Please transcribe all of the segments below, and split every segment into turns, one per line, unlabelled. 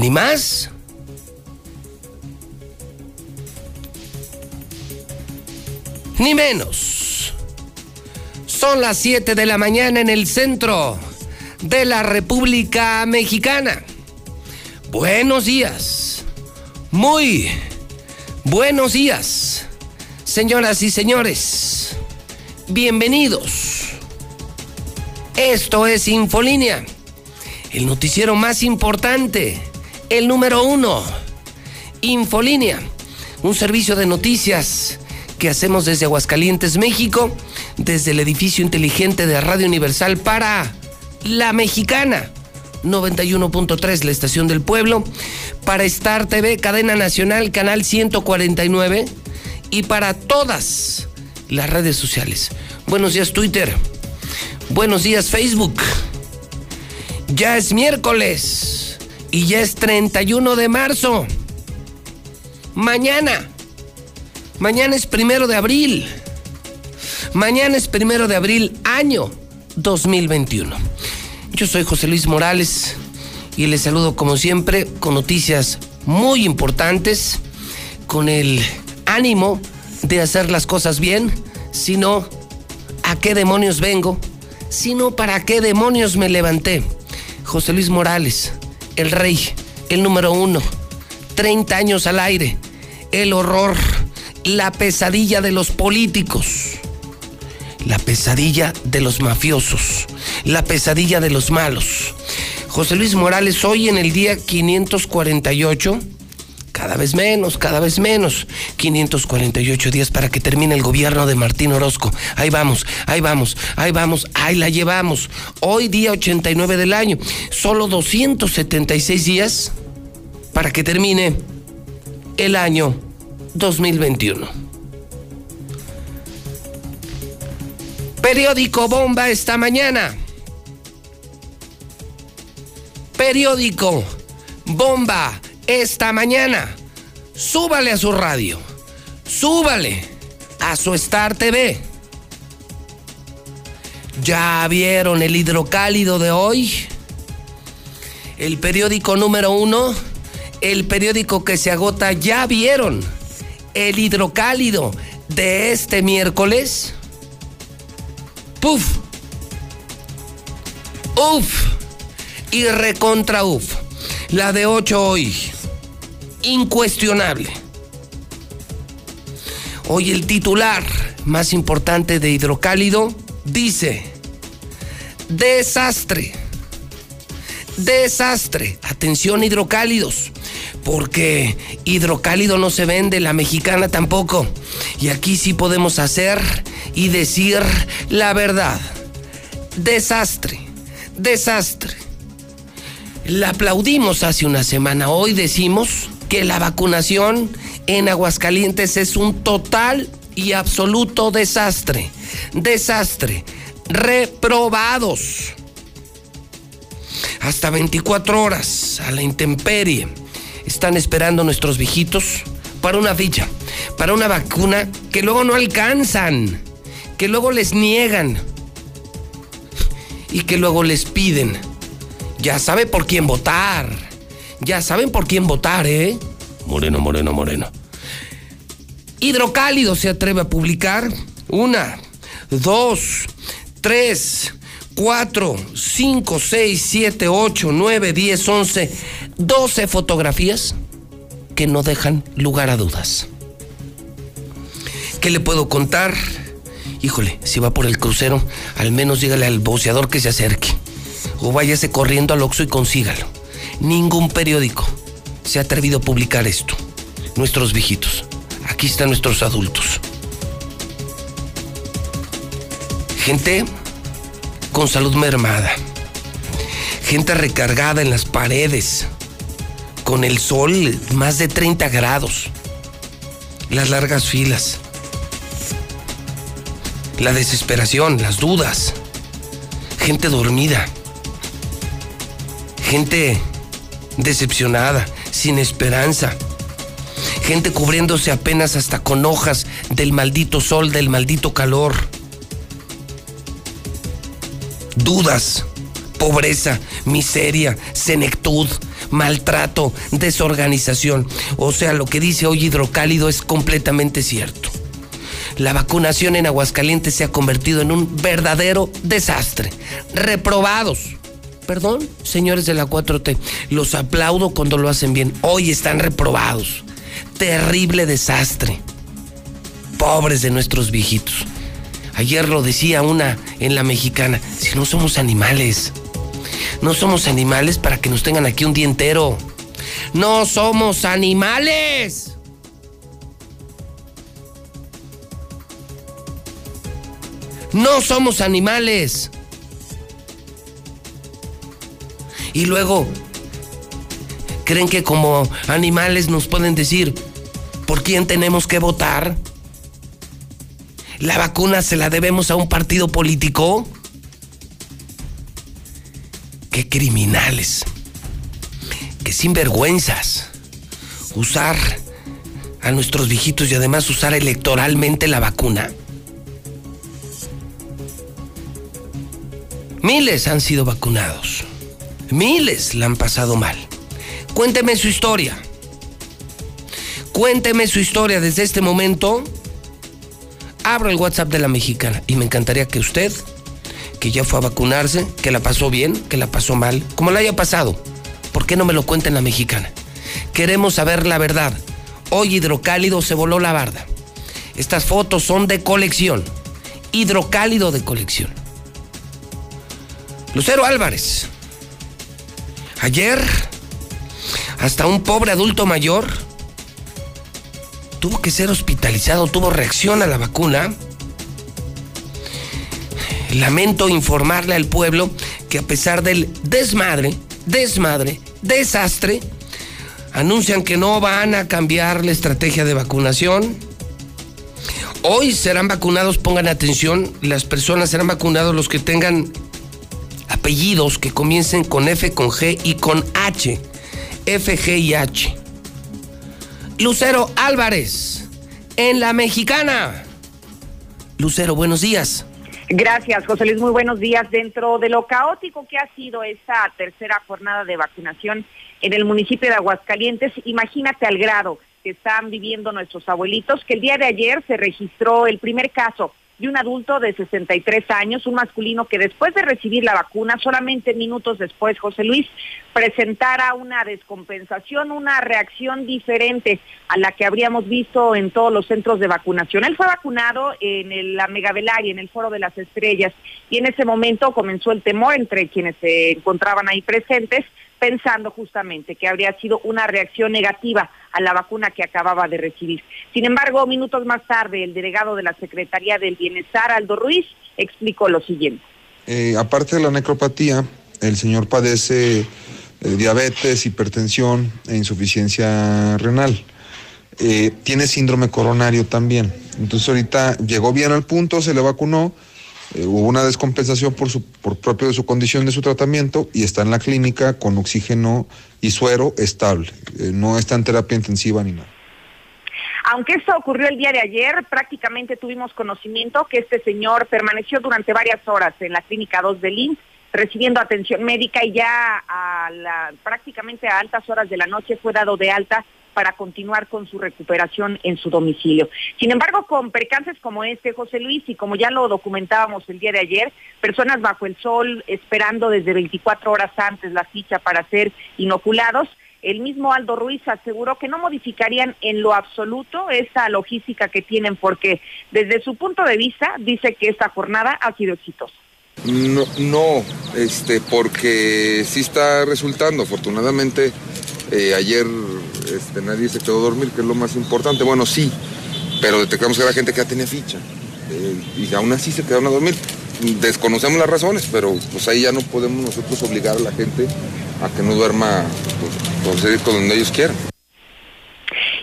Ni más. Ni menos. Son las 7 de la mañana en el centro de la República Mexicana. Buenos días. Muy buenos días. Señoras y señores, bienvenidos. Esto es Infolínea, el noticiero más importante, el número uno. Infolínea, un servicio de noticias que hacemos desde Aguascalientes, México, desde el edificio inteligente de Radio Universal para La Mexicana. 91.3, la estación del pueblo, para Star TV, cadena nacional, canal 149 y para todas las redes sociales. Buenos días Twitter, buenos días Facebook. Ya es miércoles y ya es 31 de marzo. Mañana, mañana es primero de abril. Mañana es primero de abril, año 2021. Yo soy José Luis Morales y les saludo como siempre con noticias muy importantes, con el ánimo de hacer las cosas bien, sino a qué demonios vengo, sino para qué demonios me levanté. José Luis Morales, el rey, el número uno, 30 años al aire, el horror, la pesadilla de los políticos, la pesadilla de los mafiosos, la pesadilla de los malos. José Luis Morales, hoy en el día 548, cada vez menos, cada vez menos. 548 días para que termine el gobierno de Martín Orozco. Ahí vamos, ahí vamos, ahí vamos, ahí la llevamos. Hoy día 89 del año. Solo 276 días para que termine el año 2021. Periódico Bomba esta mañana. Periódico Bomba esta mañana. Súbale a su radio. Súbale a su Star TV. ¿Ya vieron el hidrocálido de hoy? El periódico número uno, el periódico que se agota, ¿ya vieron el hidrocálido de este miércoles? Puf. Uf. Y recontra uf. La de 8 hoy. Incuestionable. Hoy el titular más importante de Hidrocálido dice, desastre, desastre, atención hidrocálidos, porque hidrocálido no se vende, la mexicana tampoco, y aquí sí podemos hacer y decir la verdad, desastre, desastre. La aplaudimos hace una semana. Hoy decimos que la vacunación en Aguascalientes es un total y absoluto desastre. Desastre. Reprobados. Hasta 24 horas a la intemperie. Están esperando nuestros viejitos para una ficha, para una vacuna que luego no alcanzan, que luego les niegan y que luego les piden ya sabe por quién votar. Ya saben por quién votar, ¿eh? Moreno, moreno, moreno. Hidrocálido se atreve a publicar una, dos, tres, cuatro, cinco, seis, siete, ocho, nueve, diez, once, doce fotografías que no dejan lugar a dudas. ¿Qué le puedo contar? Híjole, si va por el crucero, al menos dígale al boceador que se acerque o váyase corriendo al Oxxo y consígalo. Ningún periódico se ha atrevido a publicar esto. Nuestros viejitos. Aquí están nuestros adultos. Gente con salud mermada. Gente recargada en las paredes. con el sol, más de 30 grados, las largas filas, la desesperación, las dudas, gente dormida, gente decepcionada, sin esperanza, gente cubriéndose apenas hasta con hojas del maldito sol, del maldito calor, dudas, pobreza, miseria, senectud, maltrato, desorganización. O sea, lo que dice hoy Hidrocálido es completamente cierto. La vacunación en Aguascalientes se ha convertido en un verdadero desastre. Reprobados. Perdón, señores de la 4T, los aplaudo cuando lo hacen bien. Hoy están reprobados. Terrible desastre. Pobres de nuestros viejitos. Ayer lo decía una en la mexicana, si no somos animales. No somos animales para que nos tengan aquí un día entero. No somos animales. No somos animales. Y luego, ¿creen que como animales nos pueden decir por quién tenemos que votar? ¿La vacuna se la debemos a un partido político? qué criminales, qué sinvergüenzas. Usar a nuestros viejitos y además usar electoralmente la vacuna. Miles han sido vacunados. Miles la han pasado mal. Cuénteme su historia. Cuénteme su historia desde este momento. Abro el WhatsApp de la mexicana y me encantaría que usted que ya fue a vacunarse, que la pasó bien, que la pasó mal, como la haya pasado. ¿Por qué no me lo cuenta en la mexicana? Queremos saber la verdad. Hoy Hidrocálido se voló la barda. Estas fotos son de colección. Hidrocálido de colección. Lucero Álvarez. Ayer, hasta un pobre adulto mayor tuvo que ser hospitalizado, tuvo reacción a la vacuna Lamento informarle al pueblo que a pesar del desmadre, desmadre, desastre, anuncian que no van a cambiar la estrategia de vacunación. Hoy serán vacunados, pongan atención, las personas serán vacunados los que tengan apellidos que comiencen con F, con G y con H. F, G y H. Lucero Álvarez, en la mexicana. Lucero, buenos días.
Gracias, José Luis. Muy buenos días. Dentro de lo caótico que ha sido esa tercera jornada de vacunación en el municipio de Aguascalientes, imagínate al grado que están viviendo nuestros abuelitos, que el día de ayer se registró el primer caso de un adulto de 63 años, un masculino que después de recibir la vacuna, solamente minutos después, José Luis, presentara una descompensación, una reacción diferente a la que habríamos visto en todos los centros de vacunación. Él fue vacunado en la Megavelaria, en el Foro de las Estrellas, y en ese momento comenzó el temor entre quienes se encontraban ahí presentes, pensando justamente que habría sido una reacción negativa a la vacuna que acababa de recibir. Sin embargo, minutos más tarde, el delegado de la Secretaría del Bienestar, Aldo Ruiz, explicó lo siguiente.
Eh, aparte de la necropatía, el señor padece eh, diabetes, hipertensión e insuficiencia renal. Eh, tiene síndrome coronario también. Entonces ahorita llegó bien al punto, se le vacunó, eh, hubo una descompensación por, su, por propio de su condición de su tratamiento y está en la clínica con oxígeno y suero estable. Eh, no está en terapia intensiva ni nada.
Aunque esto ocurrió el día de ayer, prácticamente tuvimos conocimiento que este señor permaneció durante varias horas en la clínica 2 de Lins recibiendo atención médica y ya a la, prácticamente a altas horas de la noche fue dado de alta para continuar con su recuperación en su domicilio. Sin embargo, con percances como este, José Luis, y como ya lo documentábamos el día de ayer, personas bajo el sol esperando desde 24 horas antes la ficha para ser inoculados, el mismo Aldo Ruiz aseguró que no modificarían en lo absoluto esa logística que tienen porque desde su punto de vista dice que esta jornada ha sido exitosa.
No, no este, porque sí está resultando. Afortunadamente, eh, ayer este, nadie se quedó a dormir, que es lo más importante. Bueno, sí, pero detectamos que era gente que ya tenía ficha. Eh, y aún así se quedaron a dormir. Desconocemos las razones, pero pues ahí ya no podemos nosotros obligar a la gente a que no duerma pues, con donde ellos quieran.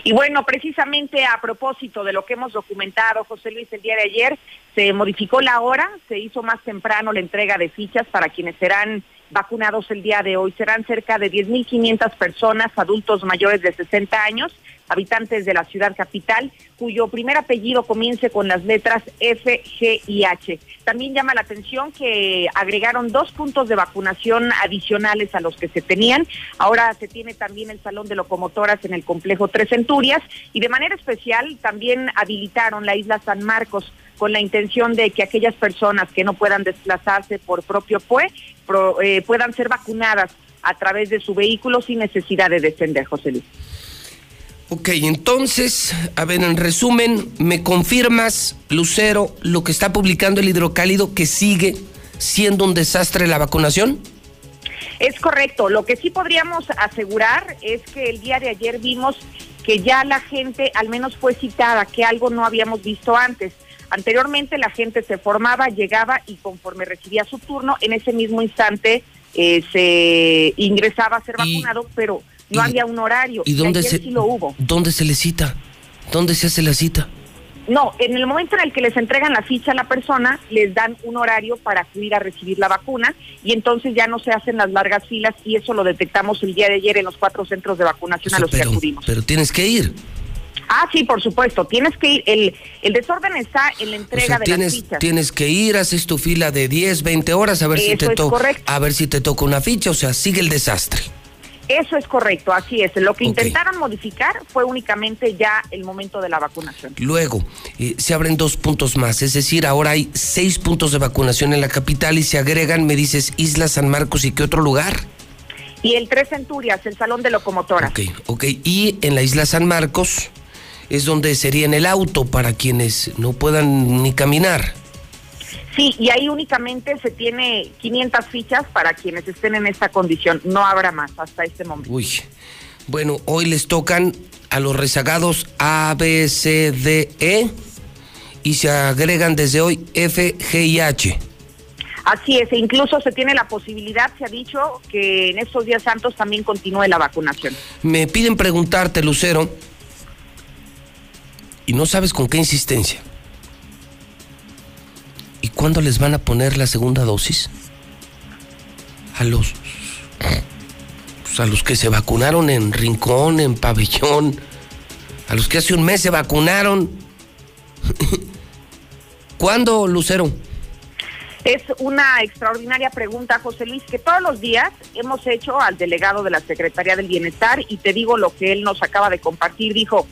Y bueno, precisamente a propósito de lo que hemos documentado, José Luis, el día de ayer, se modificó la hora, se hizo más temprano la entrega de fichas para quienes serán vacunados el día de hoy. Serán cerca de 10.500 personas, adultos mayores de 60 años, habitantes de la ciudad capital, cuyo primer apellido comience con las letras F, G y H. También llama la atención que agregaron dos puntos de vacunación adicionales a los que se tenían. Ahora se tiene también el salón de locomotoras en el complejo Tres Centurias y de manera especial también habilitaron la isla San Marcos con la intención de que aquellas personas que no puedan desplazarse por propio PUE eh, puedan ser vacunadas a través de su vehículo sin necesidad de descender, José Luis.
Ok, entonces, a ver, en resumen, ¿me confirmas, Lucero, lo que está publicando el hidrocálido que sigue siendo un desastre la vacunación?
Es correcto. Lo que sí podríamos asegurar es que el día de ayer vimos que ya la gente al menos fue citada, que algo no habíamos visto antes. Anteriormente la gente se formaba, llegaba y conforme recibía su turno, en ese mismo instante eh, se ingresaba a ser vacunado, pero no había un horario.
¿Y dónde se,
lo hubo.
dónde se le cita? ¿Dónde se hace la cita?
No, en el momento en el que les entregan la ficha a la persona, les dan un horario para acudir a recibir la vacuna y entonces ya no se hacen las largas filas y eso lo detectamos el día de ayer en los cuatro centros de vacunación a los que acudimos.
Pero tienes que ir.
Ah, sí, por supuesto. Tienes que ir. El, el desorden está en la entrega de
tienes,
las fichas.
Tienes que ir, haces tu fila de 10, 20 horas a ver si te toca. A ver si te toca una ficha. O sea, sigue el desastre.
Eso es correcto, así es. Lo que intentaron modificar fue únicamente ya el momento de la vacunación.
Luego, eh, se abren dos puntos más, es decir, ahora hay seis puntos de vacunación en la capital y se agregan, me dices, Isla San Marcos y qué otro lugar.
Y el Tres Centurias, el Salón de Locomotora.
Ok, ok. Y en la Isla San Marcos es donde sería en el auto para quienes no puedan ni caminar.
Sí, y ahí únicamente se tiene 500 fichas para quienes estén en esta condición. No habrá más hasta este momento.
Uy, bueno, hoy les tocan a los rezagados A, B, C, D, E y se agregan desde hoy F, G y H.
Así es, e incluso se tiene la posibilidad, se ha dicho, que en estos días santos también continúe la vacunación.
Me piden preguntarte, Lucero, y no sabes con qué insistencia. ¿Y cuándo les van a poner la segunda dosis? A los pues, a los que se vacunaron en Rincón, en Pabellón, a los que hace un mes se vacunaron. ¿Cuándo, Lucero?
Es una extraordinaria pregunta, José Luis, que todos los días hemos hecho al delegado de la Secretaría del Bienestar y te digo lo que él nos acaba de compartir. Dijo,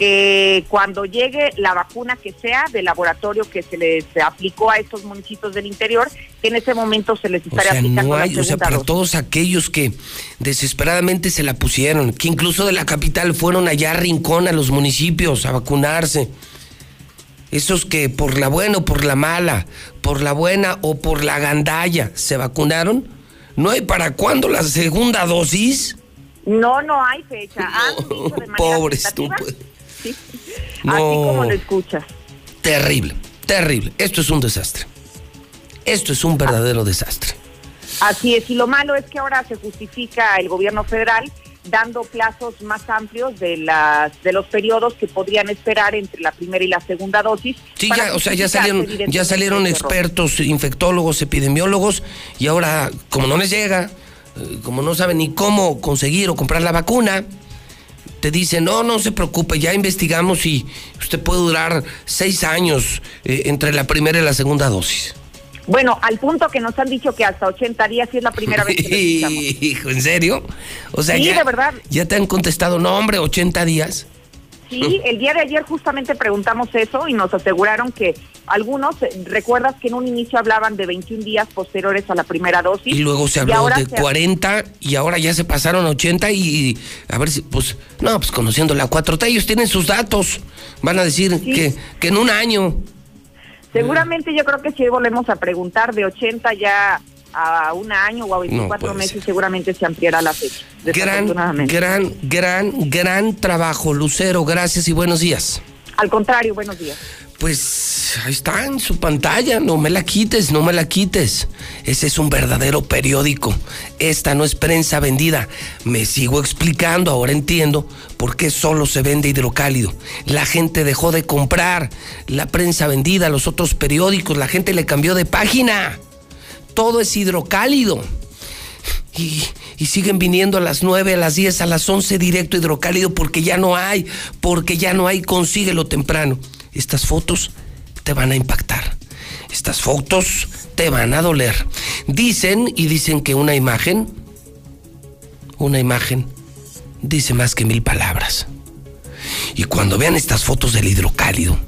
que cuando llegue la vacuna que sea del laboratorio que se les aplicó a estos municipios del interior, que en ese momento se les estaría aplicando
la O sea, para todos aquellos que desesperadamente se la pusieron, que incluso de la capital fueron allá a Rincón, a los municipios, a vacunarse. Esos que por la buena o por la mala, por la buena o por la gandalla se vacunaron, ¿no hay para cuándo la segunda dosis?
No, no hay fecha.
Pobres
Así como lo escuchas.
Terrible, terrible. Esto es un desastre. Esto es un verdadero desastre.
Así es, y lo malo es que ahora se justifica el gobierno federal dando plazos más amplios de las de los periodos que podrían esperar entre la primera y la segunda dosis.
Sí, ya, o sea, ya salieron ya salieron expertos, infectólogos, epidemiólogos y ahora como no les llega, eh, como no saben ni cómo conseguir o comprar la vacuna, te dice, no, no se preocupe, ya investigamos y usted puede durar seis años eh, entre la primera y la segunda dosis.
Bueno, al punto que nos han dicho que hasta 80 días sí es la primera vez que
Hijo, ¿en serio? O sea,
sí,
ya,
de verdad.
ya te han contestado, no, hombre, 80 días.
Sí, el día de ayer justamente preguntamos eso y nos aseguraron que algunos, eh, recuerdas que en un inicio hablaban de 21 días posteriores a la primera dosis.
Y luego se habló de 40 y ahora ya se pasaron 80 y, a ver si, pues, no, pues conociendo la 4T, ellos tienen sus datos, van a decir que, que en un año.
Seguramente yo creo que si volvemos a preguntar de 80 ya a un año o a 24 meses seguramente se ampliará la fecha.
Gran, gran, gran, gran trabajo, Lucero. Gracias y buenos días.
Al contrario, buenos días.
Pues ahí está en su pantalla, no me la quites, no me la quites. Ese es un verdadero periódico. Esta no es prensa vendida. Me sigo explicando, ahora entiendo por qué solo se vende hidrocálido. La gente dejó de comprar la prensa vendida, los otros periódicos, la gente le cambió de página. Todo es hidrocálido. Y, y, siguen viniendo a las 9, a las 10, a las 11 directo hidrocálido porque ya no hay, porque ya no hay, consíguelo temprano estas fotos te van a impactar. Estas fotos te van a doler. Dicen y dicen que una imagen, una imagen, dice más que mil palabras. Y cuando vean estas fotos del hidrocálido,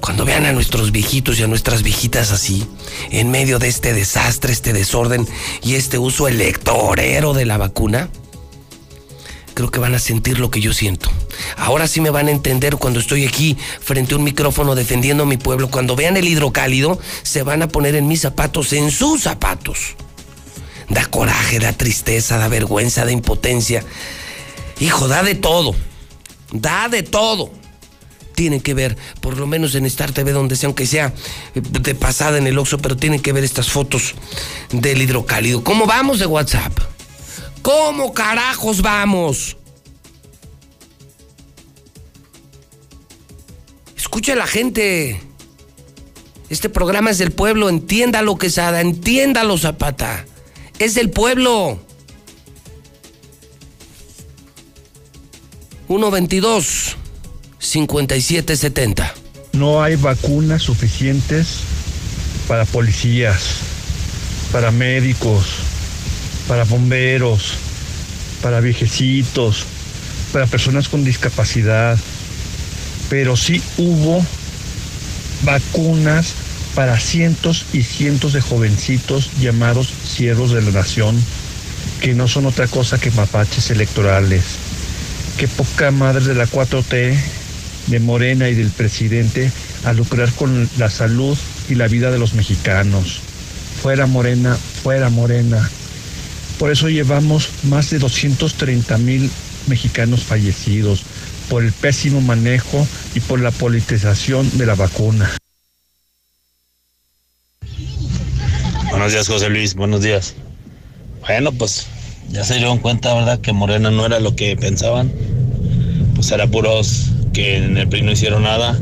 cuando vean a nuestros viejitos y a nuestras viejitas así, en medio de este desastre, este desorden y este uso electorero de la vacuna, creo que van a sentir lo que yo siento. Ahora sí me van a entender cuando estoy aquí frente a un micrófono defendiendo a mi pueblo. Cuando vean el hidrocálido, se van a poner en mis zapatos, en sus zapatos. Da coraje, da tristeza, da vergüenza, da impotencia. Hijo, da de todo. Da de todo. Tienen que ver, por lo menos en Star TV, donde sea, aunque sea de pasada en el Oxxo, pero tienen que ver estas fotos del hidrocálido. ¿Cómo vamos de WhatsApp? ¿Cómo carajos vamos? Escucha a la gente. Este programa es del pueblo, entiéndalo Quesada, entiéndalo Zapata. Es del pueblo. 122 5770.
No hay vacunas suficientes para policías, para médicos, para bomberos, para viejecitos, para personas con discapacidad, pero sí hubo vacunas para cientos y cientos de jovencitos llamados siervos de la nación, que no son otra cosa que mapaches electorales. Qué poca madre de la 4T, de Morena y del presidente a lucrar con la salud y la vida de los mexicanos. Fuera Morena, fuera Morena. Por eso llevamos más de 230 mil mexicanos fallecidos por el pésimo manejo y por la politización de la vacuna.
Buenos días, José Luis. Buenos días. Bueno, pues ya se dieron cuenta, ¿verdad? Que Morena no era lo que pensaban. Pues era puros que en el PRI no hicieron nada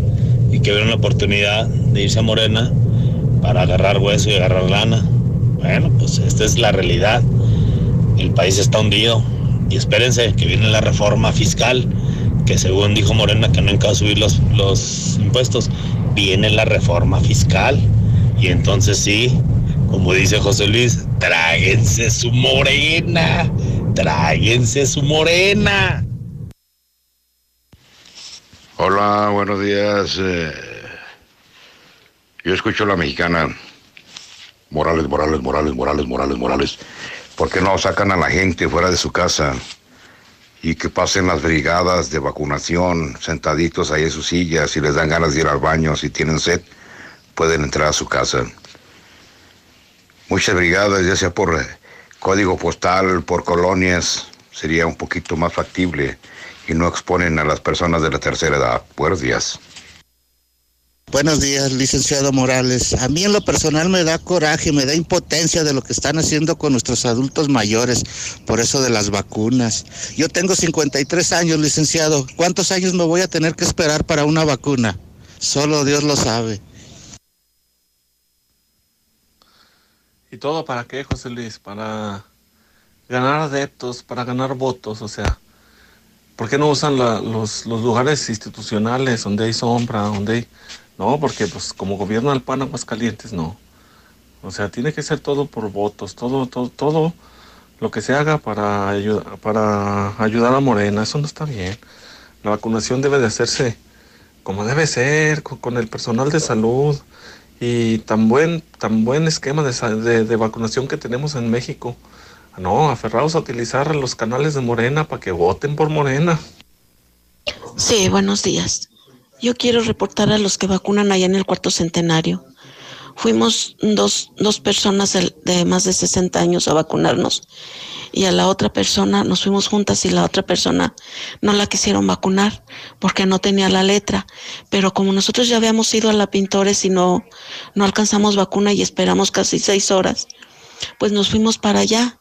y que vieron la oportunidad de irse a Morena para agarrar hueso y agarrar lana. Bueno, pues esta es la realidad el país está hundido. Y espérense que viene la reforma fiscal, que según dijo Morena que no enca subir los, los impuestos, viene la reforma fiscal. Y entonces sí, como dice José Luis, tráguense su morena, tráguense su morena.
Hola, buenos días. Eh, yo escucho a la mexicana. Morales, Morales, Morales, Morales, Morales, Morales. ¿Por qué no sacan a la gente fuera de su casa y que pasen las brigadas de vacunación sentaditos ahí en sus sillas y les dan ganas de ir al baño si tienen sed? Pueden entrar a su casa. Muchas brigadas, ya sea por código postal, por colonias, sería un poquito más factible y no exponen a las personas de la tercera edad. Buenos días.
Buenos días, licenciado Morales. A mí en lo personal me da coraje, me da impotencia de lo que están haciendo con nuestros adultos mayores, por eso de las vacunas. Yo tengo 53 años, licenciado. ¿Cuántos años me voy a tener que esperar para una vacuna? Solo Dios lo sabe.
¿Y todo para qué, José Luis? Para ganar adeptos, para ganar votos, o sea. ¿Por qué no usan los, lugares institucionales donde hay sombra, donde no, porque pues como gobierno del PAN Aguascalientes no. O sea, tiene que ser todo por votos, todo, todo, todo lo que se haga para, ayudar, para ayudar a Morena, eso no está bien. La vacunación debe de hacerse como debe ser, con, el personal de salud y tan buen, tan buen esquema de, de vacunación que tenemos en México. No, aferrados a utilizar los canales de Morena para que voten por Morena.
Sí, buenos días. Yo quiero reportar a los que vacunan allá en el cuarto centenario. Fuimos dos, dos personas de más de 60 años a vacunarnos y a la otra persona nos fuimos juntas y la otra persona no la quisieron vacunar porque no tenía la letra. Pero como nosotros ya habíamos ido a la Pintores y no, no alcanzamos vacuna y esperamos casi seis horas, pues nos fuimos para allá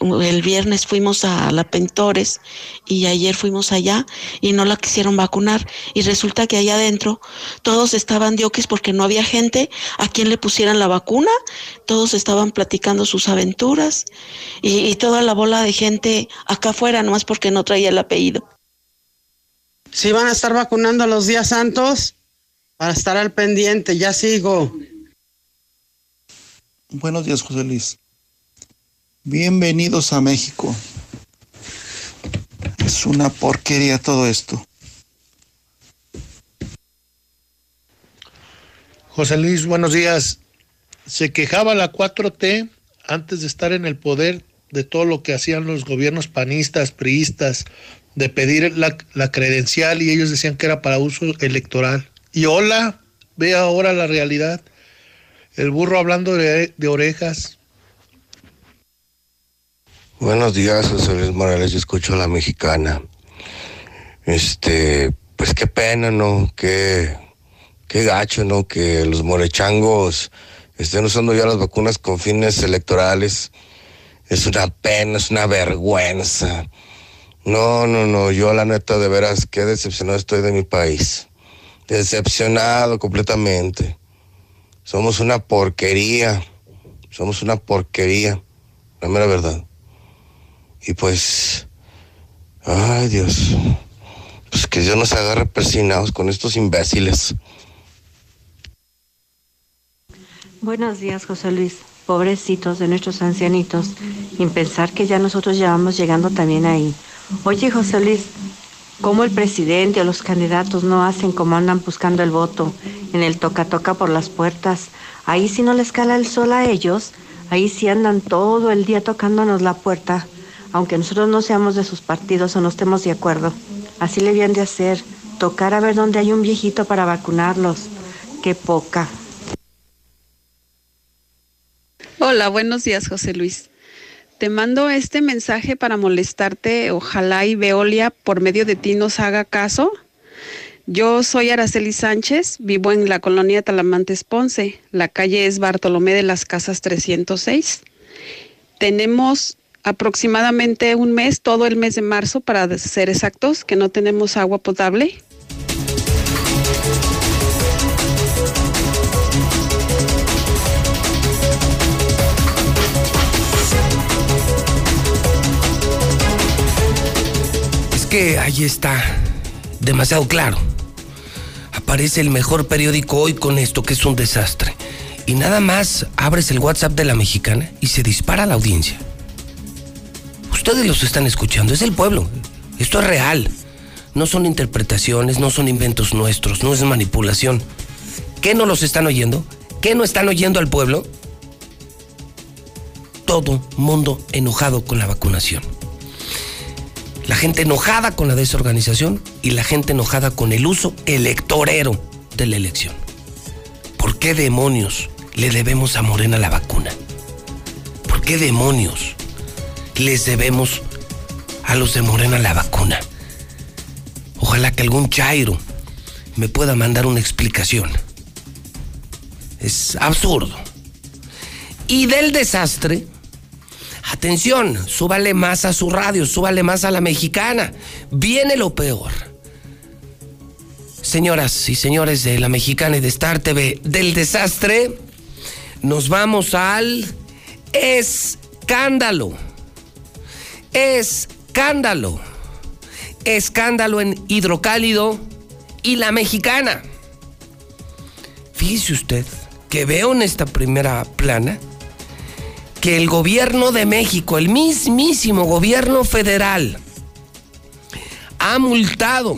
el viernes fuimos a la Pentores y ayer fuimos allá y no la quisieron vacunar y resulta que allá adentro todos estaban diokis porque no había gente a quien le pusieran la vacuna, todos estaban platicando sus aventuras y, y toda la bola de gente acá afuera nomás porque no traía el apellido.
Si van a estar vacunando los días santos, para estar al pendiente, ya sigo.
Buenos días, José Luis. Bienvenidos a México. Es una porquería todo esto.
José Luis, buenos días. Se quejaba la 4T antes de estar en el poder de todo lo que hacían los gobiernos panistas, priistas, de pedir la, credencial y ellos decían que era para uso electoral. Y hola, ve ahora la realidad. El burro hablando de orejas,
Buenos días, José Luis Morales, yo escucho a la mexicana. Este, pues qué pena, ¿no? Qué, qué gacho, ¿no? Que los morechangos estén usando ya las vacunas con fines electorales. Es una pena, es una vergüenza. No, no, no, yo la neta de veras, qué decepcionado estoy de mi país. Decepcionado completamente. Somos una porquería. Somos una porquería. La mera verdad. Y pues, ay Dios, pues que Dios nos agarre persinados con estos imbéciles.
Buenos días, José Luis. Pobrecitos de nuestros ancianitos, sin pensar que ya nosotros ya vamos llegando también ahí. Oye, José Luis, ¿cómo el presidente o los candidatos no hacen como andan buscando el voto en el toca-toca por las puertas? Ahí si no les cala el sol a ellos, ahí sí andan todo el día tocándonos la puerta aunque nosotros no seamos de sus partidos o no estemos de acuerdo. Así le habían de hacer, tocar a ver dónde hay un viejito para vacunarlos. Qué poca.
Hola, buenos días, José Luis. Te mando este mensaje para molestarte. Ojalá y Veolia por medio de ti nos haga caso. Yo soy Araceli Sánchez, vivo en la colonia Talamantes Ponce. La calle es Bartolomé de las Casas 306. Tenemos aproximadamente un mes, todo el mes de marzo, para ser exactos, que no tenemos agua potable.
Es que ahí está, demasiado claro. Aparece el mejor periódico hoy con esto, que es un desastre. Y nada más abres el WhatsApp de la mexicana y se dispara la audiencia. Ustedes los están escuchando, es el pueblo. Esto es real. No son interpretaciones, no son inventos nuestros, no es manipulación. ¿Qué no los están oyendo? ¿Qué no están oyendo al pueblo? Todo mundo enojado con la vacunación. La gente enojada con la desorganización y la gente enojada con el uso electorero de la elección. ¿Por qué demonios le debemos a Morena la vacuna? ¿Por qué demonios? Les debemos a los de Morena la vacuna. Ojalá que algún chairo me pueda mandar una explicación. Es absurdo. Y del desastre, atención, súbale más a su radio, súbale más a la mexicana. Viene lo peor. Señoras y señores de la mexicana y de Star TV, del desastre, nos vamos al escándalo escándalo. Escándalo en hidrocálido y la mexicana. Fíjese usted que veo en esta primera plana que el gobierno de México, el mismísimo gobierno federal, ha multado,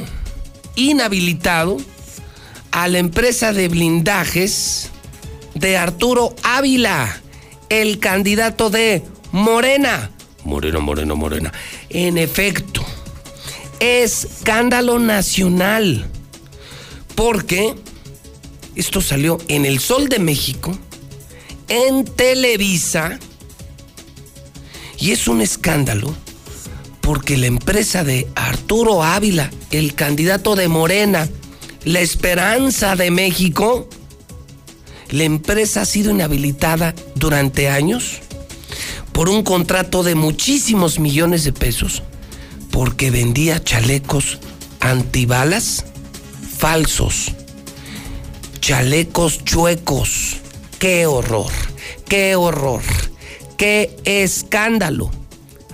inhabilitado a la empresa de blindajes de Arturo Ávila, el candidato de Morena Morena, morena, morena. En efecto, escándalo nacional. Porque esto salió en El Sol de México, en Televisa Y es un escándalo porque la empresa de Arturo Ávila, el candidato de Morena, la esperanza de México, la empresa ha sido inhabilitada durante años por un contrato de muchísimos millones de pesos porque vendía chalecos antibalas falsos, chalecos chuecos. ¡Qué horror! ¡Qué horror! ¡Qué escándalo!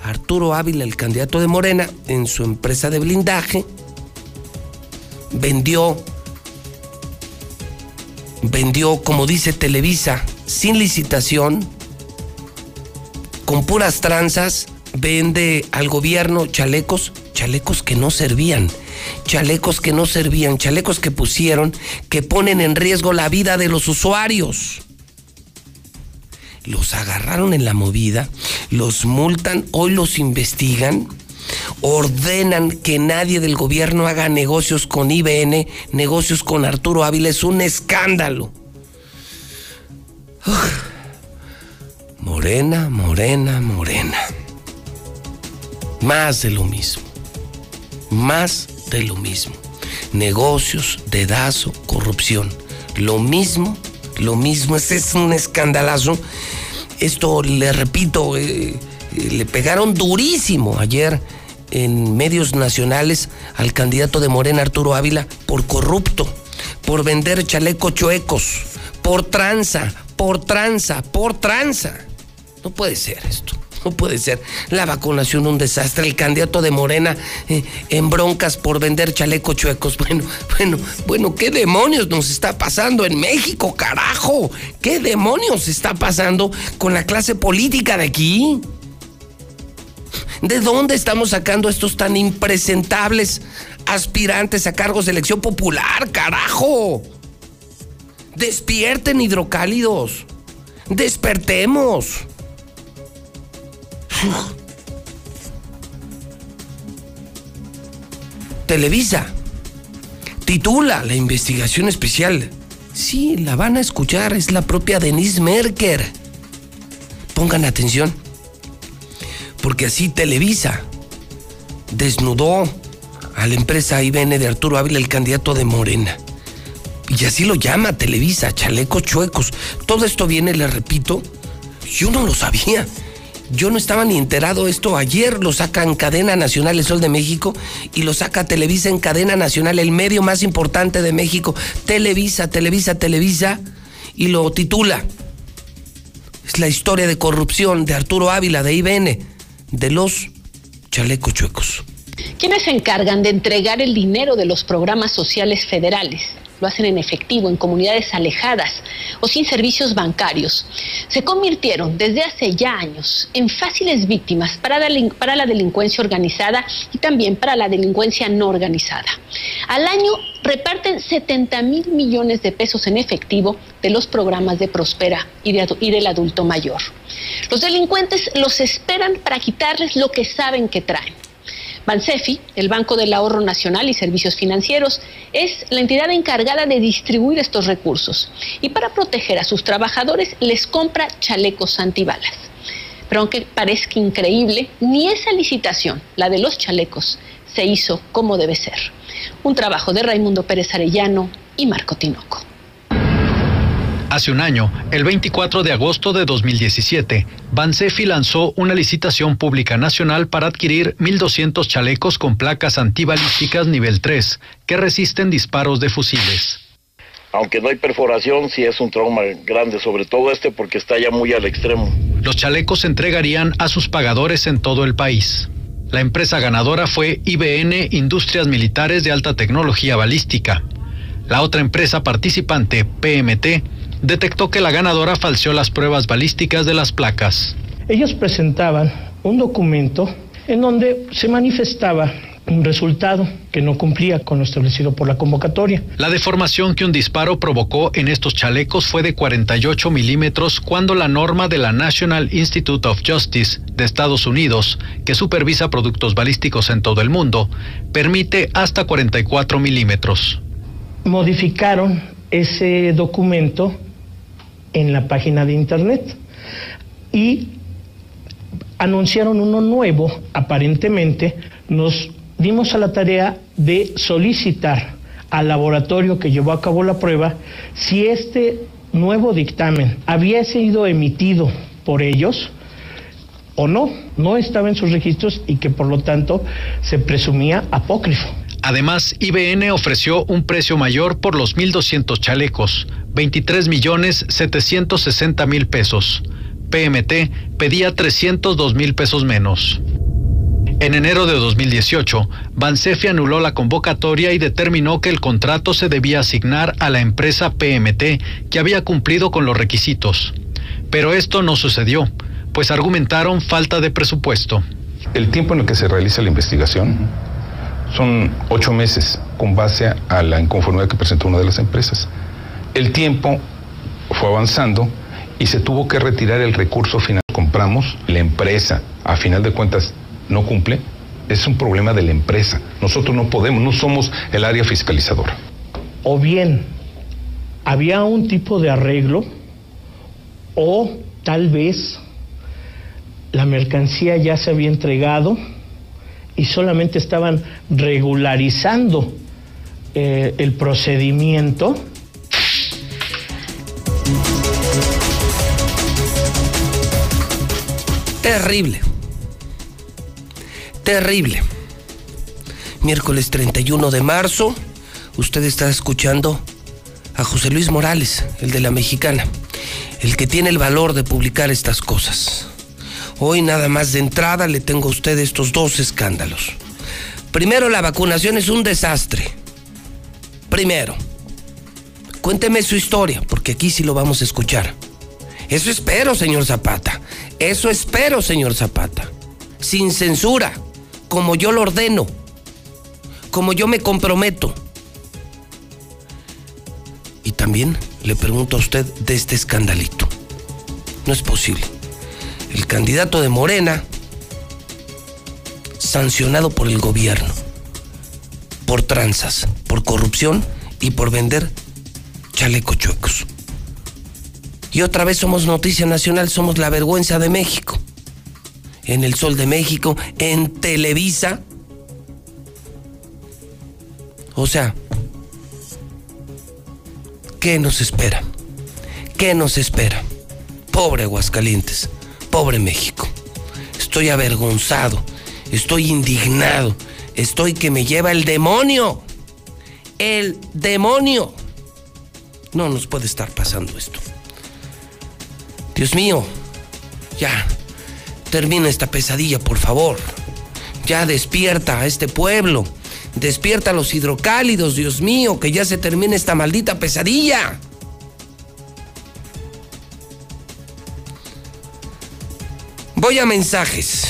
Arturo Ávila, el candidato de Morena, en su empresa de blindaje, vendió, vendió, como dice Televisa, sin licitación, con puras tranzas, vende al gobierno chalecos, chalecos que no servían, chalecos que no servían, chalecos que pusieron, que ponen en riesgo la vida de los usuarios. Los agarraron en la movida, los multan, hoy los investigan, ordenan que nadie del gobierno haga negocios con IBN, negocios con Arturo Ávila, es un escándalo. Morena, morena, morena. Más de lo mismo. Más de lo mismo. Negocios, dedazo, corrupción. Lo mismo, lo mismo. Ese es un escandalazo. Esto, le repito, eh, eh, le pegaron durísimo ayer en medios nacionales al candidato de Morena, Arturo Ávila, por corrupto, por vender chalecos chuecos, por tranza, por tranza, por tranza. No puede ser esto. No puede ser. La vacunación un desastre. El candidato de Morena eh, en broncas por vender chalecos chuecos. Bueno, bueno, bueno, ¿qué demonios nos está pasando en México, carajo? ¿Qué demonios está pasando con la clase política de aquí? ¿De dónde estamos sacando estos tan impresentables aspirantes a cargos de elección popular, carajo? Despierten hidrocálidos. Despertemos. Televisa titula la investigación especial. Sí, la van a escuchar, es la propia Denise Merker. Pongan atención, porque así Televisa desnudó a la empresa IBN de Arturo Ávila, el candidato de Morena. Y así lo llama Televisa, chalecos chuecos. Todo esto viene, le repito, yo no lo sabía. Yo no estaba ni enterado esto. Ayer lo saca en cadena nacional el Sol de México y lo saca Televisa en cadena nacional, el medio más importante de México. Televisa, Televisa, Televisa. Y lo titula. Es la historia de corrupción de Arturo Ávila, de IBN, de los chalecos chuecos.
¿Quiénes se encargan de entregar el dinero de los programas sociales federales? Lo hacen en efectivo en comunidades alejadas o sin servicios bancarios, se convirtieron desde hace ya años en fáciles víctimas para, la delincuencia organizada y también para la delincuencia no organizada. Al año reparten 70 mil millones de pesos en efectivo de los programas de Prospera y del adulto mayor. Los delincuentes los esperan para quitarles lo que saben que traen Bansefi, el Banco del Ahorro Nacional y Servicios Financieros, es la entidad encargada de distribuir estos recursos y para proteger a sus trabajadores les compra chalecos antibalas. Pero aunque parezca increíble, ni esa licitación, la de los chalecos, se hizo como debe ser. Un trabajo de Raimundo Pérez Arellano y Marco Tinoco.
Hace un año, el 24 de agosto de 2017, Bansefi lanzó una licitación pública nacional para adquirir 1.200 chalecos con placas antibalísticas nivel 3 que resisten disparos de fusiles.
Aunque no hay perforación, sí es un trauma grande, sobre todo este porque está ya muy al extremo.
Los chalecos se entregarían a sus pagadores en todo el país. La empresa ganadora fue IBN Industrias Militares de Alta Tecnología Balística. La otra empresa participante, PMT, detectó que la ganadora falseó las pruebas balísticas de las placas.
Ellos presentaban un documento en donde se manifestaba un resultado que no cumplía con lo establecido por la convocatoria.
La deformación que un disparo provocó en estos chalecos fue de 48 milímetros cuando la norma de la National Institute of Justice de Estados Unidos, que supervisa productos balísticos en todo el mundo, permite hasta 44 milímetros.
Modificaron ese documento en la página de internet. Y anunciaron uno nuevo, aparentemente, nos dimos a la tarea de solicitar al laboratorio que llevó a cabo la prueba si este nuevo dictamen había sido emitido por ellos o no, no estaba en sus registros y que por lo tanto se presumía apócrifo.
Además, IBN ofreció un precio mayor por los 1.200 chalecos, 23 millones 760 mil pesos. PMT pedía 302 mil pesos menos. En enero de 2018, Bansefi anuló la convocatoria y determinó que el contrato se debía asignar a la empresa PMT, que había cumplido con los requisitos. Pero esto no sucedió, pues argumentaron falta de presupuesto.
El tiempo en el que se realiza la investigación son ocho meses con base a la inconformidad que presentó una de las empresas. El tiempo fue avanzando y se tuvo que retirar el recurso final. Compramos, la empresa, a final de cuentas, no cumple. Es un problema de la empresa. Nosotros no podemos, no somos el área fiscalizadora.
O bien había un tipo de arreglo o tal vez la mercancía ya se había entregado y solamente estaban regularizando eh, el procedimiento.
Terrible. Terrible. Miércoles 31 de marzo, usted está escuchando a José Luis Morales, el de la mexicana, el que tiene el valor de publicar estas cosas. Hoy nada más de entrada le tengo a usted estos dos escándalos. Primero, la vacunación es un desastre. Primero, cuénteme su historia, porque aquí sí lo vamos a escuchar. Eso espero, señor Zapata. Eso espero, señor Zapata. Sin censura, como yo lo ordeno, como yo me comprometo. Y también le pregunto a usted de este escandalito. No es posible. El candidato de Morena, sancionado por el gobierno, por tranzas, por corrupción y por vender chalecos chuecos. Y otra vez somos noticia nacional, somos la vergüenza de México. En el Sol de México, en Televisa. O sea, ¿qué nos espera? ¿Qué nos espera? Pobre Aguascalientes, pobre México. Estoy avergonzado, estoy indignado, estoy que me lleva el demonio. El demonio. No nos puede estar pasando esto. Dios mío, ya, termina esta pesadilla, por favor. Ya despierta a este pueblo. Despierta a los hidrocálidos, Dios mío, que ya se termine esta maldita pesadilla. Voy a mensajes.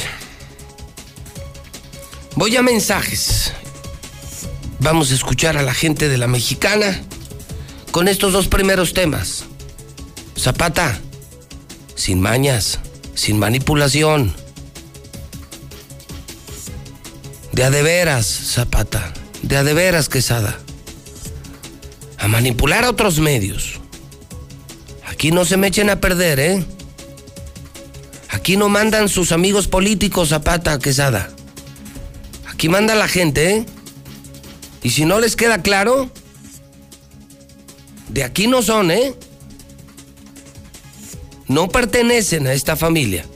Voy a mensajes. Vamos a escuchar a la gente de la mexicana con estos dos primeros temas. Zapata, sin mañas, sin manipulación. De a de veras, Zapata, de a de veras, Quesada. A manipular a otros medios. Aquí no se me echen a perder, ¿eh? Aquí no mandan sus amigos políticos, Zapata, Quesada. Aquí manda la gente, ¿eh? Y si no les queda claro, de aquí no son, ¿eh? No pertenecen a esta familia,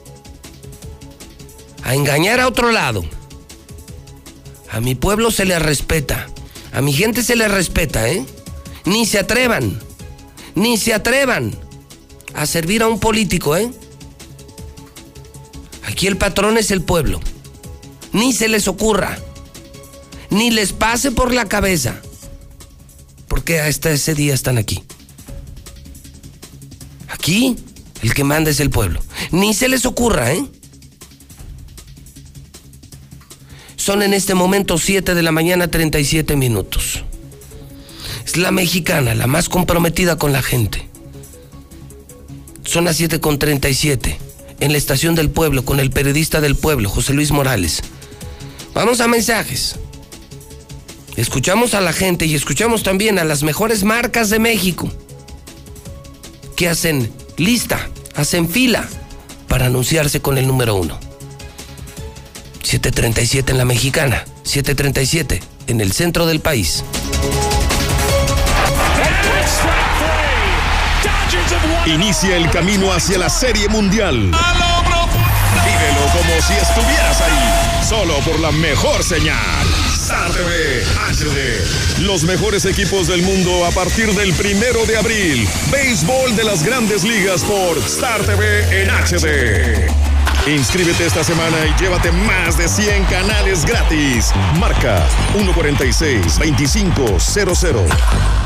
a engañar a otro lado. A mi pueblo se le respeta, a mi gente se le respeta, ¿eh? Ni se atrevan, ni se atrevan a servir a un político, ¿eh? Aquí el patrón es el pueblo. Ni se les ocurra, ni les pase por la cabeza, porque hasta ese día están aquí. Aquí el que manda es el pueblo. Ni se les ocurra, ¿eh? Son en este momento 7 de la mañana 37 minutos. Es la mexicana, la más comprometida con la gente. Son las 7 con 37 en la estación del pueblo con el periodista del pueblo, José Luis Morales. Vamos a mensajes. Escuchamos a la gente y escuchamos también a las mejores marcas de México que hacen lista, hacen fila para anunciarse con el número uno. 737 en la mexicana, 737 en el centro del país.
Inicia el camino hacia la Serie Mundial. Vívelo como si estuvieras ahí, solo por la mejor señal. Star TV HD. Los mejores equipos del mundo a partir del primero de abril. Béisbol de las grandes ligas por Star TV en HD. Inscríbete esta semana y llévate más de 100 canales gratis. Marca 146-2500.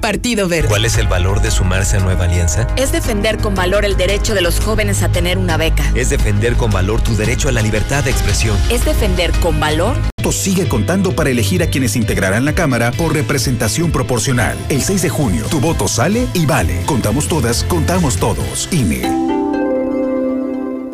Partido Verde.
¿Cuál es el valor de sumarse a Nueva Alianza?
Es defender con valor el derecho de los jóvenes a tener una beca.
Es defender con valor tu derecho a la libertad de expresión.
Es defender con valor.
Sigue contando para elegir a quienes integrarán la Cámara por representación proporcional. El 6 de junio, tu voto sale y vale. Contamos todas, contamos todos. INE.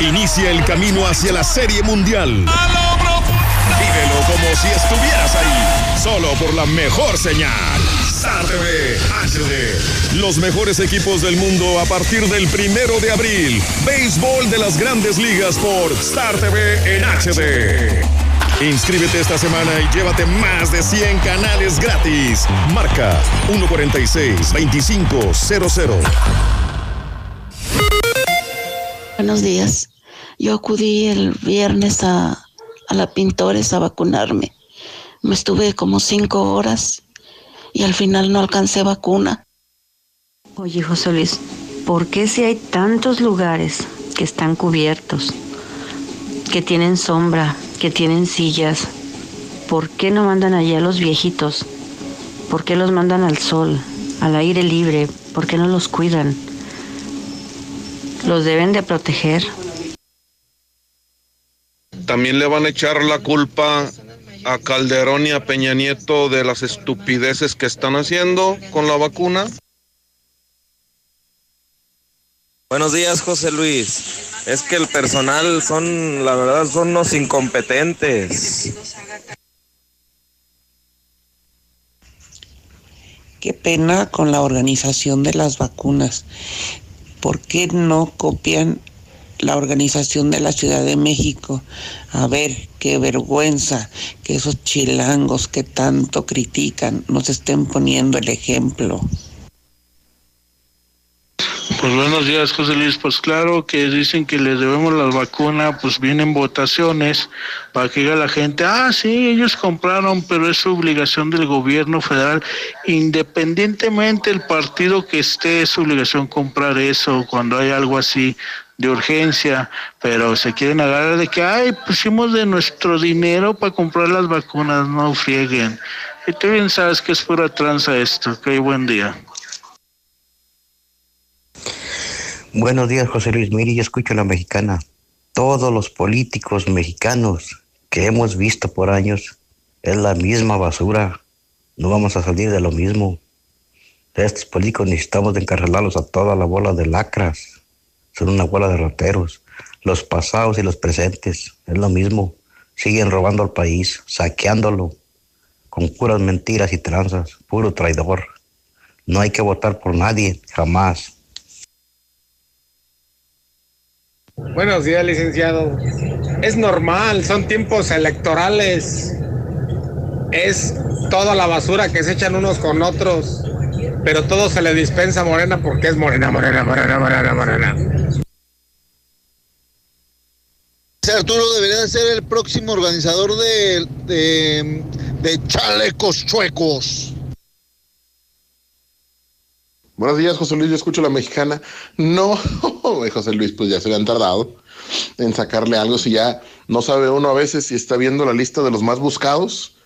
Inicia el camino hacia la Serie Mundial. Vívelo como si estuvieras ahí, solo por la mejor señal. Star TV HD. Los mejores equipos del mundo a partir del primero de abril. Béisbol de las grandes ligas por Star TV en HD. Inscríbete esta semana y llévate más de 100 canales gratis. Marca 146-2500.
Buenos días. Yo acudí el viernes a, a la Pintores a vacunarme. Me estuve como cinco horas y al final no alcancé vacuna.
Oye, José Luis, ¿por qué si hay tantos lugares que están cubiertos, que tienen sombra, que tienen sillas, ¿por qué no mandan allá a los viejitos? ¿Por qué los mandan al sol, al aire libre? ¿Por qué no los cuidan? Los deben de proteger.
también le van a echar la culpa a Calderón y a Peña Nieto de las estupideces que están haciendo con la vacuna.
Buenos días, José Luis. Es que el personal son, la verdad, son unos incompetentes.
Qué pena con la organización de las vacunas. ¿Por qué no copian la organización de la Ciudad de México? A ver, qué vergüenza que esos chilangos que tanto critican nos estén poniendo el ejemplo.
Pues buenos días, José Luis. Pues claro que dicen que les debemos la vacuna, pues vienen votaciones para que diga la gente, ah, sí, ellos compraron, pero es obligación del gobierno federal, independientemente del partido que esté, es obligación comprar eso cuando hay algo así de urgencia, pero se quieren agarrar de que, ay, pusimos de nuestro dinero para comprar las vacunas, no frieguen. Y tú bien sabes que es pura tranza esto. Que buen día.
Buenos días, José Luis. Miri, yo escucho la mexicana. Todos los políticos mexicanos que hemos visto por años es la misma basura. No vamos a salir de lo mismo. estos políticos necesitamos encarcelarlos a toda la bola de lacras. Son una bola de rateros. Los pasados y los presentes es lo mismo. Siguen robando al país, saqueándolo, con puras mentiras y tranzas, puro traidor. No hay que votar por nadie, jamás.
Buenos días, licenciado. Es normal, son tiempos electorales. Es toda la basura que se echan unos con otros. Pero todo se le dispensa a Morena porque es Morena, Morena, Morena, Morena, Morena.
Arturo debería ser el próximo organizador de, de, de chalecos chuecos.
Buenos días, José Luis. Yo escucho la mexicana. No, José Luis, pues ya se le han tardado en sacarle algo. Si ya no sabe uno a veces si está viendo la lista de los más buscados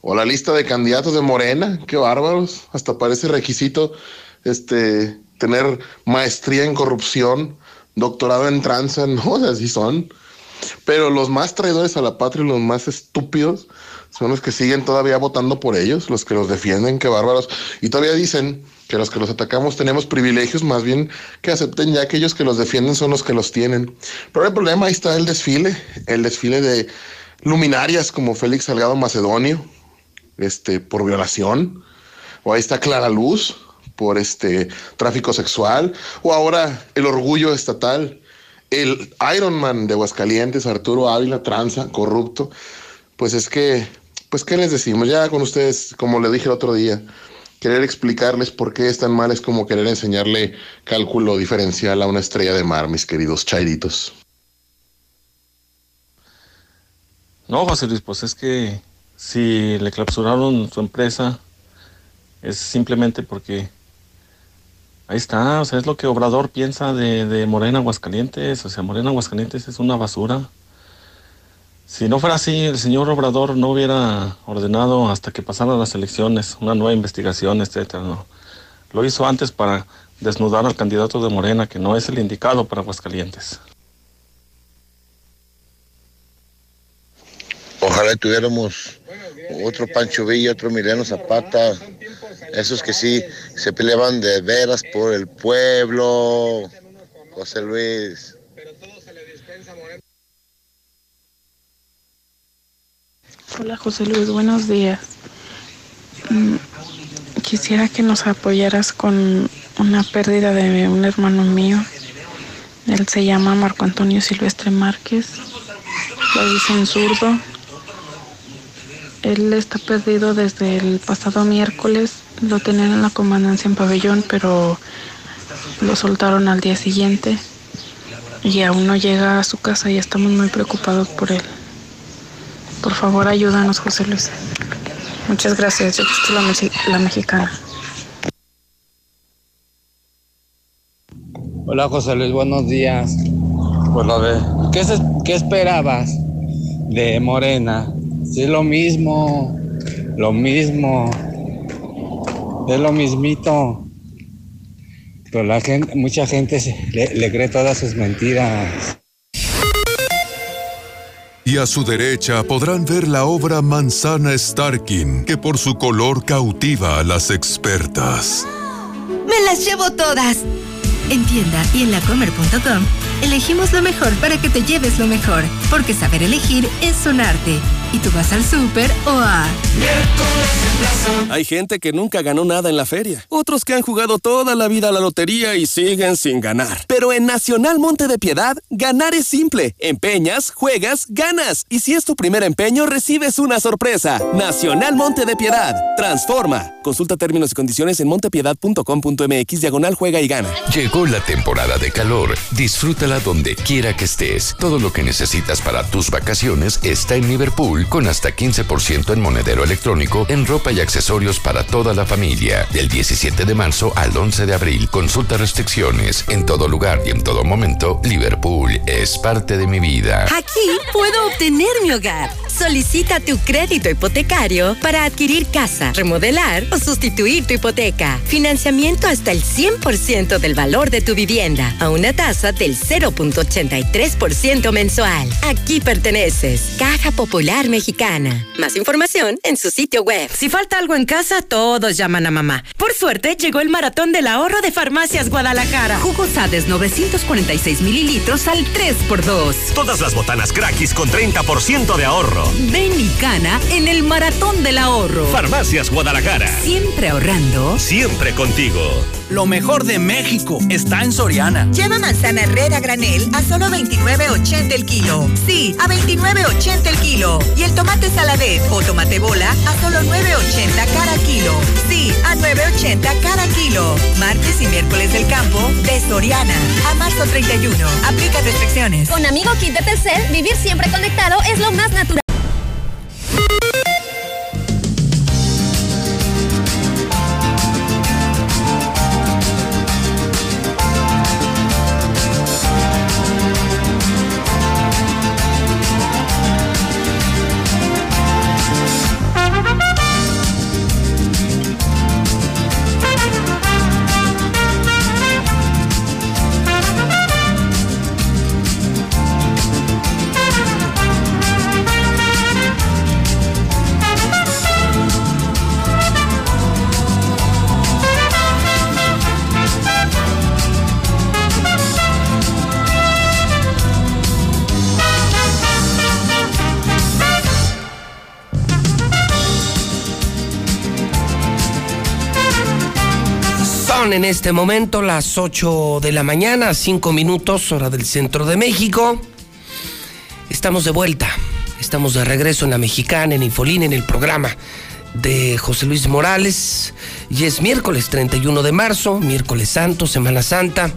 o la lista de candidatos de Morena. Qué bárbaros. Hasta parece requisito este, tener maestría en corrupción, doctorado en tranza. No, así son. Pero los más traidores a la patria y los más estúpidos son los que siguen todavía votando por ellos, los que los defienden, qué bárbaros. Y todavía dicen que los que los atacamos tenemos privilegios, más bien que acepten ya que aquellos que los defienden son los que los tienen. Pero el problema ahí está el desfile, el desfile de luminarias como Félix Salgado Macedonio, este, por violación, o ahí está Clara Luz por este tráfico sexual, o ahora el orgullo estatal, el Ironman de Aguascalientes, Arturo Ávila, tranza, corrupto. Pues es que, pues, ¿qué les decimos? Ya con ustedes, como le dije el otro día, querer explicarles por qué es tan mal es como querer enseñarle cálculo diferencial a una estrella de mar, mis queridos chairitos.
No, José Luis, pues es que si le clausuraron su empresa es simplemente porque ahí está, o sea, es lo que Obrador piensa de, de Morena Aguascalientes, o sea, Morena Aguascalientes es una basura. Si no fuera así, el señor Obrador no hubiera ordenado hasta que pasaran las elecciones una nueva investigación, etcétera. Lo hizo antes para desnudar al candidato de Morena, que no es el indicado para Aguascalientes.
Ojalá tuviéramos otro Pancho Villa, otro Mileno Zapata, esos que sí se peleaban de veras por el pueblo. José Luis.
Hola José Luis, buenos días. Mm, quisiera que nos apoyaras con una pérdida de un hermano mío. Él se llama Marco Antonio Silvestre Márquez. Lo dicen zurdo. Él está perdido desde el pasado miércoles. Lo tenían en la comandancia en pabellón, pero lo soltaron al día siguiente. Y aún no llega a su casa y estamos muy preocupados por él. Por favor, ayúdanos, José Luis. Muchas gracias. Yo la, la mexicana.
Hola, José Luis. Buenos días. Bueno, a ¿qué, ¿qué esperabas de Morena? Sí, es lo mismo. Lo mismo. Es lo mismito. Pero la gente, mucha gente le cree todas sus mentiras.
Y a su derecha podrán ver la obra Manzana Starkin, que por su color cautiva a las expertas.
¡Me las llevo todas! En tienda y en lacomer.com elegimos lo mejor para que te lleves lo mejor, porque saber elegir es un arte. Y tú vas al súper o a...
Hay gente que nunca ganó nada en la feria. Otros que han jugado toda la vida a la lotería y siguen sin ganar. Pero en Nacional Monte de Piedad, ganar es simple. Empeñas, juegas, ganas. Y si es tu primer empeño, recibes una sorpresa. Nacional Monte de Piedad. Transforma. Consulta términos y condiciones en montepiedad.com.mx diagonal juega y gana.
Llegó la temporada de calor. Disfrútala donde quiera que estés. Todo lo que necesitas para tus vacaciones está en Liverpool con hasta 15% en monedero electrónico en ropa y accesorios para toda la familia. Del 17 de marzo al 11 de abril. Consulta restricciones. En todo lugar y en todo momento, Liverpool es parte de mi vida.
Aquí puedo obtener mi hogar. Solicita tu crédito hipotecario para adquirir casa, remodelar o sustituir tu hipoteca. Financiamiento hasta el 100% del valor de tu vivienda a una tasa del 0.83% mensual. Aquí perteneces. Caja Popular Mexicana. Más información en su sitio web.
Si falta algo en casa, todos llaman a mamá. Por suerte, llegó el maratón del ahorro de Farmacias Guadalajara.
Jugo Sades 946 mililitros al 3x2.
Todas las botanas crackis con 30% de ahorro.
Ven y gana en el maratón del ahorro.
Farmacias Guadalajara.
Siempre ahorrando.
Siempre contigo.
Lo mejor de México está en Soriana.
Lleva manzana herrera granel a solo 29.80 el kilo. Sí, a 29.80 el kilo. Y el tomate saladet o tomate bola a solo 9.80 cada kilo. Sí, a 9.80 cada kilo. Martes y miércoles del campo de Soriana. A marzo 31. Aplica restricciones.
Con Amigo Kit de Telcel, vivir siempre conectado es lo más natural.
En este momento las 8 de la mañana, 5 minutos, hora del centro de México. Estamos de vuelta, estamos de regreso en la mexicana, en Infolín, en el programa de José Luis Morales. Y es miércoles 31 de marzo, miércoles santo, Semana Santa.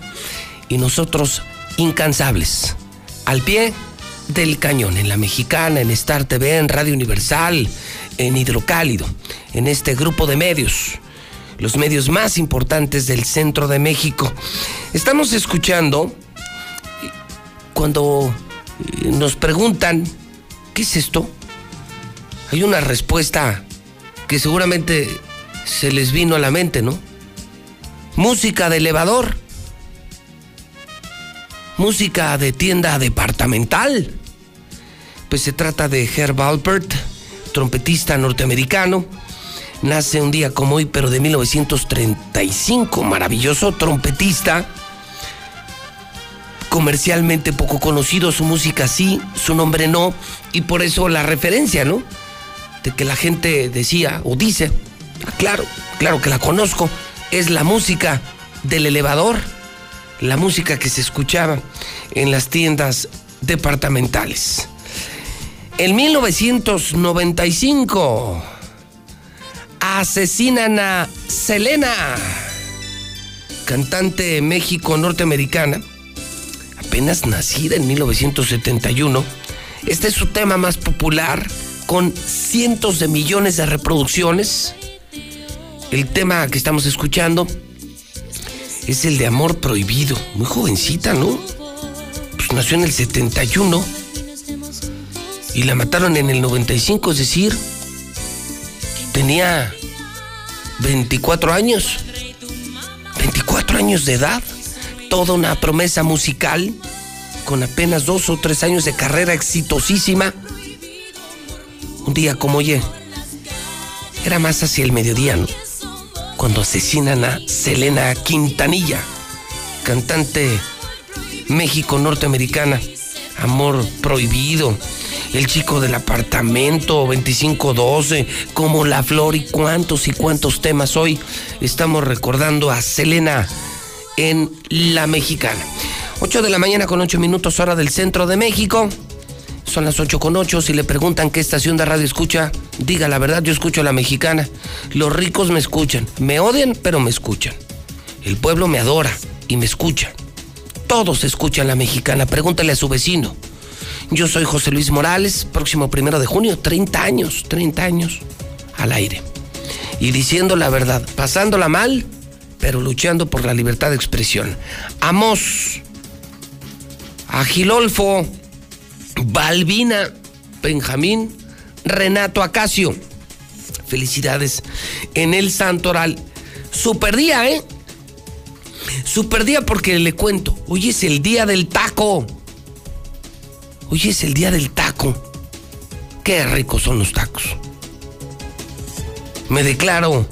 Y nosotros incansables, al pie del cañón, en la mexicana, en Star TV, en Radio Universal, en Hidrocálido, en este grupo de medios los medios más importantes del centro de México. Estamos escuchando cuando eh, nos preguntan, ¿qué es esto? Hay una respuesta que seguramente se les vino a la mente, ¿no? Música de elevador. Música de tienda departamental. Pues se trata de Herb Alpert, trompetista norteamericano nace un día como hoy, pero de 1935, maravilloso trompetista, comercialmente poco conocido, su música sí, su nombre no, y por eso la referencia, ¿no? De que la gente decía o dice, claro, claro que la conozco, es la música del elevador, la música que se escuchaba en las tiendas departamentales. En 1995 asesinan a Selena, cantante México-norteamericana, apenas nacida en 1971. Este es su tema más popular, con cientos de millones de reproducciones. El tema que estamos escuchando es el de Amor Prohibido, muy jovencita, ¿no? Pues nació en el 71 y la mataron en el 95, es decir, tenía 24 años. 24 años de edad. Toda una promesa musical con apenas dos o tres años de carrera exitosísima. Un día como oye, era más hacia el mediodía. Cuando asesinan a Selena Quintanilla, cantante México norteamericana, Amor Prohibido, El Chico del Apartamento, 2512, Como la Flor y cuántos y cuántos temas hoy estamos recordando a Selena en La Mexicana. 8 de la mañana con 8 minutos hora del centro de México. Son las 8 con 8. Si le preguntan qué estación de radio escucha, diga la verdad, yo escucho la mexicana. Los ricos me escuchan. Me odian, pero me escuchan. El pueblo me adora y me escucha. Todos escuchan la mexicana. Pregúntale a su vecino. Yo soy José Luis Morales, próximo primero de junio, 30 años, 30 años al aire. Y diciendo la verdad, pasándola mal, pero luchando por la libertad de expresión. Amos, Agilolfo, Balbina, Benjamín, Renato Acacio. Felicidades en el Santoral. Super día, ¿eh? Super día porque le cuento. Hoy es el día del taco. Hoy es el día del taco. Qué ricos son los tacos. Me declaro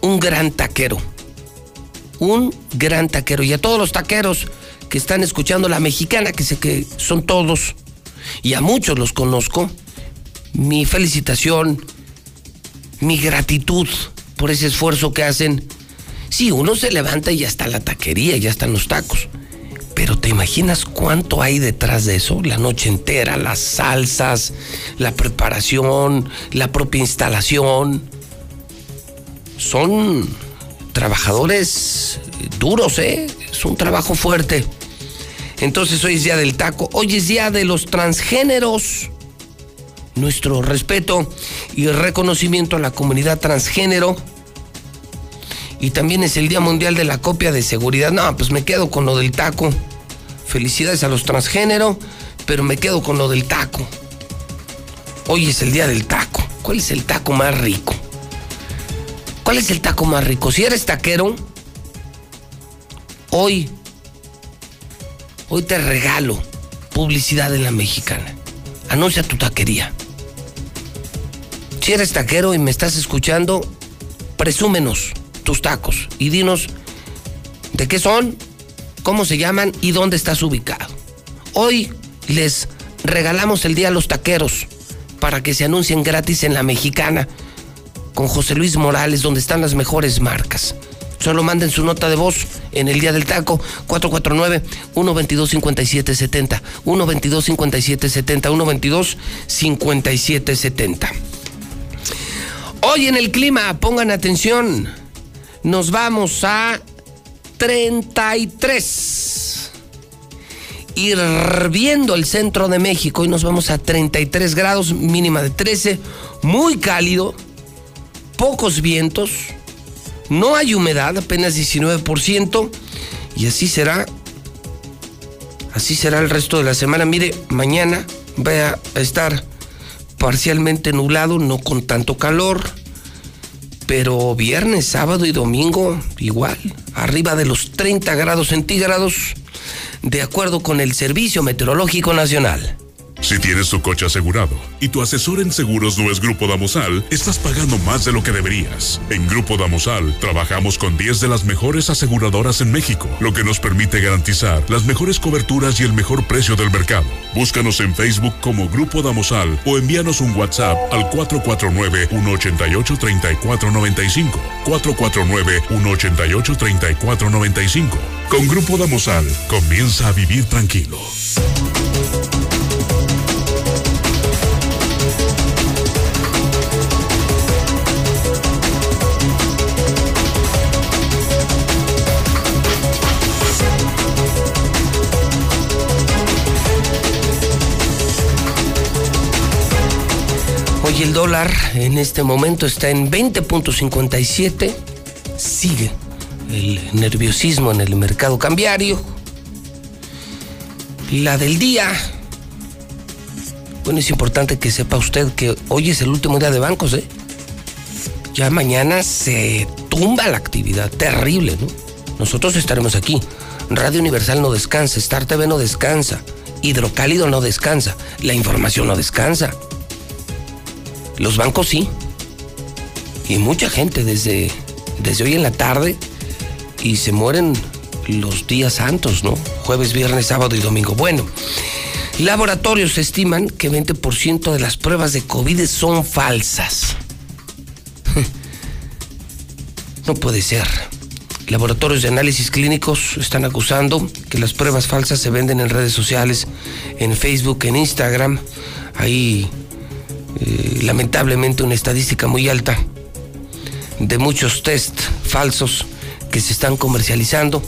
un gran taquero. Un gran taquero. Y a todos los taqueros que están escuchando la mexicana, que sé que son todos, y a muchos los conozco, mi felicitación, mi gratitud por ese esfuerzo que hacen. Sí, uno se levanta y ya está la taquería, ya están los tacos. Pero ¿te imaginas cuánto hay detrás de eso? La noche entera, las salsas, la preparación, la propia instalación. Son trabajadores duros, ¿eh? Es un trabajo fuerte. Entonces hoy es día del taco, hoy es día de los transgéneros. Nuestro respeto y reconocimiento a la comunidad transgénero. Y también es el Día Mundial de la Copia de Seguridad. No, pues me quedo con lo del taco. Felicidades a los transgénero, pero me quedo con lo del taco. Hoy es el día del taco. ¿Cuál es el taco más rico? ¿Cuál es el taco más rico? Si eres taquero, hoy, hoy te regalo publicidad en la mexicana. Anuncia tu taquería. Si eres taquero y me estás escuchando, presúmenos tus tacos y dinos de qué son, cómo se llaman y dónde estás ubicado. Hoy les regalamos el día a los taqueros para que se anuncien gratis en la mexicana con José Luis Morales, donde están las mejores marcas. Solo manden su nota de voz en el día del taco 449-122-5770. 122-5770. 122-5770. Hoy en el clima, pongan atención, nos vamos a 33. Hirviendo el centro de México y nos vamos a 33 grados, mínima de 13, muy cálido, pocos vientos, no hay humedad, apenas 19%, y así será, así será el resto de la semana. Mire, mañana va a estar parcialmente nublado, no con tanto calor, pero viernes, sábado y domingo igual, arriba de los 30 grados centígrados, de acuerdo con el Servicio Meteorológico Nacional.
Si tienes tu coche asegurado y tu asesor en seguros no es Grupo Damosal, estás pagando más de lo que deberías. En Grupo Damosal trabajamos con 10 de las mejores aseguradoras en México, lo que nos permite garantizar las mejores coberturas y el mejor precio del mercado. Búscanos en Facebook como Grupo Damosal o envíanos un WhatsApp al 449-188-3495. 449-188-3495. Con Grupo Damosal, comienza a vivir tranquilo.
Hoy el dólar en este momento está en 20.57. Sigue el nerviosismo en el mercado cambiario. La del día. Bueno, es importante que sepa usted que hoy es el último día de bancos, ¿eh? Ya mañana se tumba la actividad. Terrible, ¿no? nosotros estaremos aquí. Radio Universal no descansa, Star TV no descansa, Hidrocálido no descansa, la información no descansa. Los bancos sí. Y mucha gente desde, desde hoy en la tarde y se mueren los días santos, ¿no? Jueves, viernes, sábado y domingo. Bueno, laboratorios estiman que 20% de las pruebas de COVID son falsas. No puede ser. Laboratorios de análisis clínicos están acusando que las pruebas falsas se venden en redes sociales, en Facebook, en Instagram. Hay eh, lamentablemente una estadística muy alta de muchos test falsos que se están comercializando.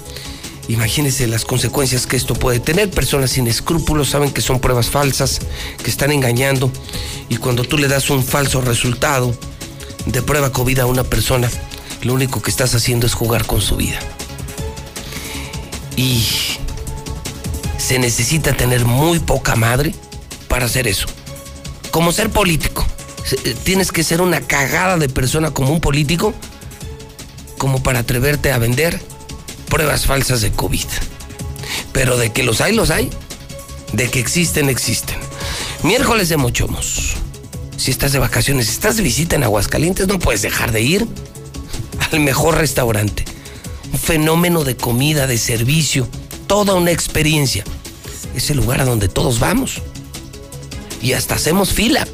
Imagínense las consecuencias que esto puede tener. Personas sin escrúpulos saben que son pruebas falsas, que están engañando. Y cuando tú le das un falso resultado de prueba COVID a una persona, lo único que estás haciendo es jugar con su vida. Y se necesita tener muy poca madre para hacer eso. Como ser político. Eh, tienes que ser una cagada de persona como un político como para atreverte a vender pruebas falsas de COVID. Pero de que los hay, los hay. De que existen, existen. Miércoles de Mochomos. Si estás de vacaciones, estás de visita en Aguascalientes, no puedes dejar de ir al mejor restaurante. Un fenómeno de comida, de servicio, toda una experiencia. Es el lugar a donde todos vamos. Y hasta hacemos fila.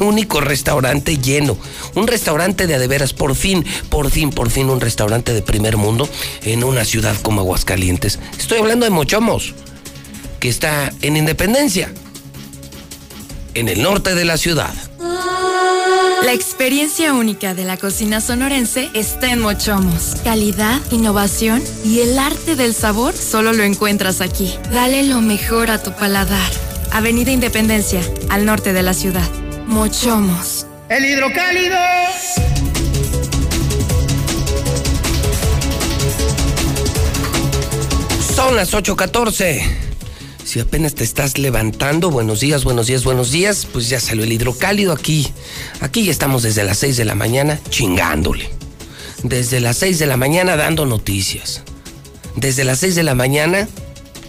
único restaurante lleno. Un restaurante de adeveras, por fin, por fin, por fin, un restaurante de primer mundo en una ciudad como Aguascalientes. Estoy hablando de Mochomos, que está en Independencia, en el norte de la ciudad.
La experiencia única de la cocina sonorense está en Mochomos. Calidad, innovación y el arte del sabor solo lo encuentras aquí. Dale lo mejor a tu paladar. Avenida Independencia, al norte de la ciudad. Mochomos.
El hidrocálido.
Son las 8:14. Si apenas te estás levantando, buenos días, buenos días, buenos días, pues ya salió el hidrocálido aquí. Aquí ya estamos desde las 6 de la mañana chingándole. Desde las 6 de la mañana dando noticias. Desde las 6 de la mañana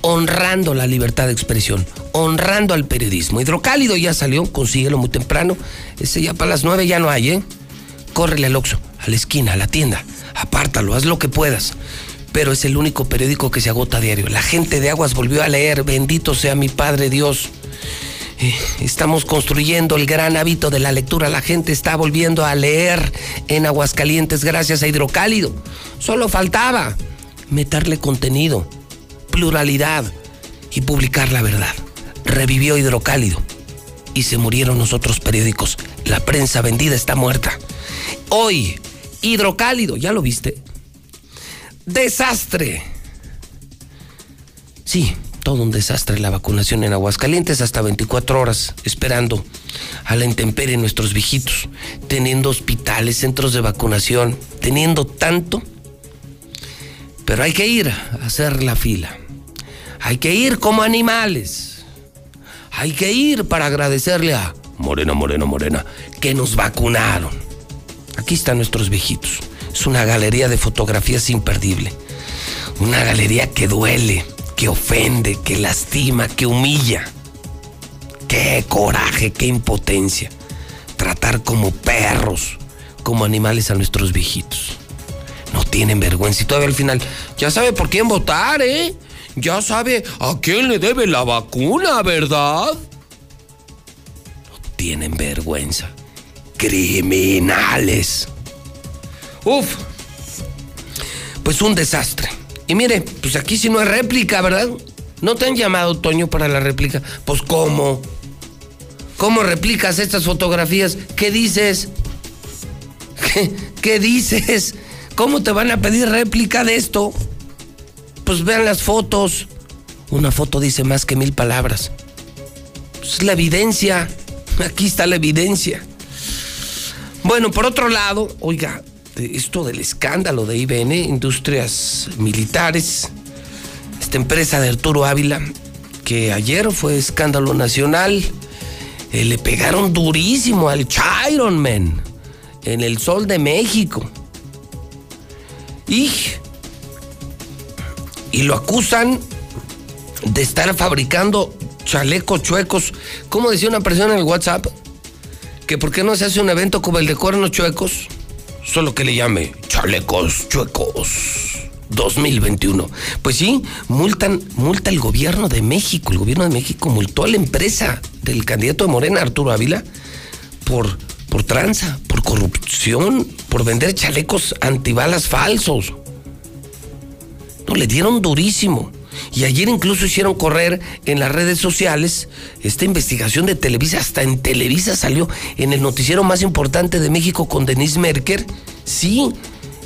honrando la libertad de expresión, honrando al periodismo. Hidrocálido ya salió, consíguelo muy temprano. Ese ya para las nueve ya no hay, ¿eh? Córrele al Oxxo, a la esquina, a la tienda. Apártalo, haz lo que puedas. Pero es el único periódico que se agota a diario. La gente de Aguas volvió a leer, bendito sea mi Padre Dios. Eh, estamos construyendo el gran hábito de la lectura. La gente está volviendo a leer en Aguascalientes gracias a Hidrocálido. Solo faltaba meterle contenido pluralidad y publicar la verdad. Revivió Hidrocálido y se murieron los otros periódicos. La prensa vendida está muerta. Hoy, Hidrocálido, ¿ya lo viste? Desastre. Sí, todo un desastre la vacunación en Aguascalientes, hasta 24 horas esperando a la intemperie nuestros viejitos, teniendo hospitales, centros de vacunación, teniendo tanto pero hay que ir a hacer la fila. Hay que ir como animales. Hay que ir para agradecerle a Morena, Morena, Morena, que nos vacunaron. Aquí están nuestros viejitos. Es una galería de fotografías imperdible. Una galería que duele, que ofende, que lastima, que humilla. Qué coraje, qué impotencia. Tratar como perros, como animales a nuestros viejitos. No tienen vergüenza. Y todavía al final, ya sabe por quién votar, ¿eh? Ya sabe a quién le debe la vacuna, ¿verdad? No tienen vergüenza. Criminales. Uf. Pues un desastre. Y mire, pues aquí si no hay réplica, ¿verdad? ¿No te han llamado, Toño, para la réplica? Pues ¿cómo? ¿Cómo replicas estas fotografías? ¿Qué dices? ¿Qué, qué dices? ¿Cómo te van a pedir réplica de esto? Pues vean las fotos. Una foto dice más que mil palabras. Es la evidencia. Aquí está la evidencia. Bueno, por otro lado, oiga, esto del escándalo de IBN, Industrias Militares, esta empresa de Arturo Ávila, que ayer fue escándalo nacional, eh, le pegaron durísimo al Chiron en el Sol de México. Y y lo acusan de estar fabricando chalecos chuecos. ¿Cómo decía una persona en el WhatsApp? Que por qué no se hace un evento como el de cuernos chuecos, solo que le llame chalecos chuecos 2021. Pues sí, multan, multa el gobierno de México. El gobierno de México multó a la empresa del candidato de Morena, Arturo Ávila, por, por tranza, por corrupción, por vender chalecos antibalas falsos. No, le dieron durísimo. Y ayer incluso hicieron correr en las redes sociales esta investigación de Televisa. Hasta en Televisa salió en el noticiero más importante de México con Denise Merker. Sí,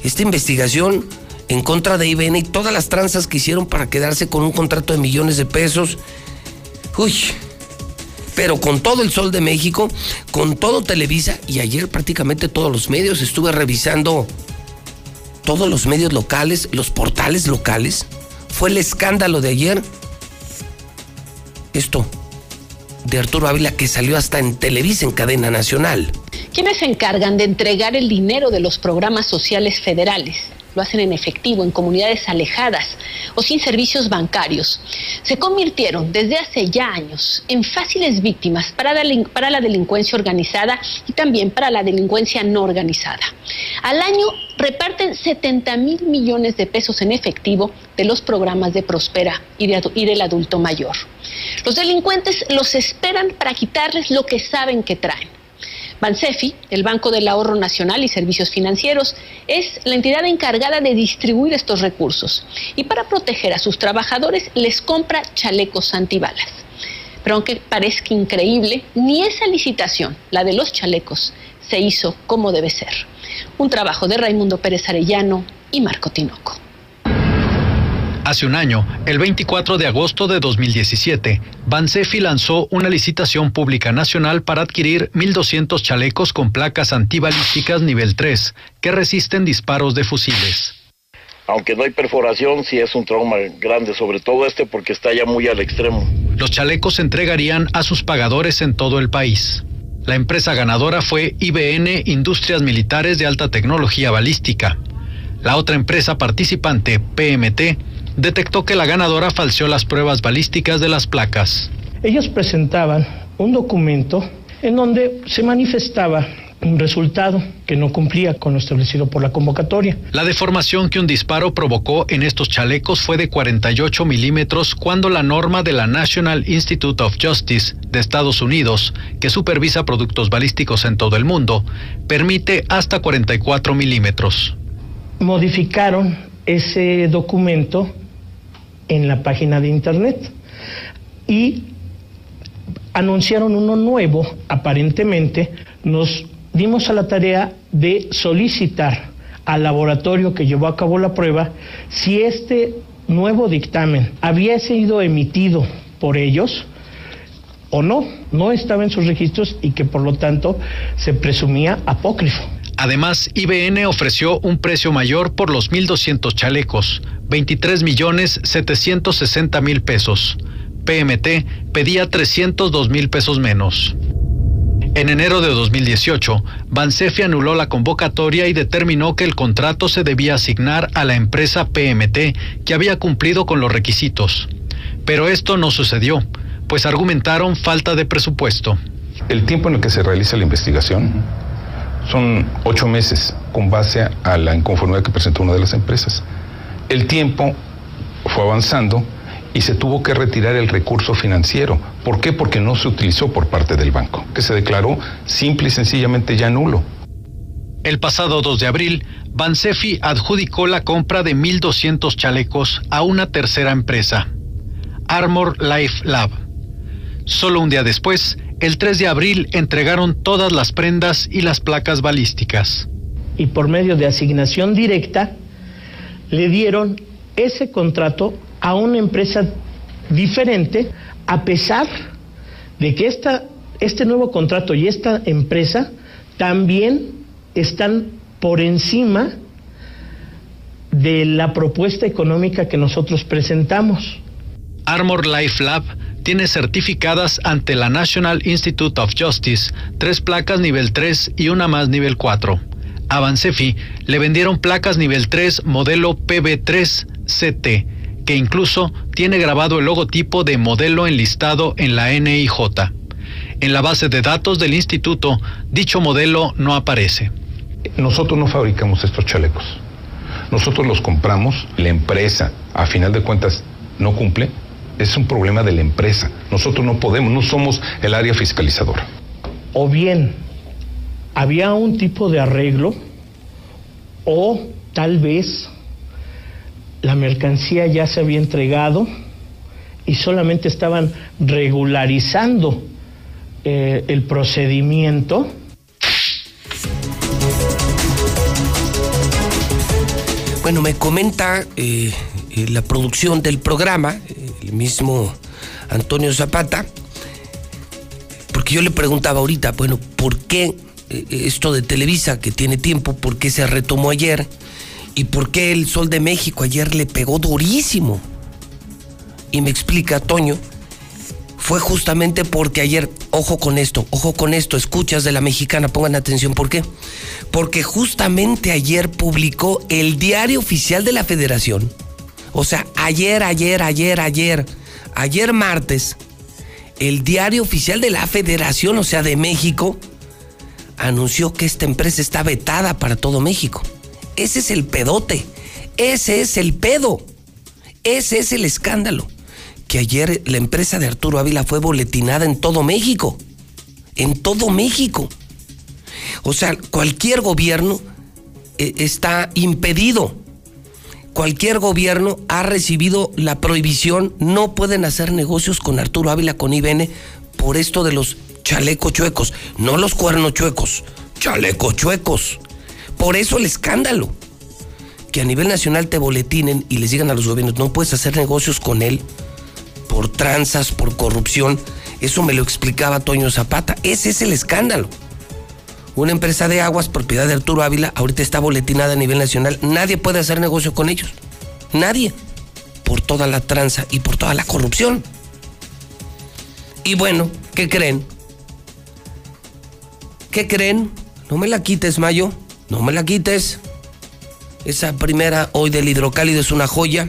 esta investigación en contra de IBN y todas las tranzas que hicieron para quedarse con un contrato de millones de pesos. Uy, pero con todo el sol de México, con todo Televisa y ayer prácticamente todos los medios, estuve revisando todos los medios locales, los portales locales fue el escándalo de ayer. Esto de Arturo Ávila que salió hasta en Televisa en cadena nacional.
¿Quiénes se encargan de entregar el dinero de los programas sociales federales? Lo hacen en efectivo en comunidades alejadas o sin servicios bancarios, se convirtieron desde hace ya años en fáciles víctimas para, la delincuencia organizada y también para la delincuencia no organizada. Al año reparten 70 mil millones de pesos en efectivo de los programas de Prospera y del adulto mayor. Los delincuentes los esperan para quitarles lo que saben que traen Bansefi, el Banco del Ahorro Nacional y Servicios Financieros, es la entidad encargada de distribuir estos recursos y para proteger a sus trabajadores les compra chalecos antibalas. Pero aunque parezca increíble, ni esa licitación, la de los chalecos, se hizo como debe ser. Un trabajo de Raimundo Pérez Arellano y Marco Tinoco.
Hace un año, el 24 de agosto de 2017, Bansefi lanzó una licitación pública nacional para adquirir 1.200 chalecos con placas antibalísticas nivel 3 que resisten disparos de fusiles.
Aunque no hay perforación, sí es un trauma grande, sobre todo este porque está ya muy al extremo.
Los chalecos se entregarían a sus pagadores en todo el país. La empresa ganadora fue IBN Industrias Militares de Alta Tecnología Balística. La otra empresa participante, PMT, detectó que la ganadora falseó las pruebas balísticas de las placas.
Ellos presentaban un documento en donde se manifestaba un resultado que no cumplía con lo establecido por la convocatoria.
La deformación que un disparo provocó en estos chalecos fue de 48 milímetros cuando la norma de la National Institute of Justice de Estados Unidos, que supervisa productos balísticos en todo el mundo, permite hasta 44 milímetros.
Modificaron ese documento en la página de internet. Y anunciaron uno nuevo, aparentemente, nos dimos a la tarea de solicitar al laboratorio que llevó a cabo la prueba si este nuevo dictamen había sido emitido por ellos o no, no estaba en sus registros y que por lo tanto se presumía apócrifo.
Además, IBN ofreció un precio mayor por los 1.200 chalecos, 23 millones 760 mil pesos. PMT pedía 302 mil pesos menos. En enero de 2018, Bansefi anuló la convocatoria y determinó que el contrato se debía asignar a la empresa PMT, que había cumplido con los requisitos. Pero esto no sucedió, pues argumentaron falta de presupuesto.
El tiempo en el que se realiza la investigación son ocho meses con base a la inconformidad que presentó una de las empresas. El tiempo fue avanzando y se tuvo que retirar el recurso financiero. ¿Por qué? Porque no se utilizó por parte del banco, que se declaró simple y sencillamente ya nulo.
El pasado 2 de abril, Bansefi adjudicó la compra de 1.200 chalecos a una tercera empresa, Armor Life Lab. Solo un día después, el 3 de abril entregaron todas las prendas y las placas balísticas.
Y por medio de asignación directa, le dieron ese contrato a una empresa diferente, a pesar de que esta, este nuevo contrato y esta empresa también están por encima de la propuesta económica que nosotros presentamos.
Armor Life Lab tiene certificadas ante la National Institute of Justice tres placas nivel 3 y una más nivel 4. A Bansefi le vendieron placas nivel 3 modelo PB3CT que incluso tiene grabado el logotipo de modelo enlistado en la NIJ. En la base de datos del instituto, dicho modelo no aparece.
Nosotros no fabricamos estos chalecos. Nosotros los compramos, la empresa, a final de cuentas, no cumple. Es un problema de la empresa. Nosotros no podemos, no somos el área fiscalizadora.
O bien, había un tipo de arreglo o tal vez la mercancía ya se había entregado y solamente estaban regularizando eh, el procedimiento.
Bueno, me comenta eh, eh, la producción del programa, el mismo Antonio Zapata, porque yo le preguntaba ahorita, bueno, ¿por qué esto de Televisa, que tiene tiempo, por qué se retomó ayer? ¿Y por qué el Sol de México ayer le pegó durísimo? Y me explica Toño, fue justamente porque ayer, ojo con esto, ojo con esto, escuchas de la mexicana, pongan atención, ¿por qué? Porque justamente ayer publicó el diario oficial de la federación, o sea, ayer, ayer, ayer, ayer, ayer martes, el diario oficial de la federación, o sea, de México, anunció que esta empresa está vetada para todo México. Ese es el pedote. Ese es el pedo. Ese es el escándalo. Que ayer la empresa de Arturo Ávila fue boletinada en todo México. En todo México. O sea, cualquier gobierno eh, está impedido. Cualquier gobierno ha recibido la prohibición. No pueden hacer negocios con Arturo Ávila, con IBN, por esto de los chalecos chuecos. No los cuernos chuecos. Chalecos chuecos. Por eso el escándalo. Que a nivel nacional te boletinen y les digan a los gobiernos, no puedes hacer negocios con él por tranzas, por corrupción. Eso me lo explicaba Toño Zapata. Ese es el escándalo. Una empresa de aguas, propiedad de Arturo Ávila, ahorita está boletinada a nivel nacional. Nadie puede hacer negocio con ellos. Nadie. Por toda la tranza y por toda la corrupción. Y bueno, ¿qué creen? ¿Qué creen? No me la quites, Mayo. No me la quites. Esa primera hoy del hidrocálido es una joya.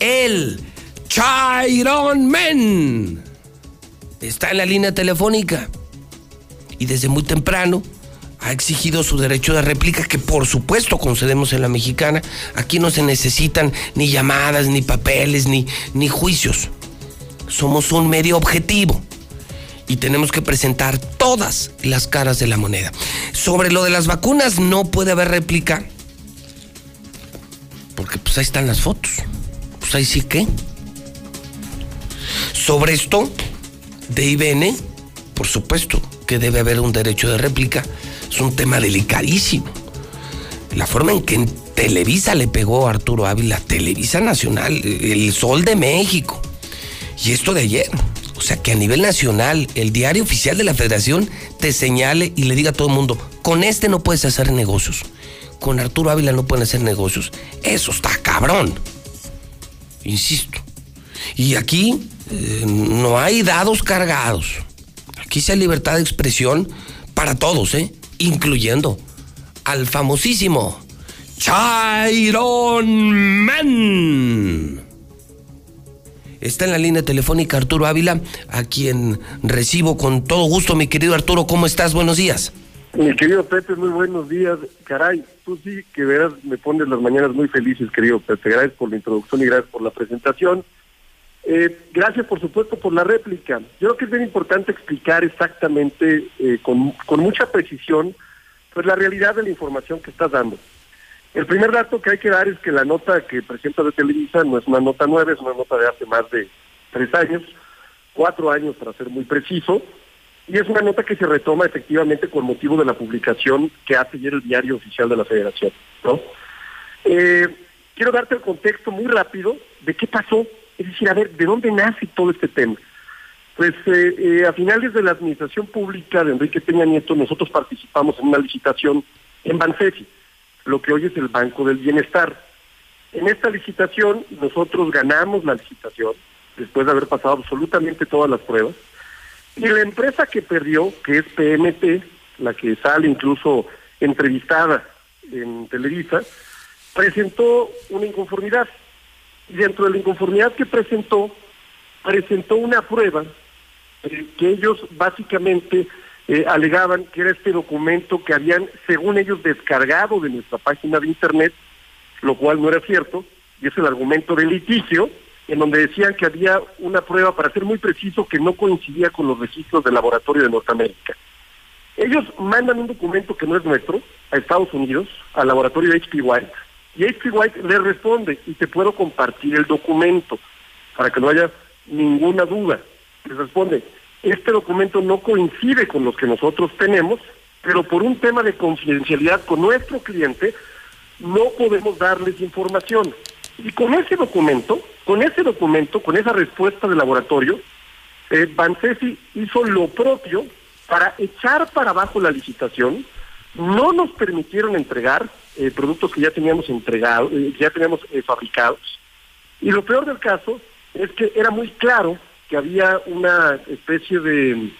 El Chiron Men está en la línea telefónica y desde muy temprano ha exigido su derecho de réplica que por supuesto concedemos en la mexicana. Aquí no se necesitan ni llamadas, ni papeles, ni, ni juicios. Somos un medio objetivo y tenemos que presentar todas las caras de la moneda. Sobre lo de las vacunas no puede haber réplica, porque pues ahí están las fotos. Pues ahí sí que. Sobre esto de IBN, por supuesto que debe haber un derecho de réplica. Es un tema delicadísimo. La forma en que Televisa le pegó a Arturo Ávila, Televisa Nacional, el Sol de México. Y esto de ayer, o sea, que a nivel nacional, el diario oficial de la federación te señale y le diga a todo el mundo, con este no puedes hacer negocios. Con Arturo Ávila no pueden hacer negocios. Eso está cabrón. Insisto. Y aquí eh, no hay dados cargados. Aquí libertad de expresión para todos, ¿eh? Incluyendo al famosísimo Chiron Man. Está en la línea telefónica Arturo Ávila, a quien recibo con todo gusto. Mi querido Arturo, ¿cómo estás? Buenos días.
Mi querido Pepe, muy buenos días. Caray, tú sí que verás, me pones las mañanas muy felices, querido Pepe. Gracias por la introducción y gracias por la presentación. Eh, gracias, por supuesto, por la réplica. Yo creo que es bien importante explicar exactamente, eh, con, con mucha precisión, pues la realidad de la información que estás dando. El primer dato que hay que dar es que la nota que presenta de Televisa no es una nota nueva, es una nota de hace más de tres años, cuatro años para ser muy preciso, y es una nota que se retoma efectivamente con motivo de la publicación que hace ayer el diario oficial de la Federación. Eh, quiero darte el contexto muy rápido de qué pasó, es decir, a ver, ¿de dónde nace todo este tema? Pues eh, eh, a finales de la administración pública de Enrique Peña Nieto, nosotros participamos en una licitación en Bansefi lo que hoy es el Banco del Bienestar. En esta licitación nosotros ganamos la licitación después de haber pasado absolutamente todas las pruebas y la empresa que perdió, que es PMT, la que sale incluso entrevistada en Televisa, presentó una inconformidad. Dentro de la inconformidad que presentó, presentó una prueba eh, que ellos básicamente eh, alegaban que era este documento que habían, según ellos, descargado de nuestra página de internet, lo cual no era cierto, y es el argumento del litigio, en donde decían que había una prueba, para ser muy preciso, que no coincidía con los registros del laboratorio de Norteamérica. Ellos mandan un documento que no es nuestro a Estados Unidos, al laboratorio de HP White, y HP White le responde, y te puedo compartir el documento, para que no haya ninguna duda. Les responde, este documento no coincide con los que nosotros tenemos, pero por un tema de confidencialidad con nuestro cliente, no podemos darles información. Y con ese documento, con ese documento, con esa respuesta del laboratorio, eh, Bansesi hizo lo propio para echar para abajo la licitación, no nos permitieron entregar eh, productos que ya teníamos entregados, eh, ya teníamos eh, fabricados. Y lo peor del caso es que era muy claro que había una especie de,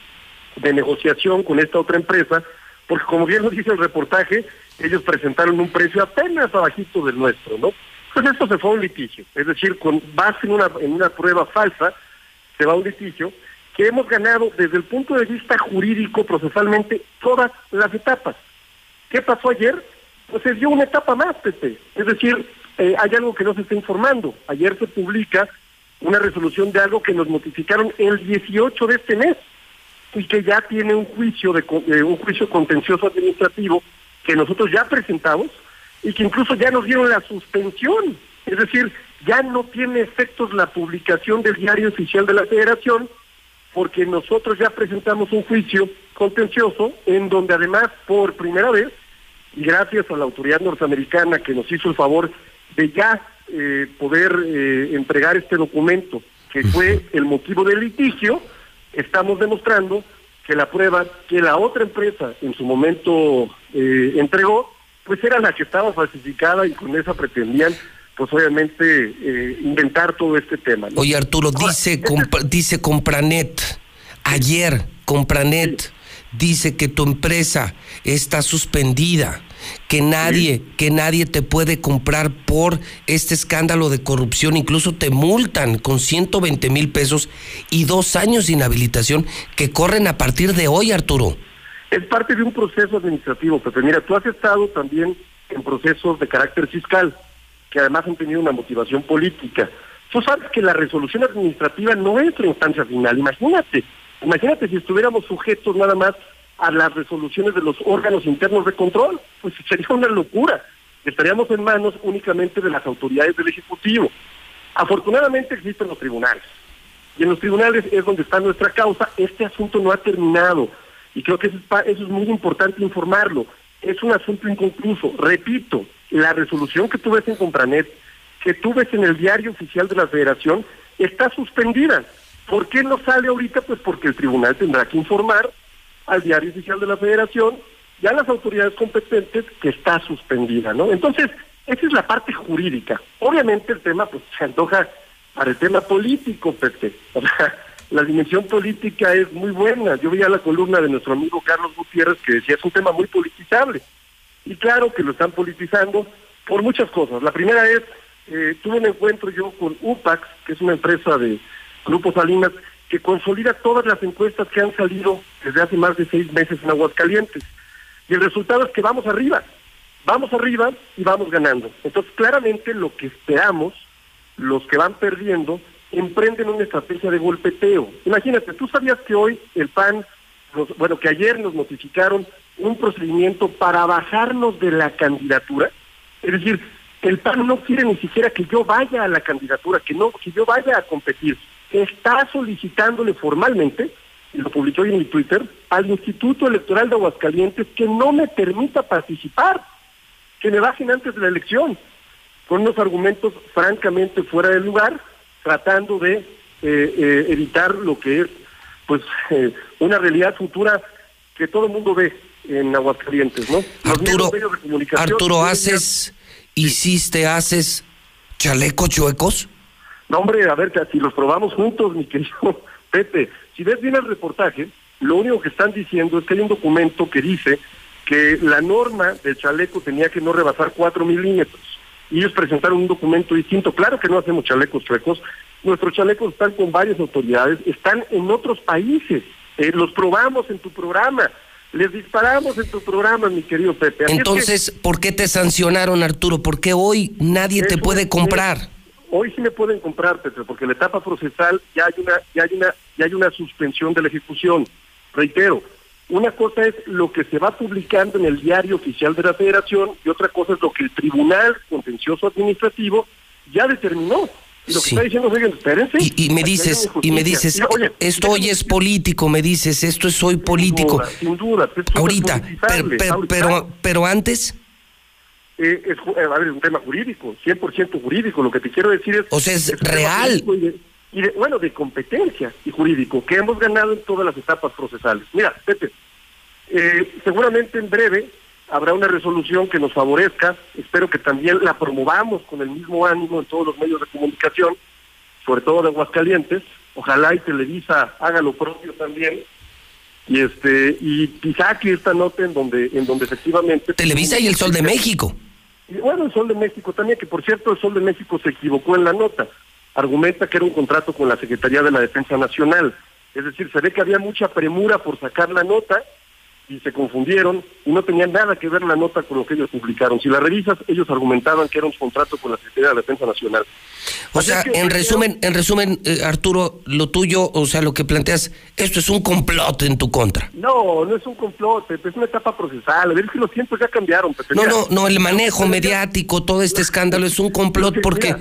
negociación con esta otra empresa, porque como bien lo dice el reportaje, ellos presentaron un precio apenas abajito del nuestro, ¿no? Pues esto se fue a un litigio, es decir, con base en una, en una prueba falsa, se va a un litigio que hemos ganado desde el punto de vista jurídico, procesalmente, todas las etapas. ¿Qué pasó ayer? Pues se dio una etapa más, Pepe. Es decir, eh, hay algo que no se está informando. Ayer se publica una resolución de algo que nos notificaron el 18 de este mes y que ya tiene un juicio de eh, un juicio contencioso administrativo que nosotros ya presentamos y que incluso ya nos dieron la suspensión. Es decir, ya no tiene efectos la publicación del diario oficial de la Federación porque nosotros ya presentamos un juicio contencioso en donde además por primera vez y gracias a la autoridad norteamericana que nos hizo el favor de ya eh, poder eh, entregar este documento que fue el motivo del litigio, estamos demostrando que la prueba que la otra empresa en su momento eh, entregó, pues era la que estaba falsificada y con esa pretendían pues obviamente inventar todo este tema.
Oye Arturo, dice, este dice Compranet, ayer Compranet dice que tu empresa está suspendida, que nadie, que nadie te puede comprar por este escándalo de corrupción, incluso te multan con 120 mil pesos y dos años de inhabilitación que corren a partir de hoy, Arturo.
Es parte de un proceso administrativo, Pepe. Mira, tú has estado también en procesos de carácter fiscal, que además han tenido una motivación política. Tú sabes que la resolución administrativa no es la instancia final, imagínate Imagínate si estuviéramos sujetos nada más a las resoluciones de los órganos internos de control, pues sería una locura. Estaríamos en manos únicamente de las autoridades del Ejecutivo. Afortunadamente existen los tribunales. Y en los tribunales es donde está nuestra causa. Este asunto no ha terminado. Y creo que eso es, muy importante informarlo. Es un asunto inconcluso. Repito, la resolución que tú ves en Compranet, que tú ves en el diario oficial de la Federación, está suspendida. ¿Por qué no sale ahorita? Pues porque el tribunal tendrá que informar al diario oficial de la federación y a las autoridades competentes que está suspendida, ¿no? Entonces, esa es la parte jurídica. Obviamente el tema pues se antoja para el tema político, Pepe. La dimensión política es muy buena. Yo veía la columna de nuestro amigo Carlos Gutiérrez que decía es un tema muy politizable. Y claro que lo están politizando por muchas cosas. La primera es, eh, tuve un encuentro yo con UPAX, que es una empresa de Grupo Salinas, que consolida todas las encuestas que han salido desde hace más de seis meses en Aguascalientes. Y el resultado es que vamos arriba, vamos arriba y vamos ganando. Entonces, claramente lo que esperamos, los que van perdiendo, emprenden una estrategia de golpeteo. Imagínate, tú sabías que hoy el PAN, bueno, que ayer nos notificaron un procedimiento para bajarnos de la candidatura. Es decir, el PAN no quiere ni siquiera que yo vaya a la candidatura, que no, que yo vaya a competir está solicitándole formalmente, y lo publicó en mi Twitter, al Instituto Electoral de Aguascalientes que no me permita participar, que me bajen antes de la elección, con unos argumentos francamente fuera de lugar, tratando de eh, eh, evitar lo que es pues eh, una realidad futura que todo el mundo ve en Aguascalientes, ¿no?
Arturo, Arturo, ¿haces, hiciste, haces chalecos chuecos?
No, hombre, a ver, si los probamos juntos, mi querido Pepe, si ves bien el reportaje, lo único que están diciendo es que hay un documento que dice que la norma del chaleco tenía que no rebasar 4 milímetros. y ellos presentaron un documento distinto. Claro que no hacemos chalecos chuecos, nuestros chalecos están con varias autoridades, están en otros países, eh, los probamos en tu programa, les disparamos en tu programa, mi querido Pepe.
Entonces, ¿por qué te sancionaron, Arturo? ¿Por qué hoy nadie te puede comprar?
Hoy sí me pueden comprar, Pepe, porque la etapa procesal ya hay una, ya hay una, ya hay una suspensión de la ejecución. Reitero, una cosa es lo que se va publicando en el diario oficial de la Federación y otra cosa es lo que el Tribunal Contencioso Administrativo ya determinó. Y lo que está diciendo, oigan, espérense.
Y, me dices, y me dices, esto hoy es político, me dices, esto es hoy político.
Sin duda,
ahorita, pero, pero, pero, antes.
Eh, es, eh, a ver, un tema jurídico, 100% jurídico. Lo que te quiero decir es.
O sea, es, real.
Y, de, bueno, de competencia y jurídico, que hemos ganado en todas las etapas procesales. Mira, Pepe, eh, seguramente en breve habrá una resolución que nos favorezca, espero que también la promovamos con el mismo ánimo en todos los medios de comunicación, sobre todo de Aguascalientes, ojalá y Televisa haga lo propio también, y este y, quizá saque esta nota en donde en donde efectivamente
Televisa y el Sol de México
y bueno el Sol de México también que por cierto el Sol de México se equivocó en la nota. Argumenta que era un contrato con la Secretaría de la Defensa Nacional. Es decir se ve que había mucha premura por sacar la nota y se confundieron y no tenían nada que ver la nota con lo que ellos publicaron. Si la revisas, ellos argumentaban que era un contrato con la Secretaría de la Defensa Nacional.
O sea, en resumen, en resumen, eh, Arturo, lo tuyo, o sea, lo que planteas, esto es un complot en tu contra.
No, no es un complot, es una etapa procesal. A ver si los tiempos ya cambiaron.
No, no, no, el manejo mediático, todo este escándalo es un complot porque,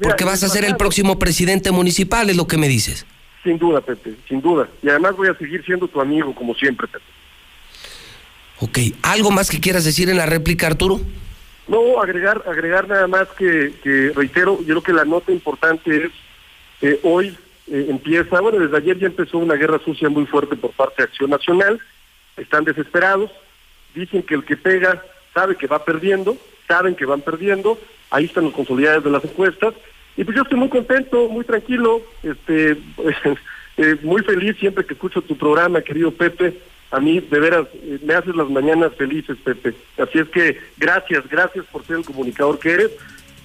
porque vas a ser el próximo presidente municipal, es lo que me dices.
Sin duda, Pepe, sin duda. Y además voy a seguir siendo tu amigo, como siempre, Pepe.
Ok, ¿algo más que quieras decir en la réplica, Arturo?
No, agregar, agregar nada más que, reitero, yo creo que la nota importante es que hoy eh, empieza, bueno, desde ayer ya empezó una guerra sucia muy fuerte por parte de Acción Nacional, están desesperados, dicen que el que pega sabe que va perdiendo, saben que van perdiendo, ahí están los consolidadores de las encuestas, y pues yo estoy muy contento, muy tranquilo, este, eh, muy feliz siempre que escucho tu programa, querido Pepe, a mí de veras eh, me haces las mañanas felices, Pepe. Así es que gracias, gracias por ser el comunicador que eres.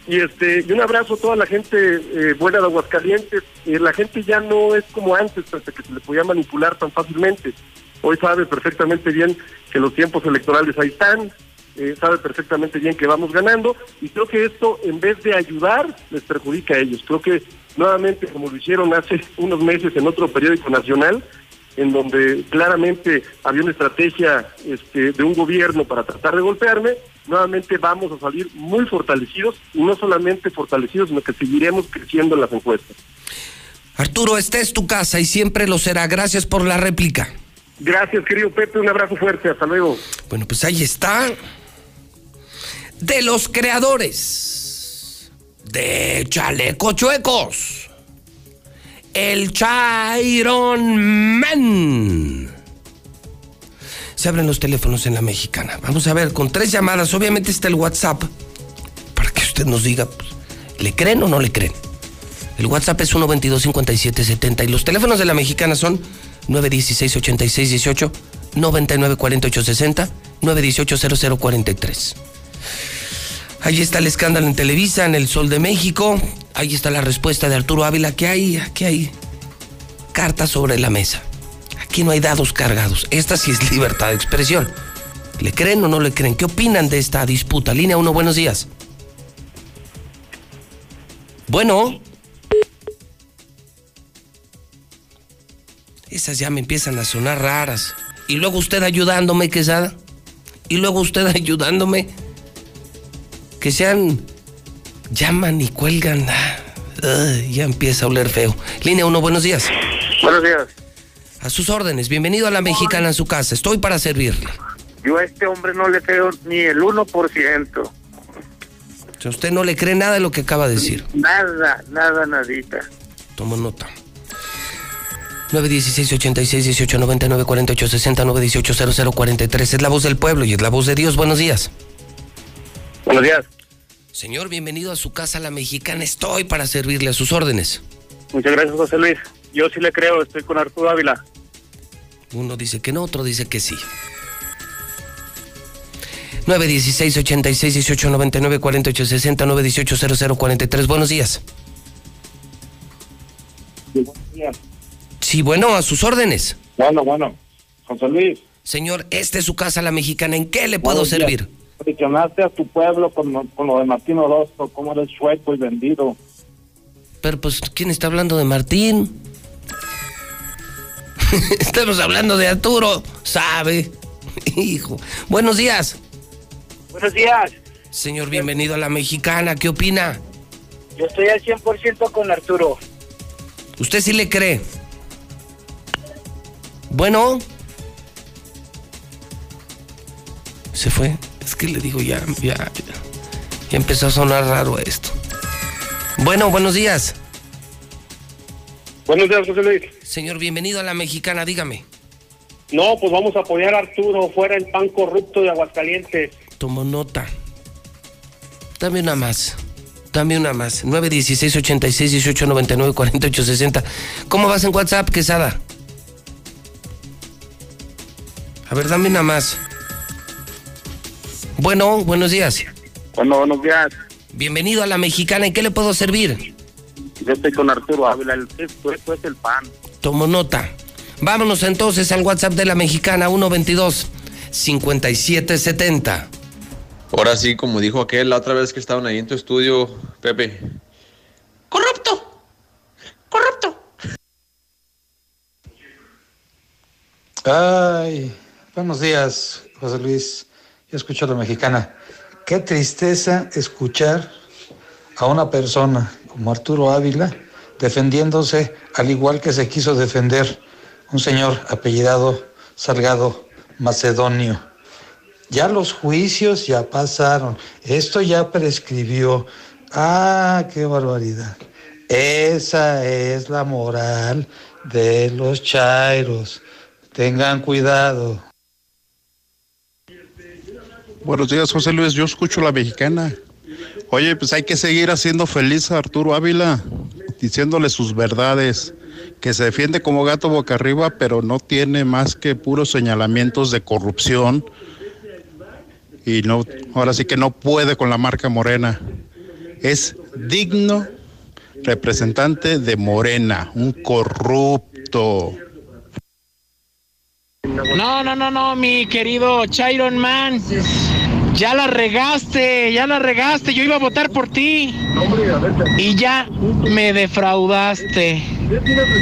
Y este y un abrazo a toda la gente eh, buena de Aguascalientes. Eh, la gente ya no es como antes, Pepe, que se le podía manipular tan fácilmente. Hoy sabe perfectamente bien que los tiempos electorales ahí están, sabe perfectamente bien que vamos ganando y creo que esto en vez de ayudar les perjudica a ellos. Creo que nuevamente como lo hicieron hace unos meses en otro periódico nacional, en donde claramente había una estrategia este, de un gobierno para tratar de golpearme, nuevamente vamos a salir muy fortalecidos y no solamente fortalecidos, sino que seguiremos creciendo en las encuestas.
Arturo, esta es tu casa y siempre lo será. Gracias por la réplica.
Gracias, querido Pepe. Un abrazo fuerte. Hasta luego.
Bueno, pues ahí está. De los creadores de Chaleco Chuecos el Chiron Man. Se abren los teléfonos en la mexicana. Vamos a ver, con tres llamadas, obviamente está el WhatsApp, para que usted nos diga, pues, ¿le creen o no le creen? El WhatsApp es 122-5770 y los teléfonos de la mexicana son 916-8618, 994860, 918-0043. Ahí está el escándalo en Televisa, en El Sol de México. Ahí está la respuesta de Arturo Ávila, que hay, aquí hay cartas sobre la mesa. Aquí no hay dados cargados. Esta sí es libertad de expresión. ¿Le creen o no le creen? ¿Qué opinan de esta disputa? Línea 1, buenos días. Bueno. Esas ya me empiezan a sonar raras. Y luego usted ayudándome, Quesada. Y luego usted ayudándome que sean, llaman y cuelgan. ya empieza a oler feo. Línea 1, buenos días.
Buenos días.
A sus órdenes, bienvenido a la mexicana en su casa. Estoy para servirle.
Yo a este hombre no le creo ni el 1%.
O usted no le cree nada de lo que acaba de decir.
Nada, nada, nadita.
Tomo nota. 916 86 18 99 48 60 918 0043 es la voz del pueblo y es la voz de Dios. Buenos días.
Buenos días.
Señor, bienvenido a su casa, la mexicana. Estoy para servirle a sus órdenes.
Muchas gracias, José Luis. Yo sí le creo, estoy con Arturo Ávila.
Uno dice que no, otro dice que sí. 916 86 18 99 48 60 918 00 43. Buenos días.
Sí, buenos días.
Sí, bueno, a sus órdenes.
Bueno, bueno. José Luis.
Señor, esta es su casa, la mexicana. ¿En qué le puedo
buenos días.
Servir?
Mencionaste a tu pueblo con, lo- con lo de Martín Orozco, cómo eres chueco y vendido.
Pero pues, ¿quién está hablando de Martín? Estamos hablando de Arturo, ¿sabe? Hijo. Buenos días.
Buenos días.
Señor, bienvenido a la mexicana. ¿Qué opina?
Yo estoy al 100% con Arturo.
¿Usted sí le cree? Bueno. Se fue. Es que le digo ya, ya, ya, ya empezó a sonar raro esto. Bueno, buenos días.
Buenos días, José Luis.
Señor, bienvenido a la mexicana, dígame.
No, pues vamos a apoyar a Arturo, fuera el pan corrupto de Aguascalientes.
Tomo nota. Dame una más. Dame una más. 916 86 18 99 48 60. ¿Cómo vas en WhatsApp, Quesada? A ver, dame una más. Bueno, buenos días.
Bueno, buenos días.
Bienvenido a la mexicana. ¿En qué le puedo servir?
Yo estoy con Arturo Ávila, el esto, esto es el pan.
Tomo nota. Vámonos entonces al WhatsApp de la mexicana 122 5770.
Ahora sí, como dijo aquel la otra vez que estaban ahí en tu estudio, Pepe.
¡Corrupto! ¡Corrupto!
Ay, buenos días, José Luis. Yo escucho a la mexicana. Qué tristeza escuchar a una persona como Arturo Ávila defendiéndose al igual que se quiso defender un señor apellidado Salgado Macedonio. Ya los juicios ya pasaron. Esto ya prescribió. Ah, qué barbaridad. Esa es la moral de los chairos. Tengan cuidado.
Buenos días, José Luis. Yo escucho la mexicana. Oye, pues hay que seguir haciendo feliz a Arturo Ávila, diciéndole sus verdades, que se defiende como gato boca arriba, pero no tiene más que puros señalamientos de corrupción. Y no, ahora sí que no puede con la marca Morena. Es digno representante de Morena, un corrupto.
No, no, no, no, mi querido Chiron Man. Ya la regaste, ya la regaste. Yo iba a votar por ti. Y ya me defraudaste.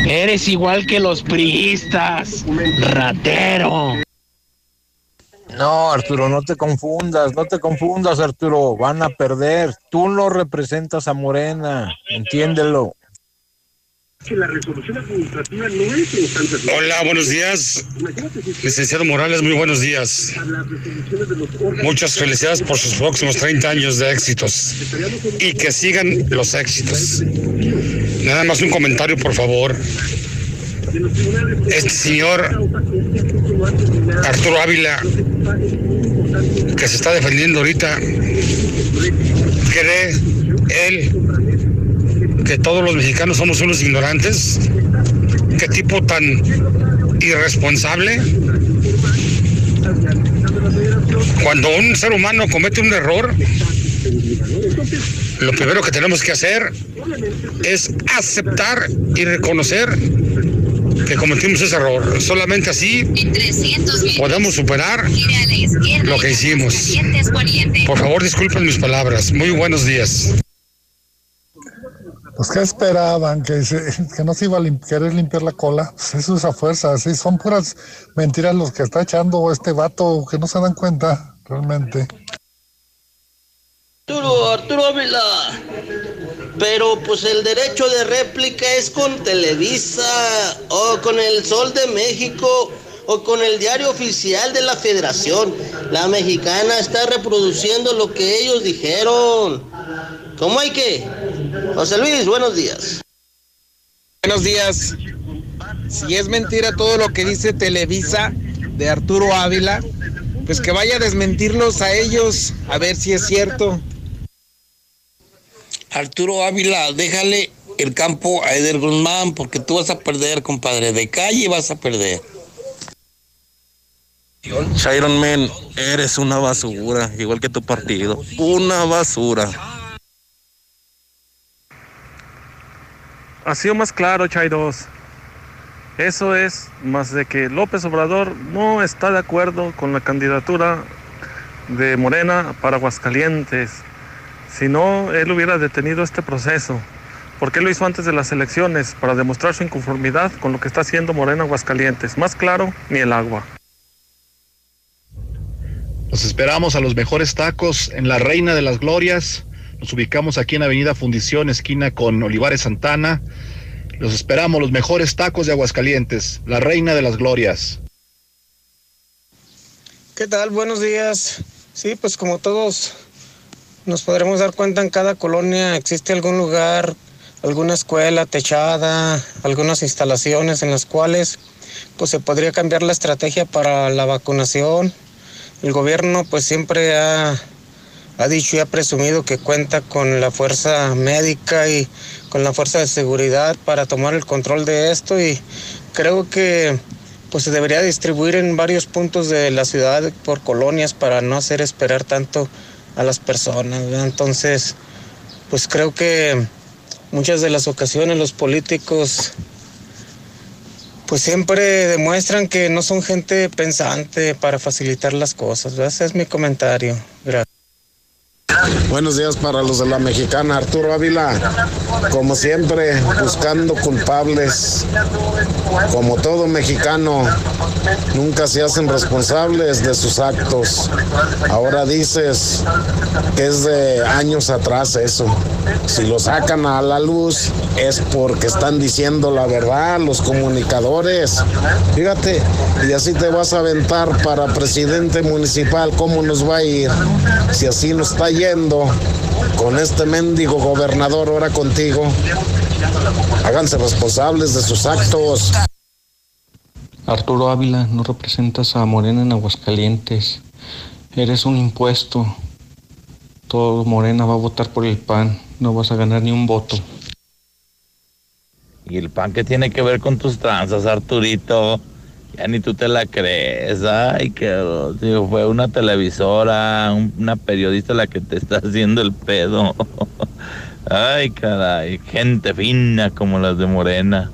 Eres igual que los priistas. Ratero.
No, Arturo, no te confundas, no te confundas, Arturo. Van a perder. Tú no representas a Morena, entiéndelo.
Que la resolución administrativa no es instancia
Hola, buenos días. Licenciado Morales, muy buenos días. Muchas felicidades por sus próximos 30 años de éxitos y que sigan los éxitos. Nada más un comentario, por favor. Este señor Arturo Ávila, que se está defendiendo ahorita, cree él que todos los mexicanos somos unos ignorantes. ¿Qué tipo tan irresponsable? Cuando un ser humano comete un error, lo primero que tenemos que hacer es aceptar y reconocer que cometimos ese error. Solamente así podemos superar lo que hicimos. Por favor, disculpen mis palabras. Muy buenos días.
Pues, ¿qué esperaban? ¿Que, no se iba a querer limpiar la cola? Pues eso es a fuerza, sí, son puras mentiras los que está echando este vato que no se dan cuenta, realmente.
Arturo, Arturo Ávila. Pero pues el derecho de réplica es con Televisa o con el Sol de México o con el diario oficial de la Federación. La mexicana está reproduciendo lo que ellos dijeron. ¿Cómo hay que? José Luis, buenos días.
Buenos días. Si es mentira todo lo que dice Televisa de Arturo Ávila, pues que vaya a desmentirlos a ellos, a ver si es cierto.
Arturo Ávila, déjale el campo a Eder Guzmán porque tú vas a perder, compadre. De calle vas a perder.
Chiron Man, eres una basura, igual que tu partido. Una basura.
Ha sido más claro, Chairos. Eso es más de que López Obrador no está de acuerdo con la candidatura de Morena para Aguascalientes. Si no, él hubiera detenido este proceso. ¿Por qué lo hizo antes de las elecciones? Para demostrar su inconformidad con lo que está haciendo Morena Aguascalientes. Más claro, ni el agua.
Los esperamos a los mejores tacos en la Reina de las Glorias. Nos ubicamos aquí en Avenida Fundición, esquina con Olivares Santana. Los esperamos, los mejores tacos de Aguascalientes, la Reina de las Glorias.
¿Qué tal? Buenos días. Sí, pues como todos nos podremos dar cuenta, en cada colonia existe algún lugar, alguna escuela techada, algunas instalaciones en las cuales pues se podría cambiar la estrategia para la vacunación. El gobierno pues siempre ha, ha dicho y ha presumido que cuenta con la fuerza médica y con la fuerza de seguridad para tomar el control de esto y creo que pues se debería distribuir en varios puntos de la ciudad por colonias para no hacer esperar tanto a las personas. Entonces, pues creo que muchas de las ocasiones los políticos pues siempre demuestran que no son gente pensante para facilitar las cosas. Ese es mi comentario. Gracias.
Buenos días para los de la mexicana, Arturo Ávila. Como siempre, buscando culpables. Como todo mexicano, nunca se hacen responsables de sus actos. Ahora dices que es de años atrás eso. Si lo sacan a la luz es porque están diciendo la verdad los comunicadores. Fíjate, y así te vas a aventar para presidente municipal, ¿cómo nos va a ir? Si así nos está yendo con este mendigo gobernador ahora contigo. Háganse responsables de sus actos.
Arturo Ávila, no representas a Morena en Aguascalientes. Eres un impuesto. Todo Morena va a votar por el PAN. No vas a ganar ni un voto.
¿Y el PAN qué tiene que ver con tus tranzas, Arturito? Ya ni tú te la crees. Ay, que fue una televisora, una periodista la que te está haciendo el pedo. Ay, caray, gente fina como las de Morena.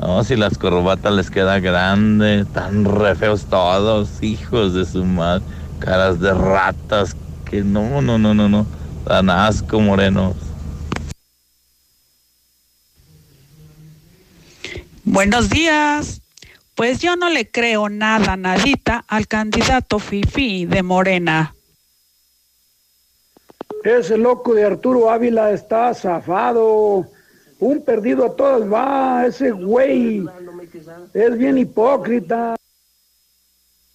No, si las corbatas les queda grande, tan re feos todos, hijos de su madre, caras de ratas, que no, no, no, no, no, tan asco morenos.
Buenos días. Pues yo no le creo nada, nadita, al candidato Fifi de Morena.
Ese loco de Arturo Ávila está zafado. Un perdido a todas va, ese güey. Es bien hipócrita.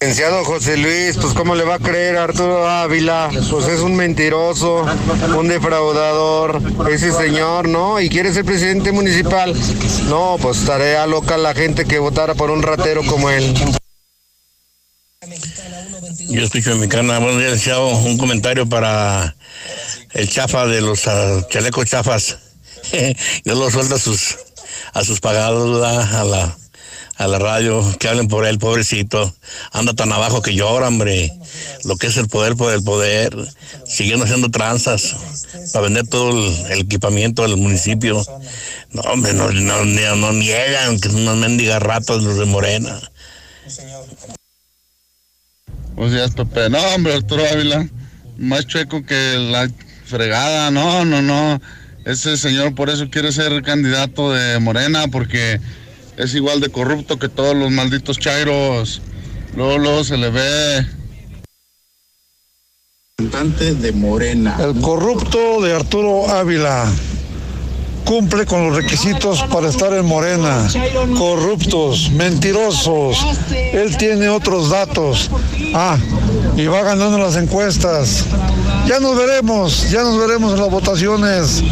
Licenciado José Luis, pues cómo le va a creer Arturo Ávila, pues es un mentiroso, un defraudador, ese señor, ¿no? Y quiere ser presidente municipal. No, pues tarea loca la gente que votara por un ratero como él.
Yo escucho en mi canal, buenos días, licenciado, un comentario para el chafa de los uh, chalecos chafas. Yo lo suelto a sus pagados, a la a la radio, que hablen por él, pobrecito. Anda tan abajo que llora, hombre. Lo que es el poder por el poder. Siguiendo haciendo tranzas para vender todo el, equipamiento del municipio. No, hombre, no, no, no, niegan que son unas mendigas ratas los de Morena.
Buenos días, Pepe. No, hombre, Arturo Ávila, más chueco que la fregada. No, no, no. Ese señor por eso quiere ser candidato de Morena, porque es igual de corrupto que todos los malditos chairos. Luego, luego se le ve.
de Morena.
El corrupto de Arturo Ávila cumple con los requisitos para estar en Morena. Corruptos, mentirosos. Él tiene otros datos. Ah, y va ganando las encuestas. Ya nos veremos, ya nos veremos en las votaciones.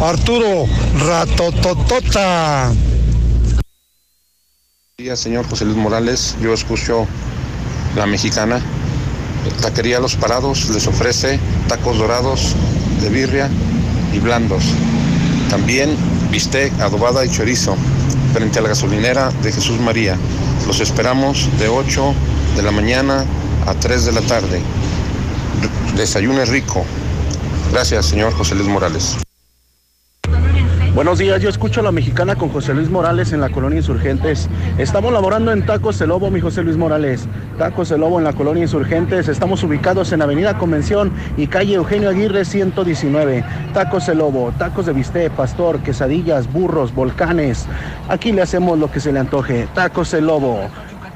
Arturo Ratototota
días, señor José Luis Morales. Yo escucho la mexicana. Taquería Los Parados les ofrece tacos dorados de birria y blandos. También bistec, adobada y chorizo frente a la gasolinera de Jesús María. Los esperamos de 8
de la mañana a 3 de la tarde. Desayune rico. Gracias, señor José Luis Morales.
Buenos días, yo escucho a la mexicana con José Luis Morales en la colonia Insurgentes. Estamos laborando en Tacos El Lobo, mi José Luis Morales. Tacos El Lobo en la colonia Insurgentes. Estamos ubicados en Avenida Convención y calle Eugenio Aguirre 119. Tacos El Lobo, tacos de bistec, pastor, quesadillas, burros, volcanes. Aquí le hacemos lo que se le antoje. Tacos El Lobo.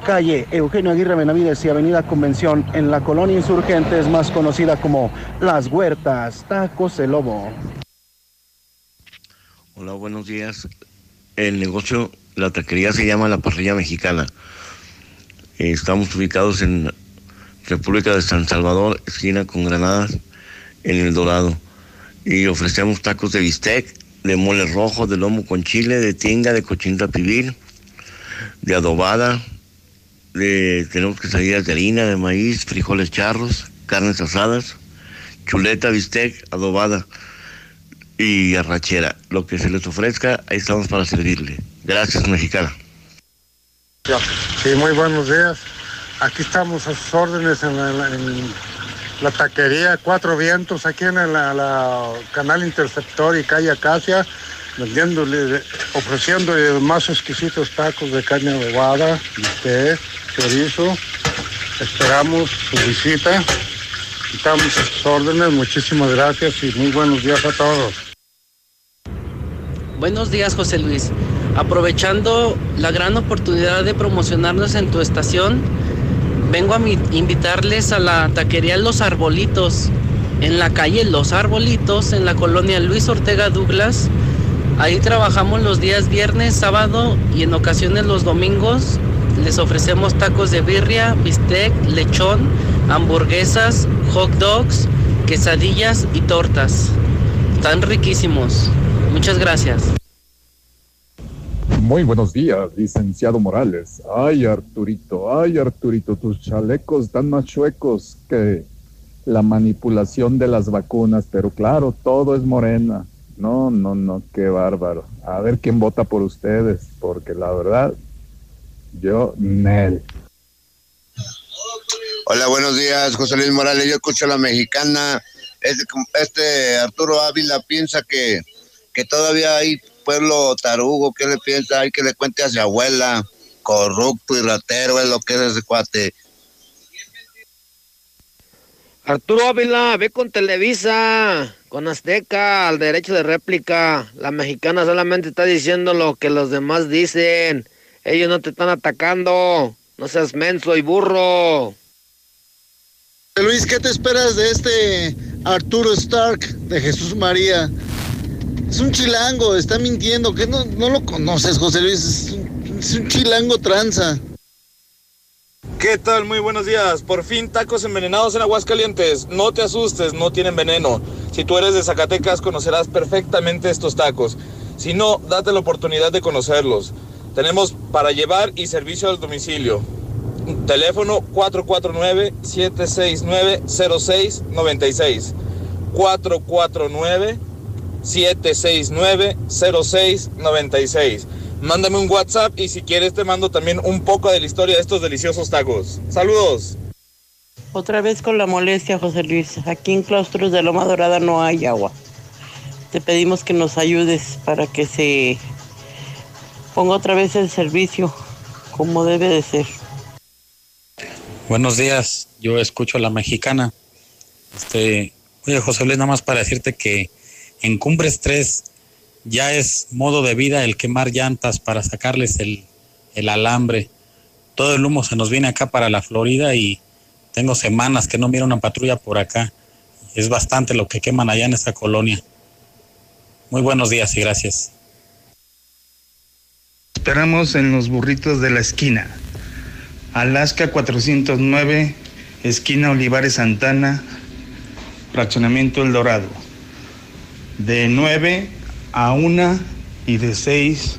Calle Eugenio Aguirre Benavides y Avenida Convención en la colonia Insurgentes, más conocida como Las Huertas. Tacos El Lobo.
Hola, buenos días. El negocio, la taquería se llama La Parrilla Mexicana. Eh, Estamos ubicados en República de San Salvador, esquina con Granadas, en El Dorado. Y ofrecemos tacos de bistec, de mole rojo, de lomo con chile, de tinga, de cochinita pibil, de adobada. De, tenemos quesadillas de harina, de maíz, frijoles charros, carnes asadas, chuleta, bistec, adobada y arrachera. Lo que se les ofrezca, ahí estamos para servirle. Gracias, mexicana.
Sí, muy buenos días. Aquí estamos a sus órdenes en la, la- la taquería Cuatro Vientos, aquí en el la canal Interceptor y calle Acacia, vendiéndole, ofreciéndole los más exquisitos tacos de carne adobada, bistec, chorizo. Esperamos su visita. Estamos sus órdenes. Muchísimas gracias y muy buenos días a todos.
Buenos días, José Luis. Aprovechando la gran oportunidad de promocionarnos en tu estación, vengo a invitarles a la taquería Los Arbolitos, en la calle Los Arbolitos, en la colonia Luis Ortega Douglas. Ahí trabajamos los días viernes, sábado y en ocasiones los domingos. Les ofrecemos tacos de birria, bistec, lechón, hamburguesas, hot dogs, quesadillas y tortas. Están riquísimos. Muchas gracias.
Muy buenos días, licenciado Morales. Ay, Arturito, ay, Arturito, tus chalecos están más chuecos que la manipulación de las vacunas, pero claro, todo es morena. No, no, no, qué bárbaro. A ver quién vota por ustedes, porque la verdad, yo, Nel.
Hola, buenos días, José Luis Morales. Yo escucho a la mexicana. Este, este Arturo Ávila piensa que, que todavía hay pueblo tarugo. ¿Qué le piensa? Hay que le cuente a su abuela. Corrupto y ratero es lo que es ese cuate.
Arturo Ávila, ve con Televisa, con Azteca, al derecho de réplica. La mexicana solamente está diciendo lo que los demás dicen. Ellos no te están atacando. No seas menso y burro.
Luis, ¿qué te esperas de este Arturo Stark de Jesús María? Es un chilango, está mintiendo. ¿Qué no, no lo conoces, José Luis? Es un, es un chilango tranza.
¿Qué tal? Muy buenos días. Por fin tacos envenenados en Aguascalientes. No te asustes, no tienen veneno. Si tú eres de Zacatecas, conocerás perfectamente estos tacos. Si no, date la oportunidad de conocerlos. Tenemos para llevar y servicio al domicilio. Teléfono 449-769-0696. 449-769-0696. Mándame un WhatsApp y si quieres te mando también un poco de la historia de estos deliciosos tacos. Saludos.
Otra vez con la molestia, José Luis. Aquí en Claustros de Loma Dorada no hay agua. Te pedimos que nos ayudes para que se ponga otra vez el servicio como debe de ser.
Buenos días, yo escucho a la mexicana. Este, oye, José Luis, nada más para decirte que en Cumbres 3 ya es modo de vida el quemar llantas para sacarles el, el alambre. Todo el humo se nos viene acá para la Florida y tengo semanas que no miro una patrulla por acá. Es bastante lo que queman allá en esa colonia. Muy buenos días y gracias.
Esperamos en los burritos de la esquina. Alaska 409, esquina Olivares Santana, fraccionamiento El Dorado. De 9 a 1 y de 6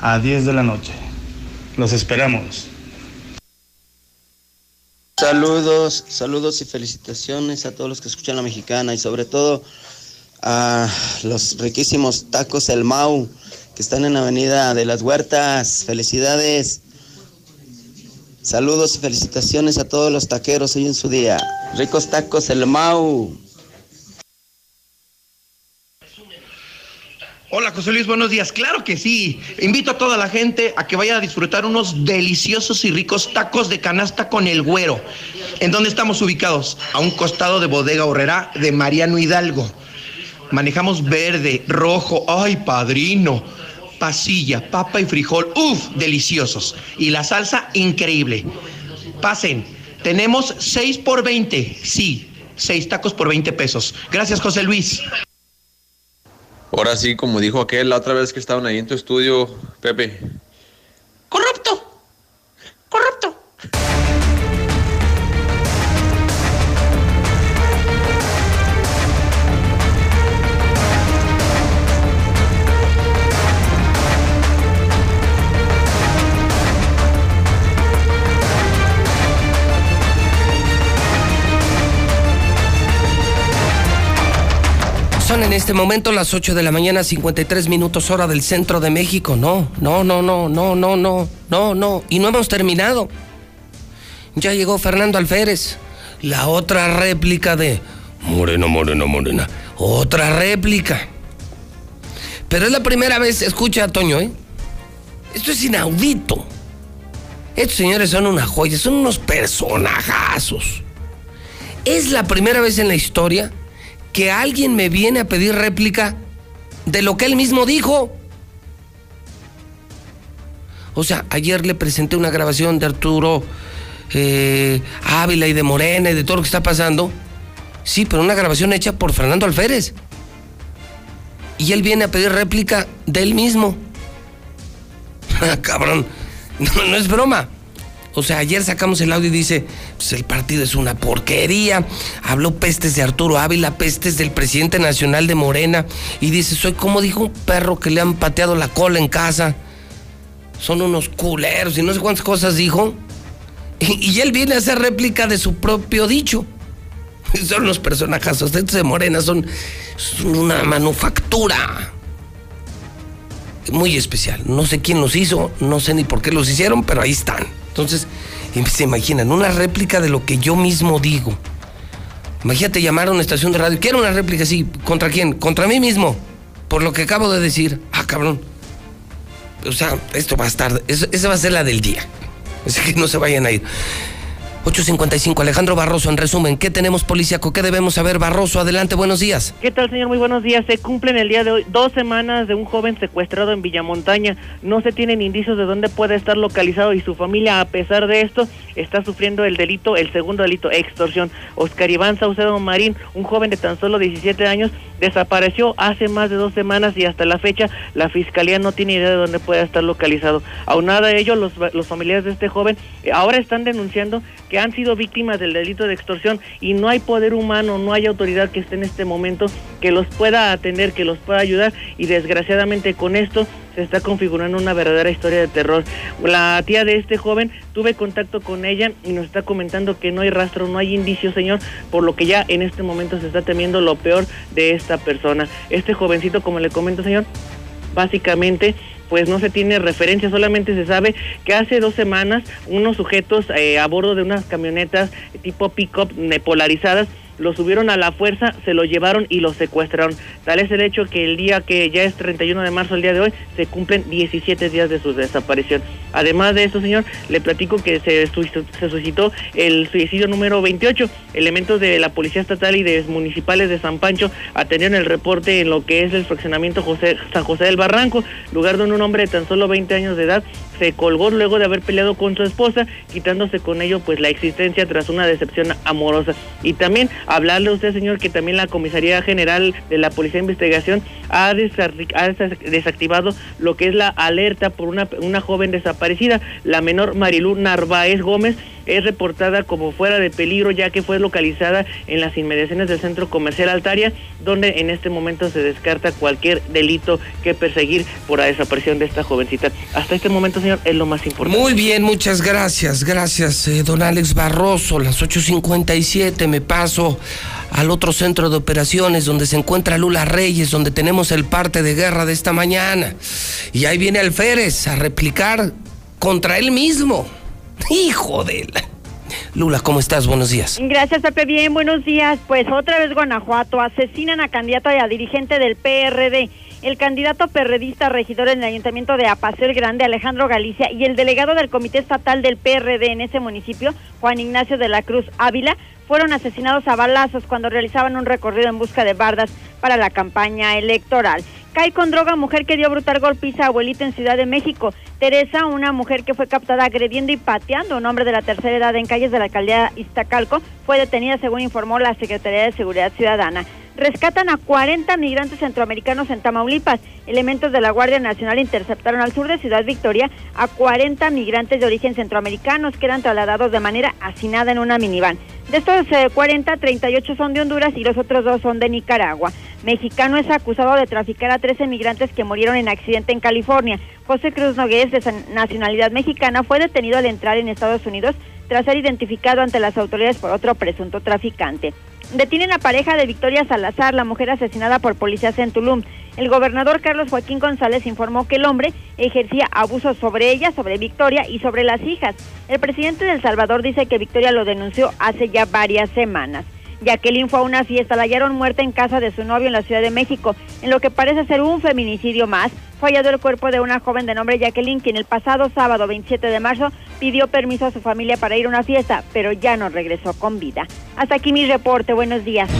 a 10 de la noche. Los esperamos.
Saludos, saludos y felicitaciones a todos los que escuchan la mexicana y sobre todo a los riquísimos tacos El Mau que están en la avenida de las Huertas. Felicidades.
Saludos y felicitaciones a todos los taqueros hoy en su día. Ricos tacos, el Mau.
Hola José Luis, buenos días. Claro que sí. Invito a toda la gente a que vaya a disfrutar unos deliciosos y ricos tacos de canasta con el güero. ¿En dónde estamos ubicados? A un costado de Bodega Horrera de Mariano Hidalgo. Manejamos verde, rojo, ay padrino, pasilla, papa y frijol, ¡uf! Deliciosos. Y la salsa, increíble. Pasen, tenemos 6 por 20, sí, 6 tacos por 20 pesos. Gracias, José Luis.
Ahora sí, como dijo aquel la otra vez que estaban ahí en tu estudio, Pepe.
Corrupto.
En este momento las 8 de la mañana, 53 minutos hora del centro de México. No, no, no, no, no, no, no, no, no. Y no hemos terminado. Ya llegó Fernando Alférez, la otra réplica de Moreno, Moreno, Morena. Otra réplica. Pero es la primera vez, escucha, Toño, ¿eh? Esto es inaudito. Estos señores son una joya, son unos personajazos. Es la primera vez en la historia que alguien me viene a pedir réplica de lo que él mismo dijo. O sea, ayer le presenté una grabación de Arturo eh, Ávila y de Morena y de todo lo que está pasando. Sí, pero una grabación hecha por Fernando Alférez. Y él viene a pedir réplica de él mismo. Cabrón, no, no es broma. O sea, ayer sacamos el audio y dice, pues el partido es una porquería. Habló pestes de Arturo Ávila, pestes del presidente nacional de Morena. Y dice, soy como dijo un perro que le han pateado la cola en casa. Son unos culeros y no sé cuántas cosas dijo. Y, y él viene a hacer réplica de su propio dicho. Son los personajes, estos de Morena son, son una manufactura muy especial. No sé quién los hizo, no sé ni por qué los hicieron, pero ahí están. Entonces, se imaginan, una réplica de lo que yo mismo digo. Imagínate llamar a una estación de radio. Quiero una réplica así. ¿Contra quién? Contra mí mismo. Por lo que acabo de decir. Ah, cabrón. O sea, esto va a estar. Esa va a ser la del día. Así que no se vayan a ir. 855, Alejandro Barroso, en resumen, ¿qué tenemos policíaco? ¿Qué debemos saber, Barroso? Adelante, buenos días.
¿Qué tal, señor? Muy buenos días. Se cumplen el día de hoy dos semanas de un joven secuestrado en Villamontaña. No se tienen indicios de dónde puede estar localizado y su familia, a pesar de esto, está sufriendo el delito, el segundo delito, extorsión. Oscar Iván Saucedo Marín, un joven de tan solo 17 años, desapareció hace más de dos semanas y hasta la fecha la fiscalía no tiene idea de dónde puede estar localizado. Aunado a ello, los, los familiares de este joven eh, ahora están denunciando que han sido víctimas del delito de extorsión y no hay poder humano, no hay autoridad que esté en este momento que los pueda atender, que los pueda ayudar y desgraciadamente con esto se está configurando una verdadera historia de terror. La tía de este joven, tuve contacto con ella y nos está comentando que no hay rastro, no hay indicio, señor, por lo que ya en este momento se está temiendo lo peor de esta persona. Este jovencito, como le comento, señor, básicamente pues no se tiene referencia, solamente se sabe que hace dos semanas unos sujetos eh, a bordo de unas camionetas tipo pick-up polarizadas lo subieron a la fuerza, se lo llevaron y lo secuestraron. Tal es el hecho que el día que ya es 31 de marzo, el día de hoy, se cumplen 17 días de su desaparición. Además de eso, señor, le platico que se, se suscitó el suicidio número 28. Elementos de la Policía Estatal y de municipales de San Pancho atendieron el reporte en lo que es el fraccionamiento José, San José del Barranco, lugar donde un hombre de tan solo 20 años de edad se colgó luego de haber peleado con su esposa, quitándose con ello pues la existencia tras una decepción amorosa. Y también hablarle a usted, señor, que también la Comisaría General de la Policía de Investigación ha, desactivado lo que es la alerta por una, una joven desaparecida, la menor Marilú Narváez Gómez, es reportada como fuera de peligro ya que fue localizada en las inmediaciones del centro comercial Altaria, donde en este momento se descarta cualquier delito que perseguir por la desaparición de esta jovencita. Hasta este momento, señor, es lo más importante.
Muy bien, muchas gracias, gracias, eh, don Alex Barroso, las 8.57 me paso al otro centro de operaciones donde se encuentra Lula Reyes, donde tenemos el parte de guerra de esta mañana. Y ahí viene Alférez a replicar contra él mismo. Hijo de la... Lula, ¿cómo estás? Buenos días.
Gracias, Pepe. Bien, buenos días. Pues otra vez Guanajuato. Asesinan a candidata y a dirigente del PRD. El candidato perredista regidor en el ayuntamiento de Apacel Grande, Alejandro Galicia, y el delegado del comité estatal del PRD en ese municipio, Juan Ignacio de la Cruz Ávila, fueron asesinados a balazos cuando realizaban un recorrido en busca de bardas para la campaña electoral. Cae con droga mujer que dio brutal golpiza a abuelita en Ciudad de México. Teresa, una mujer que fue captada agrediendo y pateando a un hombre de la tercera edad en calles de la alcaldía Iztacalco, fue detenida según informó la Secretaría de Seguridad Ciudadana. Rescatan a 40 migrantes centroamericanos en Tamaulipas. Elementos de la Guardia Nacional interceptaron al sur de Ciudad Victoria a 40 migrantes de origen centroamericanos que eran trasladados de manera hacinada en una minivan. De estos 40, eh, 38 son de Honduras y los otros dos son de Nicaragua. Mexicano es acusado de traficar a 13 migrantes que murieron en accidente en California. José Cruz Nogués, de nacionalidad mexicana, fue detenido al entrar en Estados Unidos tras ser identificado ante las autoridades por otro presunto traficante. Detienen a pareja de Victoria Salazar, la mujer asesinada por policías en Tulum. El gobernador Carlos Joaquín González informó que el hombre ejercía abusos sobre ella, sobre Victoria y sobre las hijas. El presidente de El Salvador dice que Victoria lo denunció hace ya varias semanas. Jacqueline fue a una fiesta, la hallaron muerta en casa de su novio en la Ciudad de México, en lo que parece ser un feminicidio más. Fue hallado el cuerpo de una joven de nombre Jacqueline, quien el pasado sábado 27 de marzo pidió permiso a su familia para ir a una fiesta, pero ya no regresó con vida. Hasta aquí mi reporte, buenos días.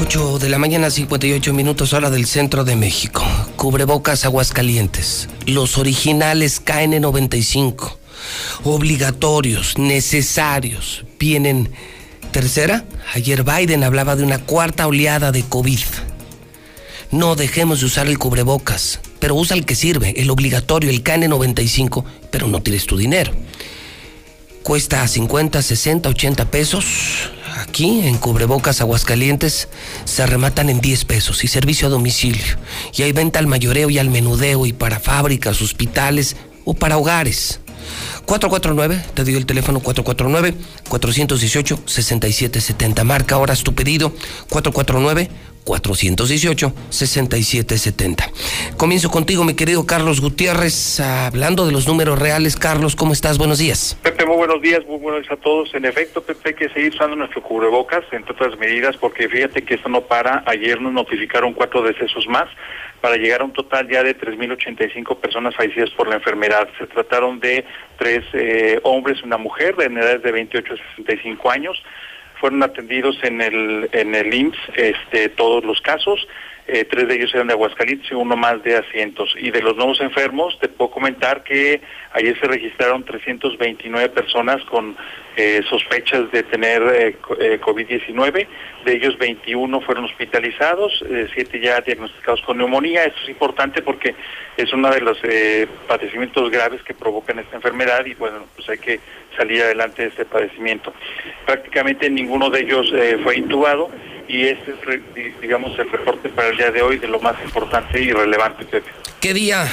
8 de la mañana, 58 minutos, hora del centro de México. Cubrebocas Aguascalientes. Los originales KN95 obligatorios, necesarios, vienen. Tercera, ayer Biden hablaba de una cuarta oleada de COVID. No dejemos de usar el cubrebocas, pero usa el que sirve, el obligatorio, el KN95, pero no tires tu dinero. Cuesta 50, 60, 80 pesos. Aquí en Cubrebocas Aguascalientes se rematan en 10 pesos y servicio a domicilio. Y hay venta al mayoreo y al menudeo y para fábricas, hospitales o para hogares. 449, te dio el teléfono 449-418-6770. Marca ahora tu pedido 449-418-6770. Comienzo contigo, mi querido Carlos Gutiérrez, hablando de los números reales. Carlos, ¿cómo estás? Buenos días.
Pepe, muy buenos días, muy buenos días a todos. En efecto, Pepe, hay que seguir usando nuestro cubrebocas, entre otras medidas, porque fíjate que esto no para. Ayer nos notificaron cuatro decesos más para llegar a un total ya de 3.085 personas fallecidas por la enfermedad. Se trataron de tres eh, hombres y una mujer de edades de 28 a 65 años. Fueron atendidos en el, en el IMSS este, todos los casos. Eh, tres de ellos eran de Aguascalientes y uno más de asientos. Y de los nuevos enfermos, te puedo comentar que ayer se registraron 329 personas con eh, sospechas de tener eh, eh COVID-19. De ellos 21 fueron hospitalizados, 7 ya diagnosticados con neumonía. Esto es importante porque es uno de los padecimientos graves que provocan esta enfermedad y bueno, pues hay que salir adelante de este padecimiento. Prácticamente ninguno de ellos fue intubado y este es, digamos, el reporte para el día de hoy de lo más importante y relevante, Pepe.
¿Qué día,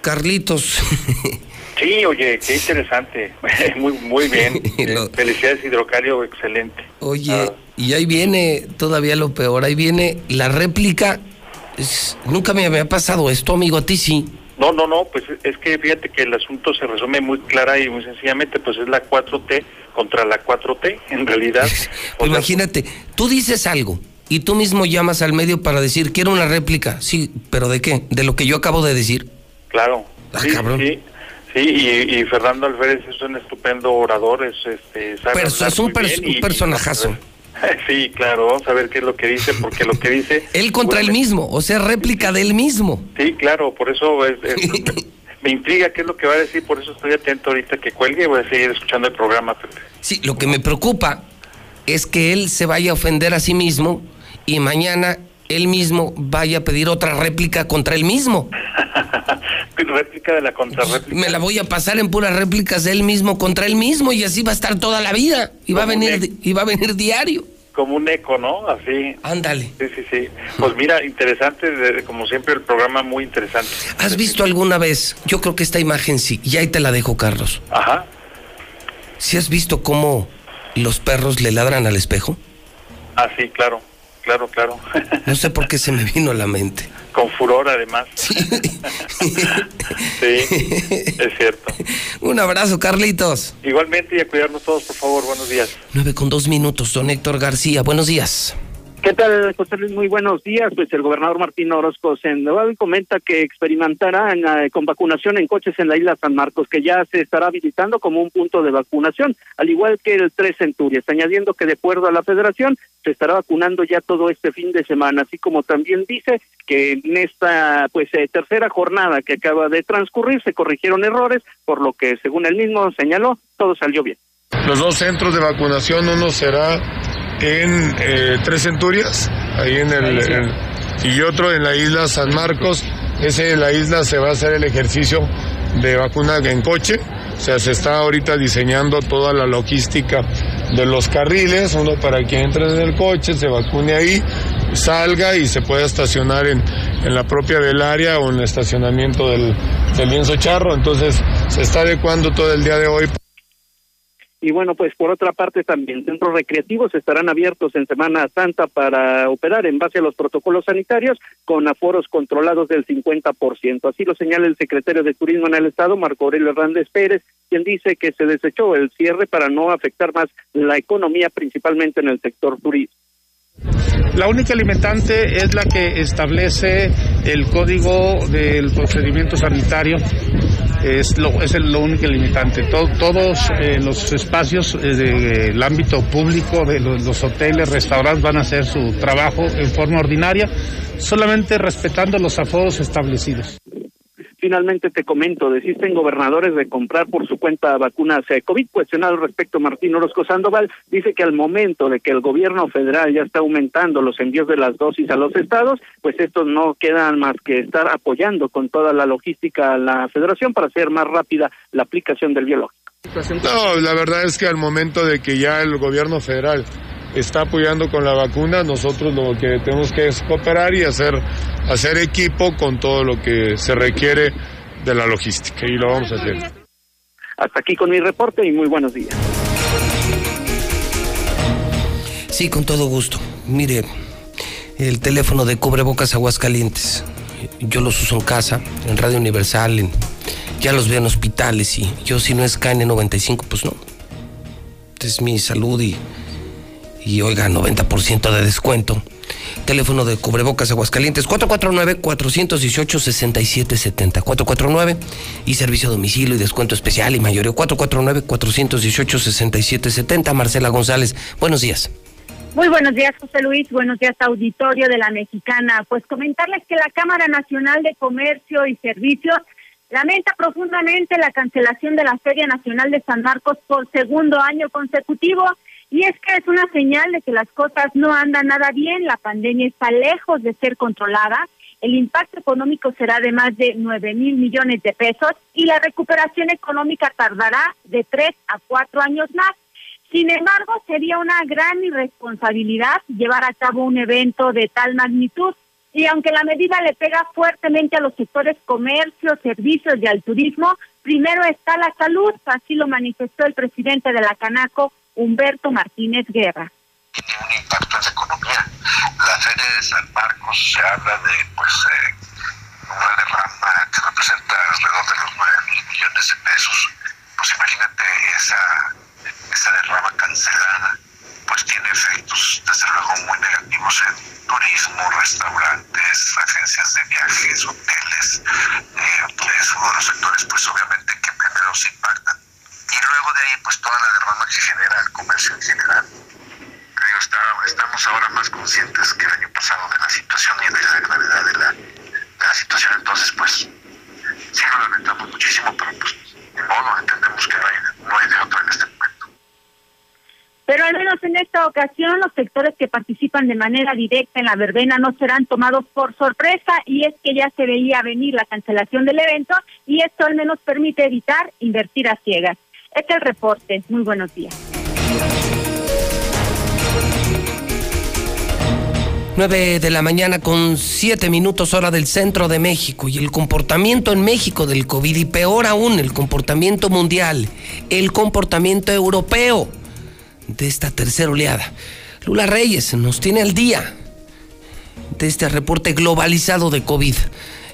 Carlitos?
Sí, oye, qué interesante. muy, muy bien. Felicidades, Hidrocario, excelente.
Oye, ah. y ahí viene todavía lo peor. Ahí viene la réplica. nunca me había pasado esto, amigo. A ti sí.
No, no, no. Pues es que fíjate que el asunto se resume muy clara y muy sencillamente. Pues es la 4T contra la 4T, en realidad.
imagínate, tú dices algo y tú mismo llamas al medio para decir, quiero una réplica. Sí, pero ¿de qué? ¿De lo que yo acabo de decir?
Claro. Ah, sí, sí. Sí, y, Fernando Alférez es un estupendo orador, es, este,
es un, personajazo.
Sí, claro, vamos a ver qué es lo que dice, porque lo que dice...
él contra él mismo, o sea, réplica de él mismo.
Sí, claro, por eso es, me intriga qué es lo que va a decir, por eso estoy atento ahorita que cuelgue y voy a seguir escuchando el programa.
Sí, lo que me preocupa es que él se vaya a ofender a sí mismo y mañana él mismo vaya a pedir otra réplica contra él mismo.
réplica de la contrarréplica.
Me la voy a pasar en puras réplicas de él mismo contra él mismo y así va a estar toda la vida y va a venir y va a venir diario.
Como un eco, ¿no? Así.
Ándale.
Sí, sí, sí. Pues mira, interesante, como siempre el programa muy interesante.
¿Has visto alguna vez? Yo creo que esta imagen sí, y ahí te la dejo, Carlos.
Ajá.
¿Sí has visto cómo los perros le ladran al espejo?
Ah, sí, claro claro, claro.
No sé por qué se me vino a la mente.
Con
furor además. Sí. es cierto.
Un abrazo, Carlitos.
Igualmente y a cuidarnos todos, por favor. Buenos días.
Nueve con dos minutos, don Héctor García. Buenos días.
¿Qué tal, José Luis? Muy buenos días. Pues el gobernador Martín Orozco Sandoval comenta que experimentará eh, con vacunación en coches en la isla San Marcos, que ya se estará habilitando como un punto de vacunación, al igual que el Tres Centurias, añadiendo que de acuerdo a la federación se estará vacunando ya todo este fin de semana, así como también dice que en esta pues eh, tercera jornada que acaba de transcurrir se corrigieron errores, por lo que según él mismo señaló, todo salió bien.
Los dos centros de vacunación, uno será en eh, Tres Centurias, ahí en el, y otro en la isla San Marcos. Ese en la isla se va a hacer el ejercicio de vacuna en coche. O sea, se está ahorita diseñando toda la logística de los carriles, uno para que entre en el coche, se vacune ahí, salga y se pueda estacionar en, en la propia del área o en el estacionamiento del, del lienzo charro. Entonces, se está adecuando todo el día de hoy.
Y bueno, pues por otra parte también centros recreativos estarán abiertos en Semana Santa para operar en base a los protocolos sanitarios con aforos controlados del 50%. Así lo señala el secretario de Turismo en el Estado, Marco Aurelio Hernández Pérez, quien dice que se desechó el cierre para no afectar más la economía, principalmente en el sector turismo.
La única limitante es la que establece el código del procedimiento sanitario es lo, es lo único limitante. todos eh, los espacios eh, del ámbito público, de los, hoteles, restaurantes van a hacer su trabajo en forma ordinaria, solamente respetando los aforos establecidos.
Finalmente te comento, desisten gobernadores de comprar por su cuenta vacunas COVID. Cuestionado al respecto, Martín Orozco Sandoval dice que al momento de que el gobierno federal ya está aumentando los envíos de las dosis a los estados, pues estos no quedan más que estar apoyando con toda la logística a la federación para hacer más rápida la aplicación del biológico.
No, la verdad es que al momento de que ya el gobierno federal está apoyando con la vacuna, nosotros lo que tenemos que es cooperar y hacer, hacer equipo con todo lo que se requiere de la logística y lo vamos a hacer.
Hasta aquí con mi reporte y muy buenos días.
Sí, con todo gusto. Mire, el teléfono de Cubrebocas Aguascalientes. Yo los uso en casa, en Radio Universal, ya los veo en hospitales y yo si no es KN95, pues no. Es mi salud y y oiga, 90% de descuento. Teléfono de cubrebocas Aguascalientes 449-418-6770. 449 y servicio a domicilio y descuento especial y mayoreo 449-418-6770. Marcela González, buenos días.
Muy buenos días, José Luis. Buenos días, auditorio de la Mexicana. Pues comentarles que la Cámara Nacional de Comercio y Servicios lamenta profundamente la cancelación de la Feria Nacional de San Marcos por segundo año consecutivo y es que es una señal de que las cosas no andan nada bien, la pandemia está lejos de ser controlada, el impacto económico será de más de 9 mil millones de pesos y la recuperación económica tardará de tres a cuatro años más. Sin embargo, sería una gran irresponsabilidad llevar a cabo un evento de tal magnitud. Y aunque la medida le pega fuertemente a los sectores comercio, servicios y al turismo, primero está la salud, así lo manifestó el presidente de la Canaco, Humberto Martínez Guerra.
Tiene un impacto en la economía. La Feria de San Marcos se habla de pues eh, una derrama que representa alrededor de los 9 mil millones de pesos. Pues imagínate esa, esa derrama cancelada pues tiene efectos desde luego muy negativos en turismo, restaurantes, agencias de viajes, hoteles, eh, es uno de los sectores pues obviamente que primero se impactan y luego de ahí pues toda la derrama que genera el comercio en general. Creo está, estamos ahora más conscientes que el año pasado de la situación y de la gravedad de la, de la situación, entonces pues sí lo lamentamos muchísimo, pero pues de modo, entendemos que no hay, no hay de otro en este momento.
Pero al menos en esta ocasión los sectores que participan de manera directa en la verbena no serán tomados por sorpresa y es que ya se veía venir la cancelación del evento y esto al menos permite evitar invertir a ciegas. Este es el reporte. Muy buenos días.
9 de la mañana con 7 minutos hora del centro de México y el comportamiento en México del COVID y peor aún el comportamiento mundial, el comportamiento europeo de esta tercera oleada. Lula Reyes nos tiene al día de este reporte globalizado de COVID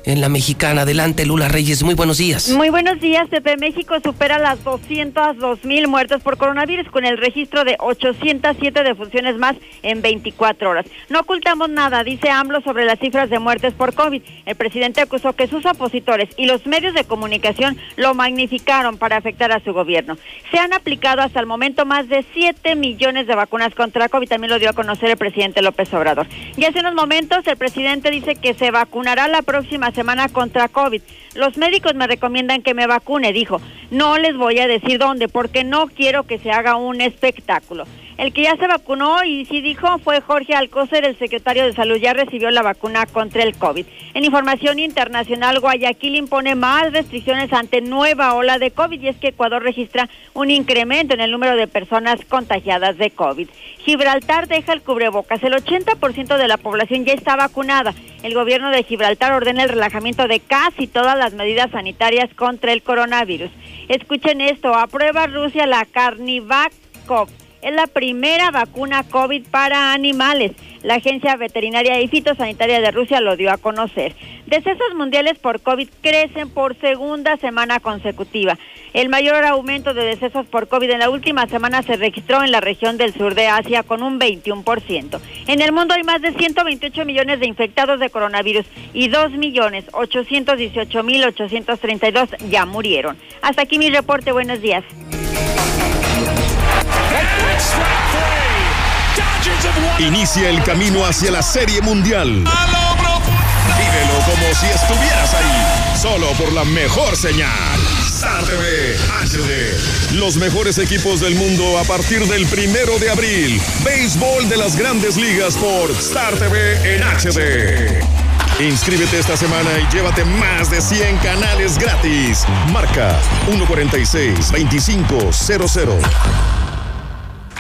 en la mexicana. Adelante, Lula Reyes. Muy buenos días.
Muy buenos días, Pepe. México supera las 202 mil muertes por coronavirus con el registro de 807 defunciones más en 24 horas. No ocultamos nada, dice AMLO sobre las cifras de muertes por COVID. El presidente acusó que sus opositores y los medios de comunicación lo magnificaron para afectar a su gobierno. Se han aplicado hasta el momento más de 7 millones de vacunas contra COVID. También lo dio a conocer el presidente López Obrador. Y hace unos momentos el presidente dice que se vacunará la próxima semana contra COVID. Los médicos me recomiendan que me vacune, dijo. No les voy a decir dónde porque no quiero que se haga un espectáculo. El que ya se vacunó y sí dijo fue Jorge Alcocer, el secretario de Salud, ya recibió la vacuna contra el COVID. En información internacional, Guayaquil impone más restricciones ante nueva ola de COVID y es que Ecuador registra un incremento en el número de personas contagiadas de COVID. Gibraltar deja el cubrebocas. El 80% de la población ya está vacunada. El gobierno de Gibraltar ordena el relajamiento de casi todas las medidas sanitarias contra el coronavirus. Escuchen esto, aprueba Rusia la Carnivac es la primera vacuna COVID para animales. La Agencia Veterinaria y Fitosanitaria de Rusia lo dio a conocer. Decesos mundiales por COVID crecen por segunda semana consecutiva. El mayor aumento de decesos por COVID en la última semana se registró en la región del sur de Asia con un 21%. En el mundo hay más de 128 millones de infectados de coronavirus y 2.818.832 ya murieron. Hasta aquí mi reporte. Buenos días.
Inicia el camino hacia la Serie Mundial. Vívelo como si estuvieras ahí, solo por la mejor señal. Star TV HD. Los mejores equipos del mundo a partir del primero de abril. Béisbol de las grandes ligas por Star TV en HD. Inscríbete esta semana y llévate más de 100 canales gratis. Marca 146-2500.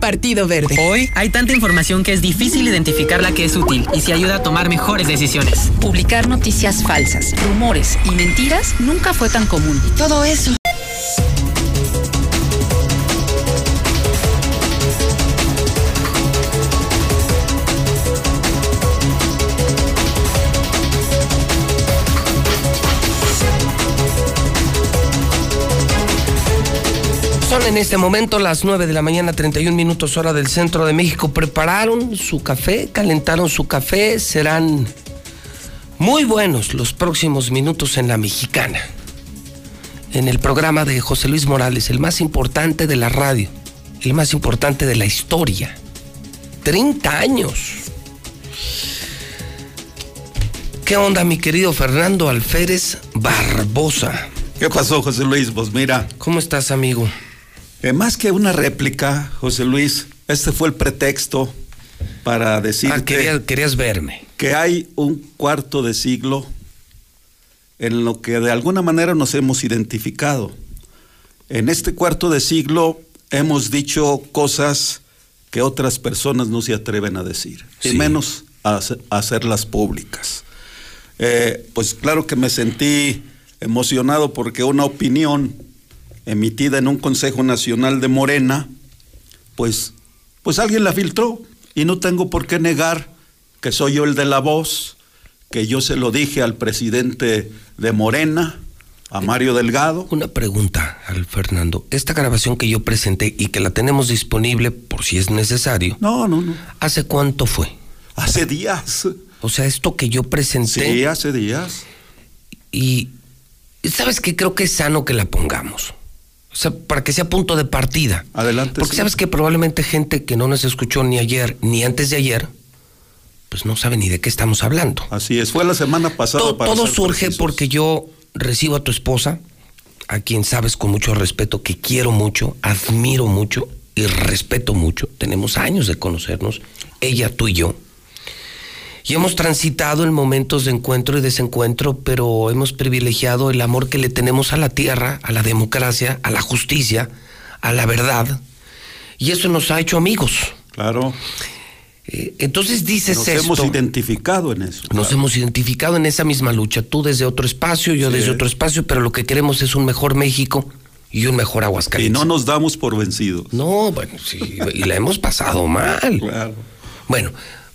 Partido Verde.
Hoy hay tanta información que es difícil identificar la que es útil y se ayuda a tomar mejores decisiones.
Publicar noticias falsas, rumores y mentiras nunca fue tan común. Y todo eso
en este momento las 9 de la mañana, 31 minutos hora del centro de México. Prepararon su café, calentaron su café, serán muy buenos los próximos minutos en la mexicana. En el programa de José Luis Morales, el más importante de la radio, el más importante de la historia. 30 años. ¿Qué onda, mi querido Fernando Alférez Barbosa?
¿Qué pasó, José Luis? Pues mira.
¿Cómo estás, amigo?
Eh, más que una réplica, José Luis, este fue el pretexto para decir
ah, querías verme.
Que hay un cuarto de siglo en lo que de alguna manera nos hemos identificado. En este cuarto de siglo hemos dicho cosas que otras personas no se atreven a decir, y menos a, hacerlas públicas. Eh, pues claro que me sentí emocionado porque una opinión emitida en un Consejo Nacional de Morena, pues, pues alguien la filtró y no tengo por qué negar que soy yo el de la voz, que yo se lo dije al presidente de Morena, a Mario Delgado.
Una pregunta al Fernando. Esta grabación que yo presenté y que la tenemos disponible por si es necesario.
No, no, no.
¿Hace cuánto fue?
Hace días.
O sea, esto que yo presenté.
Sí, hace días.
Y sabes que creo que es sano que la pongamos. O sea, para que sea punto de partida.
Adelante.
Porque
sí.
sabes que probablemente gente que no nos escuchó ni ayer ni antes de ayer, pues no sabe ni de qué estamos hablando.
Así es, fue la semana pasada.
todo
para
todo
ser
surge
precisos.
porque yo recibo a tu esposa, a quien sabes con mucho respeto que quiero mucho, admiro mucho y respeto mucho. Tenemos años de conocernos, ella, tú y yo. Y hemos transitado en momentos de encuentro y desencuentro, pero hemos privilegiado el amor que le tenemos a la tierra, a la democracia, a la justicia, a la verdad. Y eso nos ha hecho amigos.
Claro.
Eh, entonces dices
Nos
esto.
hemos identificado en eso.
Nos hemos identificado en esa misma lucha, tú desde otro espacio, yo
Sí.
desde otro espacio, pero lo que queremos es un mejor México y un mejor
Y
Aguascalientes.
no nos damos por vencidos.
No, bueno, sí, y la hemos pasado mal.
Claro.
Bueno,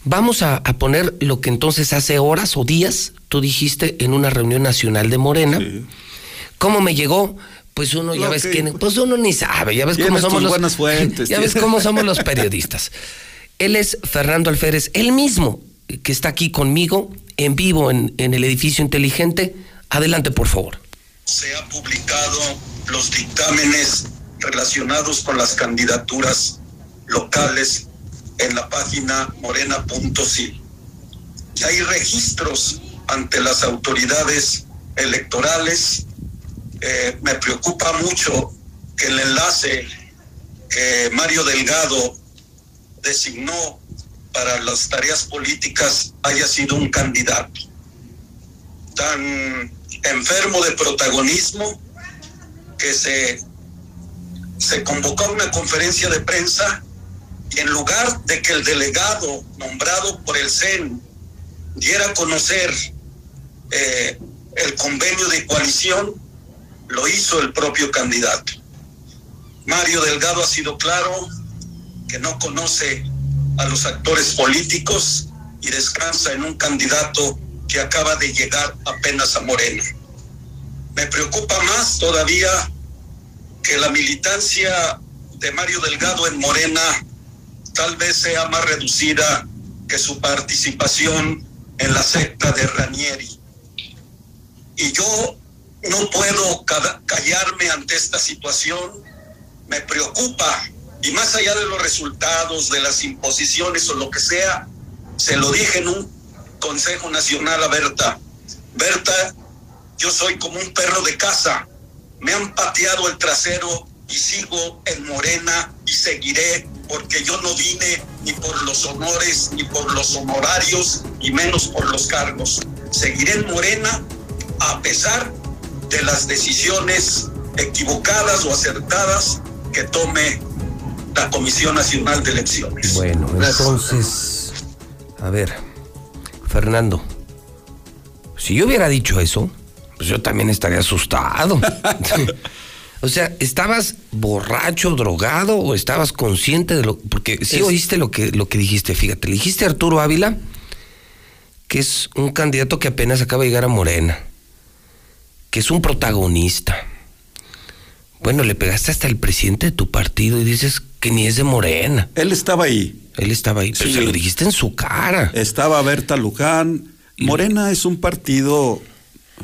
vamos a, a poner lo que entonces hace horas o días tú dijiste en una reunión nacional de Morena. ¿Cómo me llegó? Pues uno ya ves que pues uno ni sabe, ya ves cómo somos los
buenas fuentes,
ya ves cómo somos los periodistas. Él es Fernando Alférez, él mismo que está aquí conmigo en vivo en, en el edificio inteligente. Adelante, por favor.
se ha publicado los dictámenes relacionados con las candidaturas locales en la página morena.sil. Y hay registros ante las autoridades electorales. Eh, me preocupa mucho que el enlace que Mario Delgado designó para las tareas políticas haya sido un candidato tan enfermo de protagonismo que se, se convocó a una conferencia de prensa en lugar de que el delegado nombrado por el CEN diera a conocer eh, el convenio de coalición, lo hizo el propio candidato. Mario Delgado ha sido claro que no conoce a los actores políticos y descansa en un candidato que acaba de llegar apenas a Morena. Me preocupa más todavía que la militancia de Mario Delgado en Morena tal vez sea más reducida que su participación en la secta de Ranieri. Y yo no puedo ca- callarme ante esta situación, me preocupa, y más allá de los resultados, de las imposiciones o lo que sea, se lo dije en un Consejo Nacional a Berta. Berta, yo soy como un perro de casa. Me han pateado el trasero y sigo en Morena y seguiré porque yo no vine ni por los honores ni por los honorarios y menos por los cargos. Seguiré en Morena a pesar de las decisiones equivocadas o acertadas que tome la Comisión Nacional de Elecciones.
Bueno, entonces, a ver, Fernando, si yo hubiera dicho eso, pues yo también estaría asustado. o sea, ¿estabas borracho, drogado o estabas consciente de lo porque sí
Es-
oíste lo que lo que dijiste, fíjate, le dijiste a Arturo Ávila que es un candidato que apenas acaba de llegar a Morena, que es un protagonista. Bueno, le pegaste hasta el presidente de tu partido y dices que ni es de Morena.
Él estaba ahí.
Él estaba ahí, pero
Sí.
se lo dijiste en su cara.
Estaba Berta Luján. Morena es un partido,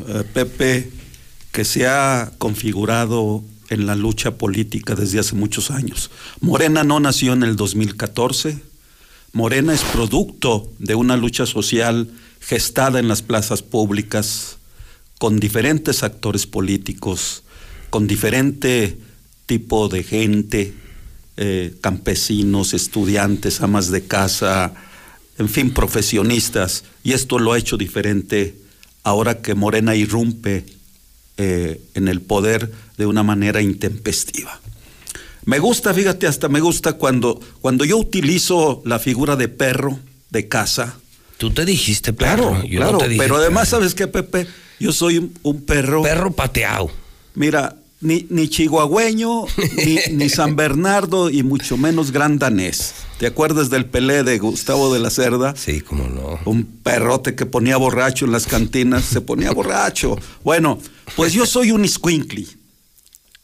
eh, Pepe, que se ha configurado en la lucha política desde hace muchos años. Morena no nació en el 2014. Morena es producto de una lucha social gestada en las plazas públicas, con diferentes actores políticos, con diferente tipo de gente, eh, campesinos, estudiantes, amas de casa, en fin, profesionistas. Y esto lo ha hecho diferente ahora que Morena irrumpe eh, en el poder de una manera intempestiva. Me gusta, fíjate, hasta me gusta cuando, cuando yo utilizo la figura de perro de casa.
Tú te dijiste perro,
Claro,
yo no
claro,
te dije
pero además,
perro.
¿sabes qué, Pepe? Yo soy un, un perro.
Perro pateado.
Mira, ni, ni chihuahueño, ni, ni San Bernardo y mucho menos gran danés. ¿Te acuerdas del Pelé de Gustavo de la Cerda?
Sí, cómo no.
Un perrote que ponía borracho en las cantinas, se ponía borracho. Bueno, pues yo soy un iscuincli.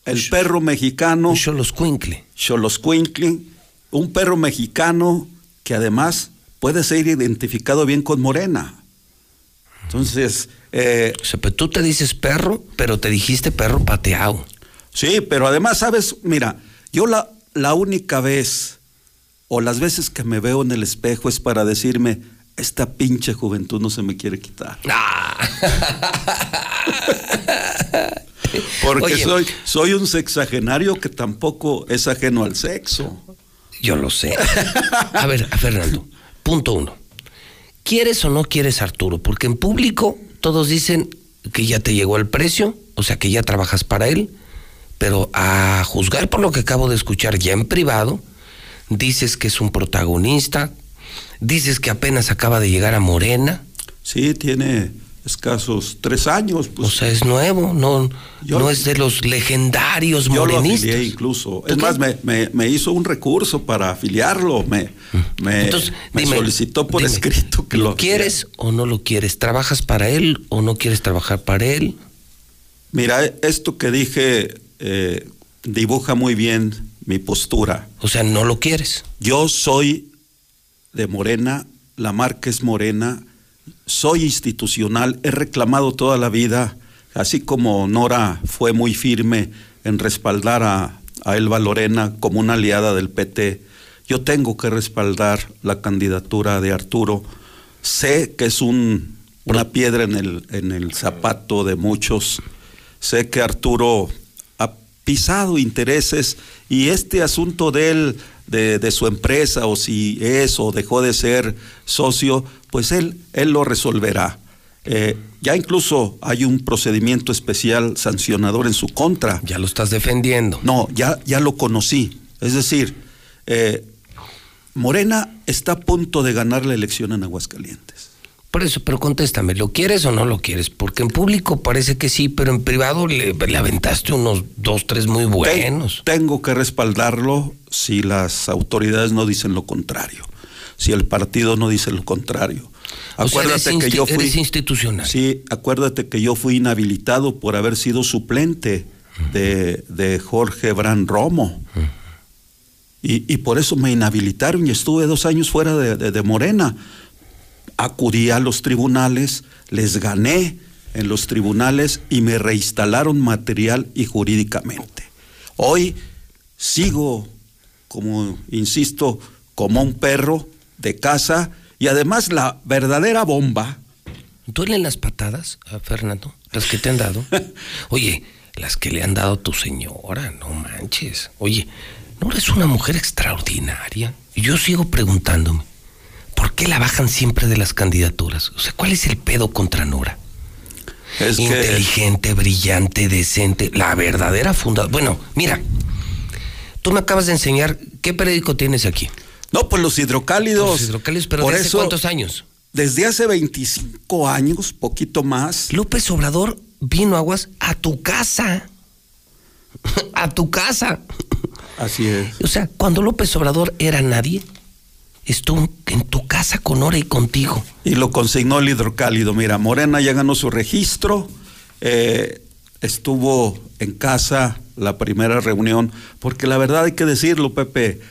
El perro mexicano.
Xoloscuincle.
Xoloscuincle. Un perro mexicano que además puede ser identificado bien con Morena. Entonces... Eh,
o sea, pero tú te dices perro, pero te dijiste perro pateado.
Sí, pero además, sabes, mira, yo la, la única vez o las veces que me veo en el espejo es para decirme, esta pinche juventud no se me quiere quitar.
Ah.
Porque soy, soy un sexagenario que tampoco es ajeno al sexo.
Yo lo sé. A ver, Fernando, punto uno. ¿Quieres o no quieres Arturo? Porque en público todos dicen que ya te llegó el precio, o sea que ya trabajas para él, pero a juzgar por lo que acabo de escuchar ya en privado, dices que es un protagonista, dices que apenas acaba de llegar a Morena.
Sí, tiene escasos tres años. Pues.
O sea, es nuevo, no, no es de los legendarios morenistas.
Yo lo incluso. Es más, me, hizo un recurso para afiliarlo, me, me, solicitó por escrito que
lo... quieres o no lo quieres? ¿Trabajas para él o no quieres trabajar para él?
Mira, esto que dije eh, dibuja muy bien mi postura.
O sea, no lo quieres.
Yo soy de Morena, la marca es Morena, soy institucional, he reclamado toda la vida, así como Nora fue muy firme en respaldar a, a Elba Lorena como una aliada del PT, yo tengo que respaldar la candidatura de Arturo. Sé que es un, una piedra en el, en el zapato de muchos. Sé que Arturo ha pisado intereses y este asunto de él de, su empresa o si es o dejó de ser socio, pues él, él lo resolverá. Eh, ya incluso hay un procedimiento especial sancionador en su contra.
Ya lo estás defendiendo.
No, ya, ya lo conocí. Es decir, eh, Morena está a punto de ganar la elección en Aguascalientes.
Por eso, pero contéstame, ¿lo quieres o no lo quieres? Porque en público parece que sí, pero en privado le, aventaste unos dos, tres muy buenos.
Tengo que respaldarlo si las autoridades no dicen lo contrario, si el partido no dice lo contrario.
acuérdate que yo fui institucional.
Sí, acuérdate que yo fui inhabilitado por haber sido suplente de, Jorge Bran Romo. y, por eso me inhabilitaron y estuve dos años fuera de Morena acudí a los tribunales, les gané en los tribunales y me reinstalaron material y jurídicamente. Hoy sigo, como insisto, como un perro de casa y además la verdadera bomba.
¿Duelen las patadas, Fernando? Las que te han dado. Oye, las que le han dado a tu señora, no manches. Oye, ¿no eres una mujer extraordinaria? Y yo sigo preguntándome, ¿por qué la bajan siempre de las candidaturas? O sea, ¿cuál es el pedo contra Nora? Es Inteligente, brillante, decente, la verdadera fundadora. Bueno, mira, tú me acabas de enseñar, ¿qué periódico tienes aquí?
No, pues los hidrocálidos. Los
hidrocálidos, pero ¿desde cuántos años?
Desde hace 25 años, poquito más.
López Obrador vino aguas a tu casa. a tu casa.
Así es.
O sea, cuando López Obrador era nadie, estuvo en tu casa con Hora y contigo.
Y lo consignó el hidrocálido. Mira, Morena ya ganó su registro, eh, estuvo en casa la primera reunión, porque la verdad hay que decirlo, Pepe,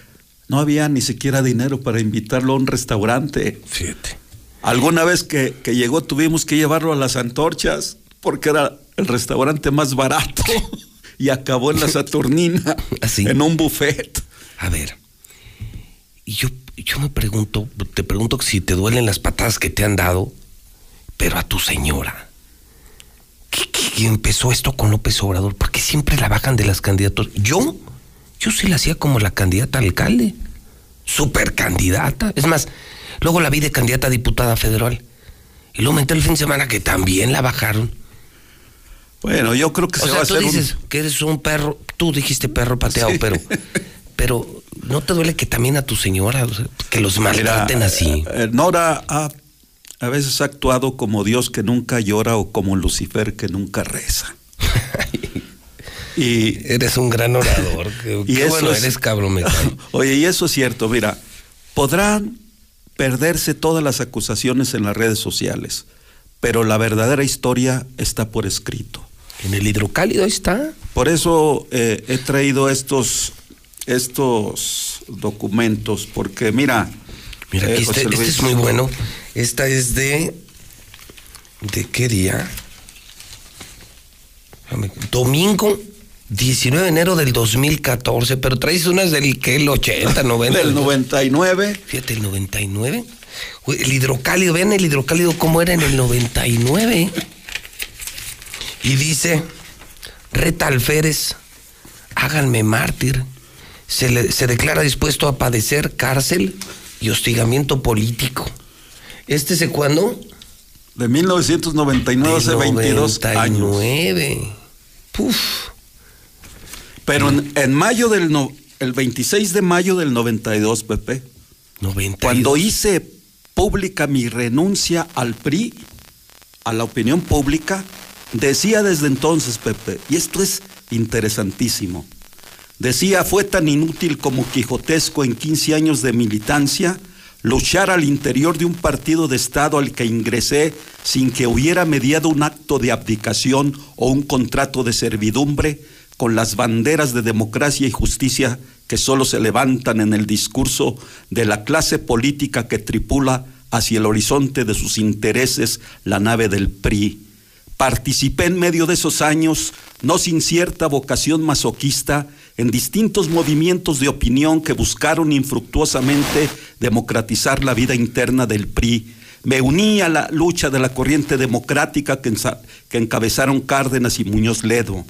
no había ni siquiera dinero para invitarlo a un restaurante.
Fíjate.
Alguna vez que, llegó tuvimos que llevarlo a las antorchas, porque era el restaurante más barato, y acabó en la Saturnina,
¿Así?
en un buffet.
A ver, y yo yo me pregunto, te pregunto si te duelen las patadas que te han dado, pero a tu señora. ¿Qué, empezó esto con López Obrador? ¿Por qué siempre la bajan de las candidaturas? Yo, yo sí la hacía como la candidata a alcalde. Super candidata. Es más, luego la vi de candidata a diputada federal. Y luego me enteré el fin de semana que también la bajaron.
Bueno, yo creo que se va a hacer
dices que eres un perro, tú dijiste perro pateado, pero pero ¿no te duele que también a tu señora, que los maltraten así?
Eh, Nora ha, a veces ha actuado como Dios que nunca llora o como Lucifer que nunca reza.
y eres un gran orador. y qué bueno, eres cabrón.
Oye, y eso es cierto, mira, podrán perderse todas las acusaciones en las redes sociales, pero la verdadera historia está por escrito.
En el hidrocálido está.
Por eso eh, he traído estos estos documentos, porque mira,
Mira,
Eh,
este, este es muy bueno. Esta es de. ¿De qué día? Domingo 19 de enero del 2014, pero traes unas del que el 80, 90.
Del 99.
Fíjate, el 99. Güey, El hidrocálido, vean el hidrocálido cómo era en el 99. Y dice, reta alférez, háganme mártir. Se, le- se declara dispuesto a padecer cárcel y hostigamiento político. ¿Este es de cuándo?
De 1999, hace 22 años.
99. Puf.
Pero en, en mayo del no- el 26 de mayo del 92, Pepe,
92.
cuando hice pública mi renuncia al PRI, a la opinión pública, decía desde entonces, Pepe, y esto es interesantísimo. Decía, fue tan inútil como quijotesco en 15 años de militancia luchar al interior de un partido de Estado al que ingresé sin que hubiera mediado un acto de abdicación o un contrato de servidumbre con las banderas de democracia y justicia que solo se levantan en el discurso de la clase política que tripula hacia el horizonte de sus intereses la nave del PRI. Participé en medio de esos años, no sin cierta vocación masoquista, en distintos movimientos de opinión que buscaron infructuosamente democratizar la vida interna del PRI. Me uní a la lucha de la corriente democrática que, encabezaron Cárdenas y Muñoz Ledo.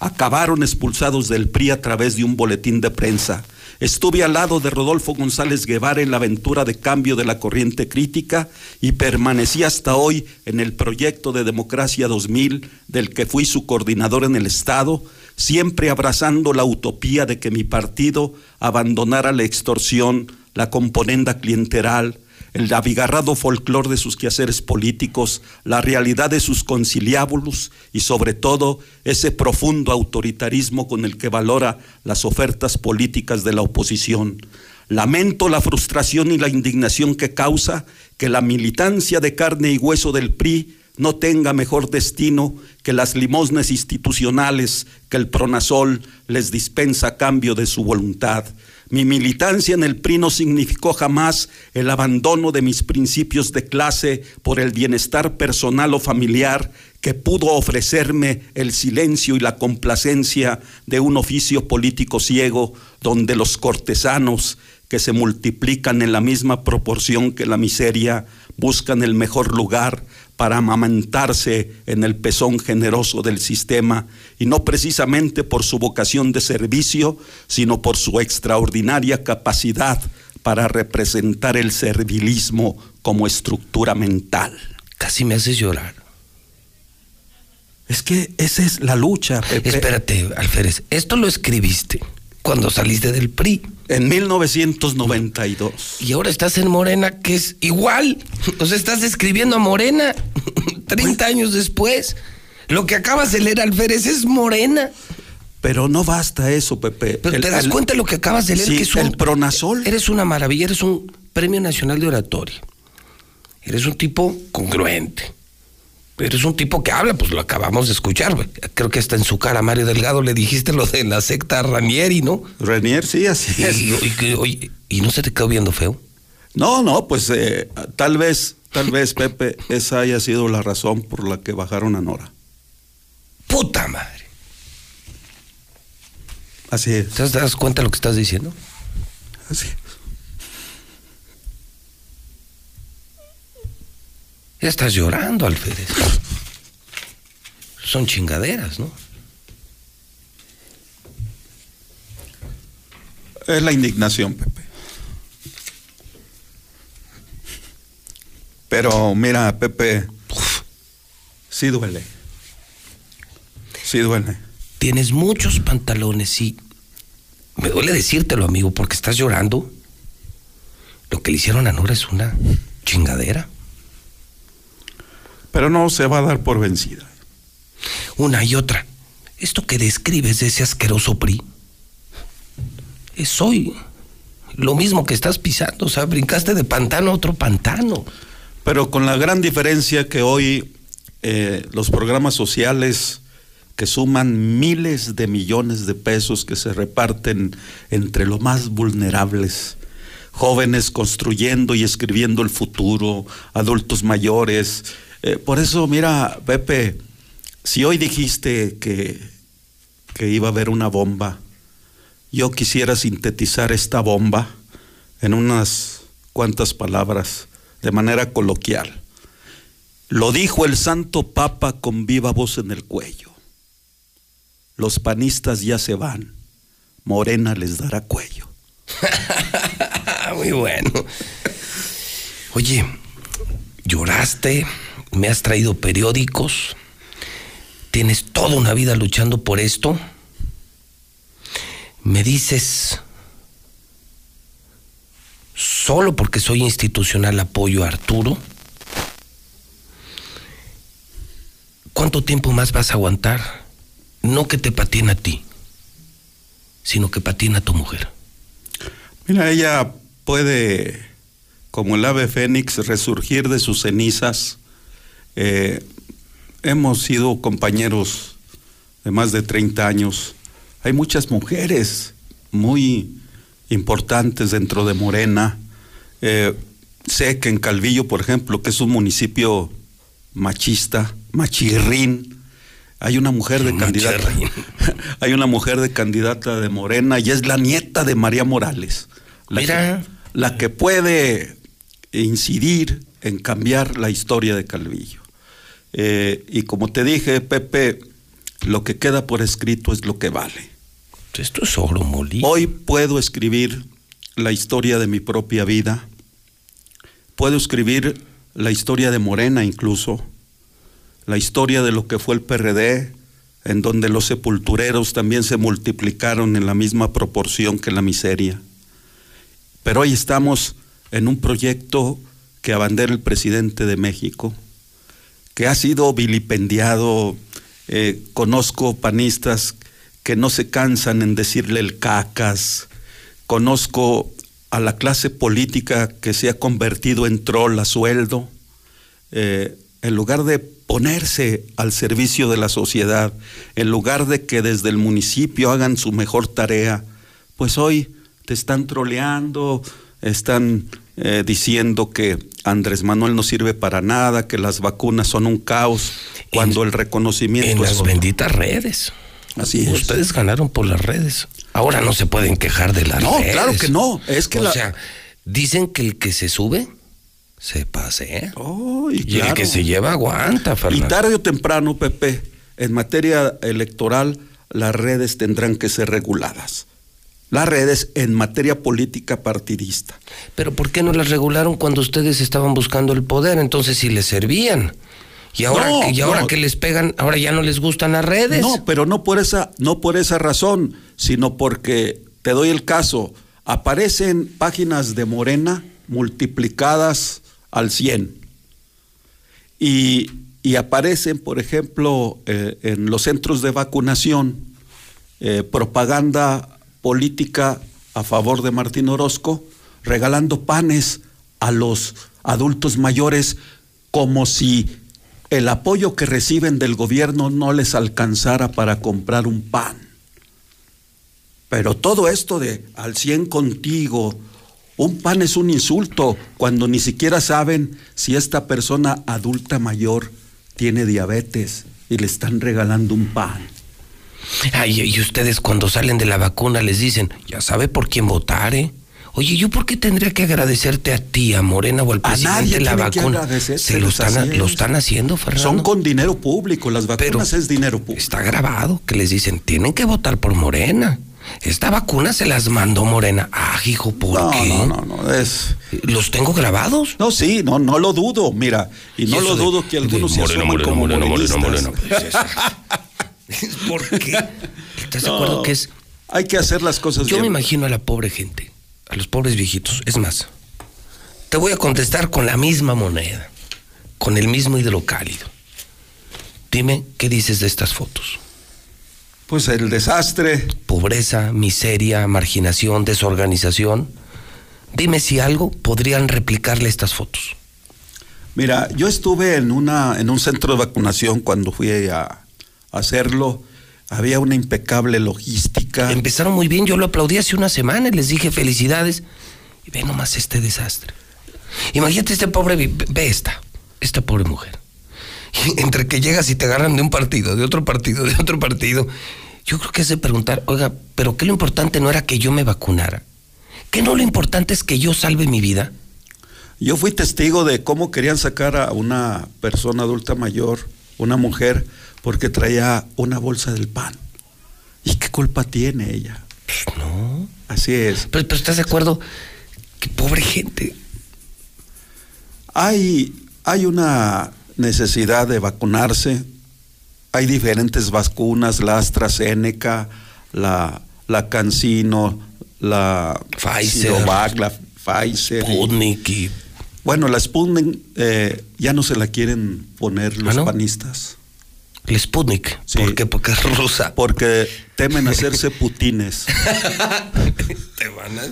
Acabaron expulsados del PRI a través de un boletín de prensa. Estuve al lado de Rodolfo González Guevara en la aventura de cambio de la corriente crítica y permanecí hasta hoy en el proyecto de Democracia 2000 del que fui su coordinador en el Estado, siempre abrazando la utopía de que mi partido abandonara la extorsión, la componenda clienteral, el abigarrado folclor de sus quehaceres políticos, la realidad de sus conciliábulos y sobre todo ese profundo autoritarismo con el que valora las ofertas políticas de la oposición. Lamento la frustración y la indignación que causa que la militancia de carne y hueso del PRI no tenga mejor destino que las limosnas institucionales que el Pronasol les dispensa a cambio de su voluntad. Mi militancia en el PRI no significó jamás el abandono de mis principios de clase por el bienestar personal o familiar que pudo ofrecerme el silencio y la complacencia de un oficio político ciego donde los cortesanos que se multiplican en la misma proporción que la miseria buscan el mejor lugar para amamantarse en el pezón generoso del sistema y no precisamente por su vocación de servicio, sino por su extraordinaria capacidad para representar el servilismo como estructura mental.
Casi me haces llorar.
Es que esa es la lucha, Pepe.
Espérate, Alférez, esto lo escribiste cuando saliste del PRI.
En 1992.
Y ahora estás en Morena, que es igual. O sea, estás escribiendo a Morena 30 años después. Lo que acabas de leer, Alférez, es Morena.
Pero no basta eso, Pepe.
Pero
El-
te das
el-
cuenta de lo que acabas de leer,
Sí,
que es un,
el Pronasol.
Eres una maravilla, eres un premio nacional de oratoria. Eres un tipo congruente. Eres un tipo que habla, pues lo acabamos de escuchar. güey. Creo que hasta en su cara, Mario Delgado, le dijiste lo de la secta Ranieri, ¿no?
Renier, sí, así
Y,
es.
y- y que, oye, ¿y no se te quedó viendo feo?
No, no, pues eh, tal vez, tal vez, Pepe, esa haya sido la razón por la que bajaron a Nora.
¡Puta madre!
Así es.
¿Te das cuenta de lo que estás diciendo?
Así es.
Ya estás llorando, Alférez. Son chingaderas, ¿no?
Es la indignación, Pepe. Pero mira, Pepe, sí duele. Sí duele.
Tienes muchos pantalones y me duele decírtelo, amigo, porque estás llorando. Lo que le hicieron a Nora es una chingadera.
Pero no se va a dar por vencida.
Una y otra. Esto que describes de ese asqueroso PRI es hoy lo mismo que estás pisando. O sea, brincaste de pantano a otro pantano.
Pero con la gran diferencia que hoy eh, los programas sociales que suman miles de millones de pesos que se reparten entre los más vulnerables, jóvenes construyendo y escribiendo el futuro, adultos mayores. Eh, por eso, mira, Pepe, si hoy dijiste que, que iba a haber una bomba, yo quisiera sintetizar esta bomba en unas cuantas palabras, de manera coloquial. Lo dijo el Santo Papa con viva voz en el cuello. Los panistas ya se van. Morena les dará cuello.
Muy bueno. Oye, lloraste, me has traído periódicos, tienes toda una vida luchando por esto. Me dices, solo porque soy institucional apoyo a Arturo. ¿Cuánto tiempo más vas a aguantar? No que te patine a ti, sino que patina a tu mujer.
Mira, ella puede, como el ave fénix, resurgir de sus cenizas. Eh, hemos sido compañeros de más de 30 años. Hay muchas mujeres muy importantes dentro de Morena. Eh, sé que en Calvillo, por ejemplo, que es un municipio machista, machirrín, hay una mujer de candidata, hay una mujer de candidata de Morena y es la nieta de María Morales. La
Mira.
Que, la que puede incidir en cambiar la historia de Calvillo. Eh, y como te dije, Pepe, lo que queda por escrito es lo que vale.
Esto es oro molido.
Hoy puedo escribir la historia de mi propia vida. Puedo escribir la historia de Morena incluso. La historia de lo que fue el PRD, en donde los sepultureros también se multiplicaron en la misma proporción que la miseria. Pero hoy estamos en un proyecto que abandera el presidente de México, que ha sido vilipendiado. Eh, conozco panistas que no se cansan en decirle el cacas. Conozco a la clase política que se ha convertido en troll a sueldo. Eh, en lugar de ponerse al servicio de la sociedad, en lugar de que desde el municipio hagan su mejor tarea, pues hoy te están troleando, están eh, diciendo que Andrés Manuel no sirve para nada, que las vacunas son un caos, cuando el reconocimiento
En
es
las
otro.
benditas redes.
Así es.
Ustedes ganaron por las redes. Ahora no se pueden quejar de las
No,
redes.
claro que no. Es que
o
la-
sea, dicen que el que se sube se pasea.
Oh, y
y el que se lleva aguanta,
Y
Fernando.
tarde o temprano, Pepe, en materia electoral, las redes tendrán que ser reguladas. Las redes en materia política partidista.
Pero ¿por qué no las regularon cuando ustedes estaban buscando el poder? Entonces sí les servían. Y ahora,
No,
que, y ahora
no.
que les pegan, ahora ya no les gustan las redes.
No, pero no por esa, no por esa razón, sino porque te doy el caso. Aparecen páginas de Morena multiplicadas al 100. Y, y aparecen, por ejemplo, eh, en los centros de vacunación, eh, propaganda política a favor de Martín Orozco, regalando panes a los adultos mayores como si el apoyo que reciben del gobierno no les alcanzara para comprar un pan. Pero todo esto de al 100 contigo, un pan es un insulto cuando ni siquiera saben si esta persona adulta mayor tiene diabetes y le están regalando un pan.
Ay, y ustedes cuando salen de la vacuna les dicen, ya sabe por quién votar, ¿eh? Oye, ¿yo por qué tendría que agradecerte a ti, a Morena o al
A
presidente
nadie
de la vacuna? Se lo están, lo
es.
están haciendo, Fernando.
Son con dinero público, las vacunas es dinero público.
Está grabado que les dicen, tienen que votar por Morena. Esta vacuna se las mandó Morena. Ah, hijo, ¿por
No,
qué?
no, no, no, es...
¿Los tengo grabados?
No, sí, no, no lo dudo, mira, y no lo
de-
dudo que
de
algunos se
Morena,
asoman
Morena,
como
Morena, Morena,
morenistas.
Morena, pues eso. ¿Por qué? ¿Estás de acuerdo que es?
Hay que hacer las cosas
Yo
bien.
me imagino a la pobre gente, a los pobres viejitos. Es más, te voy a contestar con la misma moneda, con el mismo hidrocálido. Dime, ¿qué dices de estas fotos?
Pues el desastre.
Pobreza, miseria, marginación, desorganización. Dime si algo podrían replicarle estas fotos.
Mira, yo estuve en una en un centro de vacunación cuando fui a hacerlo. Había una impecable logística.
Empezaron muy bien, yo lo aplaudí hace una semana y les dije felicidades. Y ve nomás este desastre. Imagínate este pobre, ve esta, esta pobre mujer. Y entre que llegas y te agarran de un partido, de otro partido, de otro partido, yo creo que es de preguntar, oiga, pero que lo importante no era que yo me vacunara. ¿Que no lo importante es que yo salve mi vida?
Yo fui testigo de cómo querían sacar a una persona adulta mayor, una mujer, porque traía una bolsa del pan. ¿Y qué culpa tiene ella?
no.
Así es.
Pero, pero ¿estás de acuerdo? Que pobre gente.
Hay, hay una necesidad de vacunarse. Hay diferentes vacunas, la AstraZeneca, la, la CanSino, la
Pfizer.
Sinovac, la Pfizer.
Sputnik y-
Bueno, la Sputnik eh, ya no se la quieren poner los
¿Ah, no?
panistas.
El Sputnik. ¿Por qué? Porque es rusa.
Porque temen hacerse putines.
Te van a...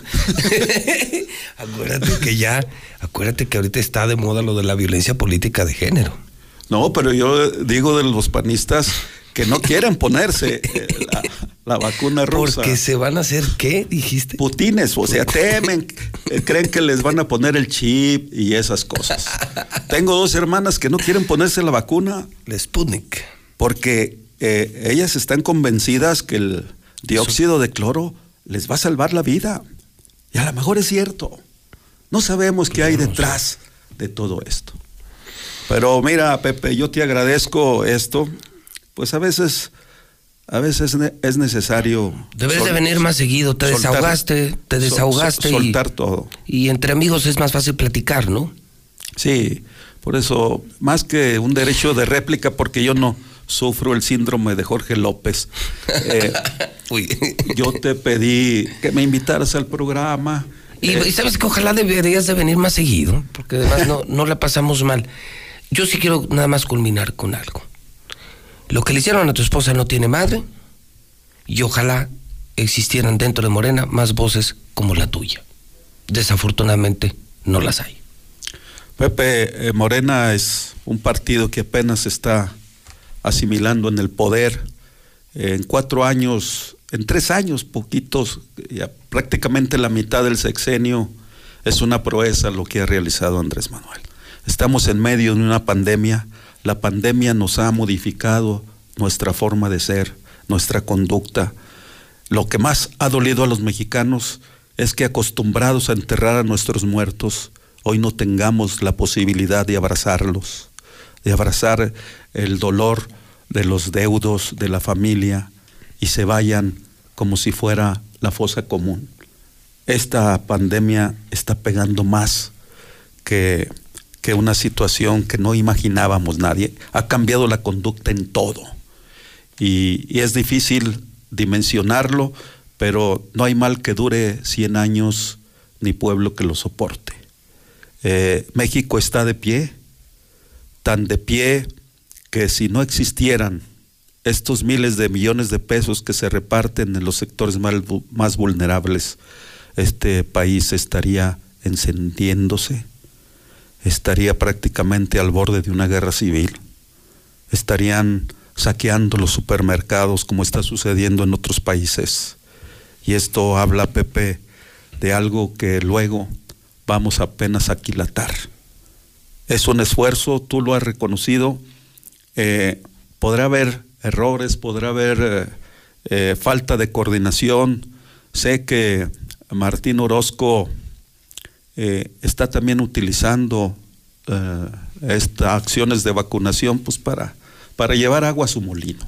acuérdate que ya, acuérdate que ahorita está de moda lo de la violencia política de género.
No, pero yo digo de los panistas que no quieren ponerse eh, la, la vacuna rusa.
Porque se van a hacer qué, dijiste.
Putines, o sea, temen, eh, creen que les van a poner el chip y esas cosas. Tengo dos hermanas que no quieren ponerse la vacuna.
El Sputnik.
Porque eh, ellas están convencidas que el dióxido de cloro les va a salvar la vida. Y a lo mejor es cierto. No sabemos qué hay detrás de todo esto. Pero mira, Pepe, yo te agradezco esto. Pues a veces, a veces es necesario.
Debes de venir más seguido. Te
soltar-
desahogaste, te desahogaste.
sol-
y-
soltar todo.
Y entre amigos es más fácil platicar, ¿no?
Sí, por eso, más que un derecho de réplica, porque yo no sufro el síndrome de Jorge López. eh, yo te pedí que me invitaras al programa.
Y,
eh,
y sabes que ojalá deberías de venir más seguido, porque además no, no la pasamos mal. Yo sí quiero nada más culminar con algo. Lo que le hicieron a tu esposa no tiene madre, y ojalá existieran dentro de Morena más voces como la tuya. Desafortunadamente no las hay.
Pepe, eh, Morena es un partido que apenas está asimilando en el poder. En cuatro años, en tres años, poquitos, prácticamente la mitad del sexenio, es una proeza lo que ha realizado Andrés Manuel. Estamos en medio de una pandemia. La pandemia nos ha modificado nuestra forma de ser, nuestra conducta. Lo que más ha dolido a los mexicanos es que acostumbrados a enterrar a nuestros muertos, hoy no tengamos la posibilidad de abrazarlos, de abrazar el dolor de los deudos de la familia y se vayan como si fuera la fosa común. Esta pandemia está pegando más que, que una situación que no imaginábamos nadie. Ha cambiado la conducta en todo. Y, es difícil dimensionarlo, pero no hay mal que dure 100 años ni pueblo que lo soporte. Eh, México está de pie, tan de pie que si no existieran estos miles de millones de pesos que se reparten en los sectores más, vu- más vulnerables, este país estaría encendiéndose, estaría prácticamente al borde de una guerra civil, estarían saqueando los supermercados como está sucediendo en otros países. Y esto habla, Pepe, de algo que luego vamos apenas a aquilatar. Es un esfuerzo, tú lo has reconocido. eh, podrá haber errores, podrá haber eh, eh, falta de coordinación. Sé que Martín Orozco está también utilizando estas acciones de vacunación pues para, para llevar agua a su molino.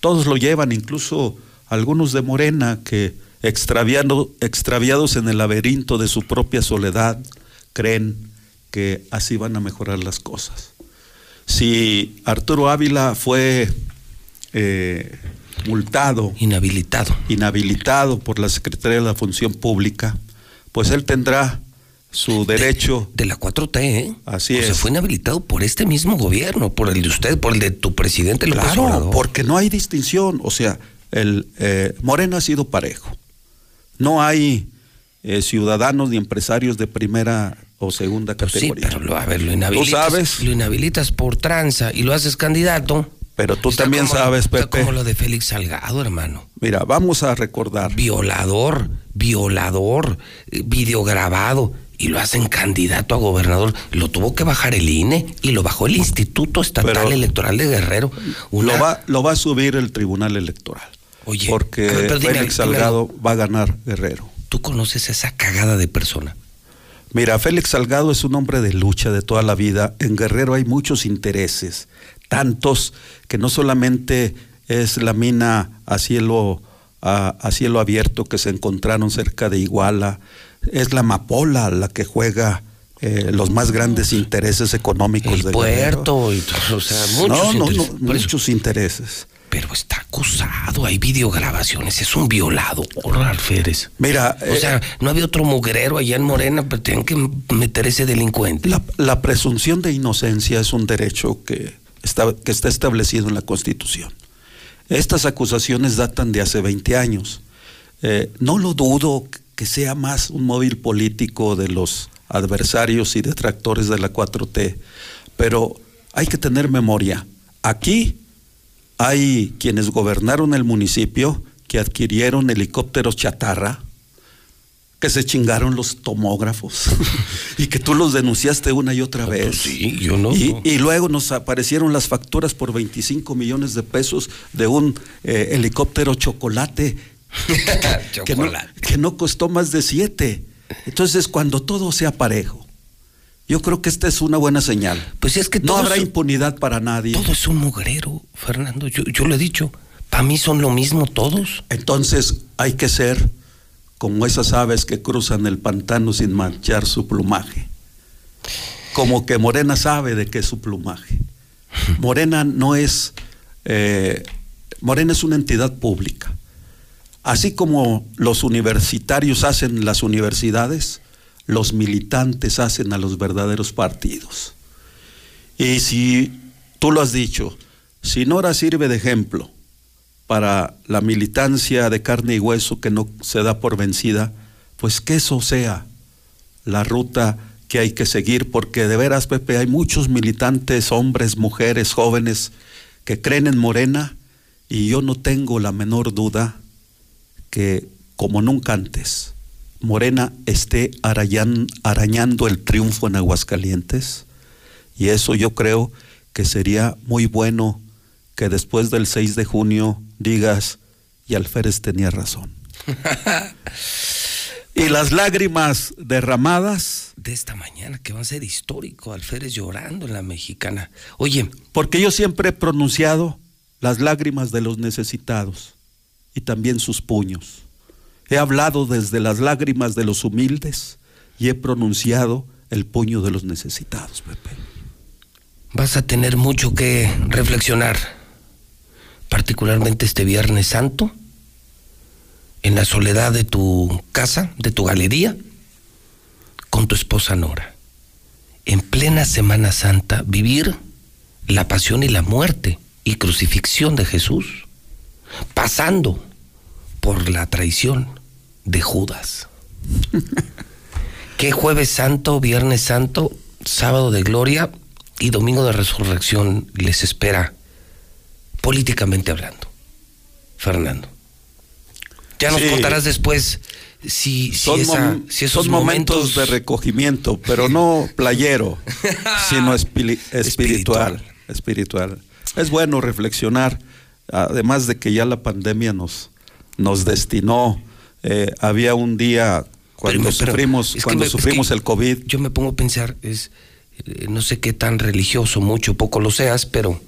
Todos lo llevan, incluso algunos de Morena que extraviados en el laberinto de su propia soledad creen que así van a mejorar las cosas. Si Arturo Ávila fue eh, multado,
inhabilitado,
inhabilitado por la Secretaría de la Función Pública, pues él tendrá su derecho
de la 4T, ¿eh?
Así
O
es.
sea, fue inhabilitado por este mismo gobierno, por el de usted, por el de tu presidente López
Claro,
Obrador.
porque no hay distinción. O sea, el eh, Morena ha sido parejo. No hay eh, ciudadanos ni empresarios de primera o segunda
Pues sí,
categoría.
pero lo, a ver, lo
Tú
inhabilitas,
sabes,
lo inhabilitas por tranza y lo haces candidato.
Pero tú también
como-
sabes,
está
Pepe.
como lo de Félix Salgado, hermano.
Mira, vamos a recordar.
Violador, violador, videograbado. Y lo hacen candidato a gobernador. Lo tuvo que bajar el INE y lo bajó el Instituto Estatal
Pero-
Electoral de Guerrero. Una-
Lo, va, lo va a subir el Tribunal Electoral.
Oye,
porque
pero dime,
Félix
dime
Salgado va a ganar Guerrero.
¿Tú conoces esa cagada de persona?
Mira, Félix Salgado es un hombre de lucha de toda la vida. En Guerrero hay muchos intereses, tantos que no solamente es la mina a cielo, a, a cielo abierto que se encontraron cerca de Iguala, es la amapola la que juega eh, los más grandes intereses económicos de Guerrero.
Puerto, y, o sea, muchos
no, no,
intereses.
no, muchos intereses.
Pero está acusado, hay videograbaciones, es un violador, Alférez.
Mira,
O sea, no había otro mugrero allá en Morena, pero tenían que meter ese delincuente.
La, la presunción de inocencia es un derecho que está, que está establecido en la Constitución. Estas acusaciones datan de hace 20 años. Eh, no lo dudo que sea más un móvil político de los adversarios y detractores de la 4T, pero hay que tener memoria. Aquí hay quienes gobernaron el municipio que adquirieron helicópteros chatarra, que se chingaron los tomógrafos y que tú los denunciaste una y otra vez.
Pues Sí, yo no.
Y,
no.
y luego nos aparecieron las facturas por 25 millones de pesos de un eh, helicóptero chocolate que, no,
Chocolate.
que no costó más de siete. Entonces, cuando todo sea parejo, yo creo que esta es una buena señal.
Pues es que
no habrá impunidad para nadie.
Todo es un mugrero, Fernando. Yo, yo lo he dicho. Para mí son lo mismo todos.
Entonces, hay que ser como esas aves que cruzan el pantano sin manchar su plumaje. Como que Morena sabe de qué es su plumaje. Morena no es, eh, Morena es una entidad pública. Así como los universitarios hacen las universidades, los militantes hacen a los verdaderos partidos. Y si tú lo has dicho, si Nora sirve de ejemplo para la militancia de carne y hueso que no se da por vencida, pues que eso sea la ruta que hay que seguir, porque de veras, Pepe, hay muchos militantes, hombres, mujeres, jóvenes, que creen en Morena y yo no tengo la menor duda que, como nunca antes, Morena esté arañan- arañando el triunfo en Aguascalientes y eso yo creo que sería muy bueno que después del 6 de junio digas, y Alférez tenía razón. y las lágrimas derramadas,
De esta mañana que va a ser histórico, Alférez llorando en la mexicana. Oye,
porque yo siempre he pronunciado las lágrimas de los necesitados y también sus puños. He hablado desde las lágrimas de los humildes y he pronunciado el puño de los necesitados, Pepe.
vas a tener mucho que reflexionar, particularmente este Viernes Santo, en la soledad de tu casa, de tu galería, con tu esposa Nora. En plena Semana Santa, vivir la pasión y la muerte y crucifixión de Jesús, pasando por la traición de Judas. ¿Qué jueves santo, viernes santo, sábado de gloria y domingo de resurrección les espera políticamente hablando? Fernando. Ya nos
Sí.
contarás después si, si,
Son,
esa-
mom-
si esos
son momentos de recogimiento, pero no playero, sino espiritual, espiritual. Es bueno reflexionar, además de que ya la pandemia nos, nos destinó. eh, había un día cuando
Pero- pero
sufrimos, cuando
me-
sufrimos el COVID,
Yo me pongo a pensar, es, eh, no sé qué tan religioso, mucho o poco lo seas, pero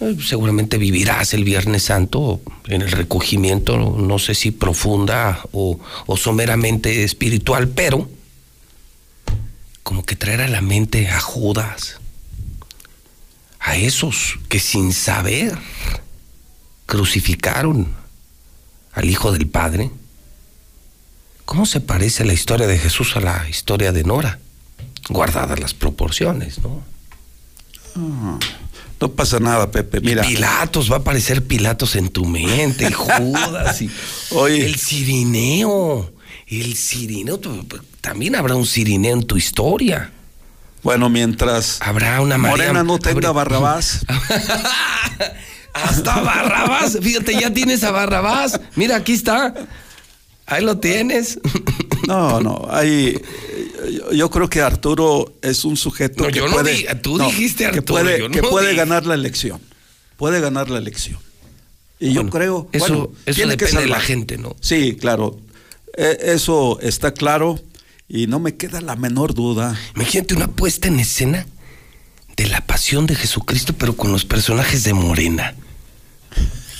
eh, seguramente vivirás el Viernes Santo en el recogimiento, no sé si profunda o, o someramente espiritual, pero como que traer a la mente a Judas, a esos que sin saber crucificaron al Hijo del Padre. ¿Cómo se parece la historia de Jesús a la historia de Nora? Guardadas las proporciones, ¿no?
ah, no pasa nada, Pepe. Mira,
Pilatos, va a aparecer Pilatos en tu mente, y Judas, y
Oye.
el cirineo, el cirineo, también habrá un cirineo en tu historia.
Bueno, mientras
habrá una María,
Morena no tenga Barrabás.
Hasta Barrabás, fíjate, ya tienes a Barrabás. Mira, aquí está. Ahí lo tienes.
No, no, hay yo creo que Arturo es un sujeto
no,
que
yo
puede,
no tú dijiste Arturo,
que puede,
yo no
que puede
dije.
ganar la elección. Puede ganar la elección. Y
Bueno,
yo creo
eso-
bueno,
eso
tiene que
depende de la gente, ¿no?
Sí, claro. Eh, eso está claro y no me queda la menor duda.
Imagínate una puesta en escena de la pasión de Jesucristo, pero con los personajes de Morena.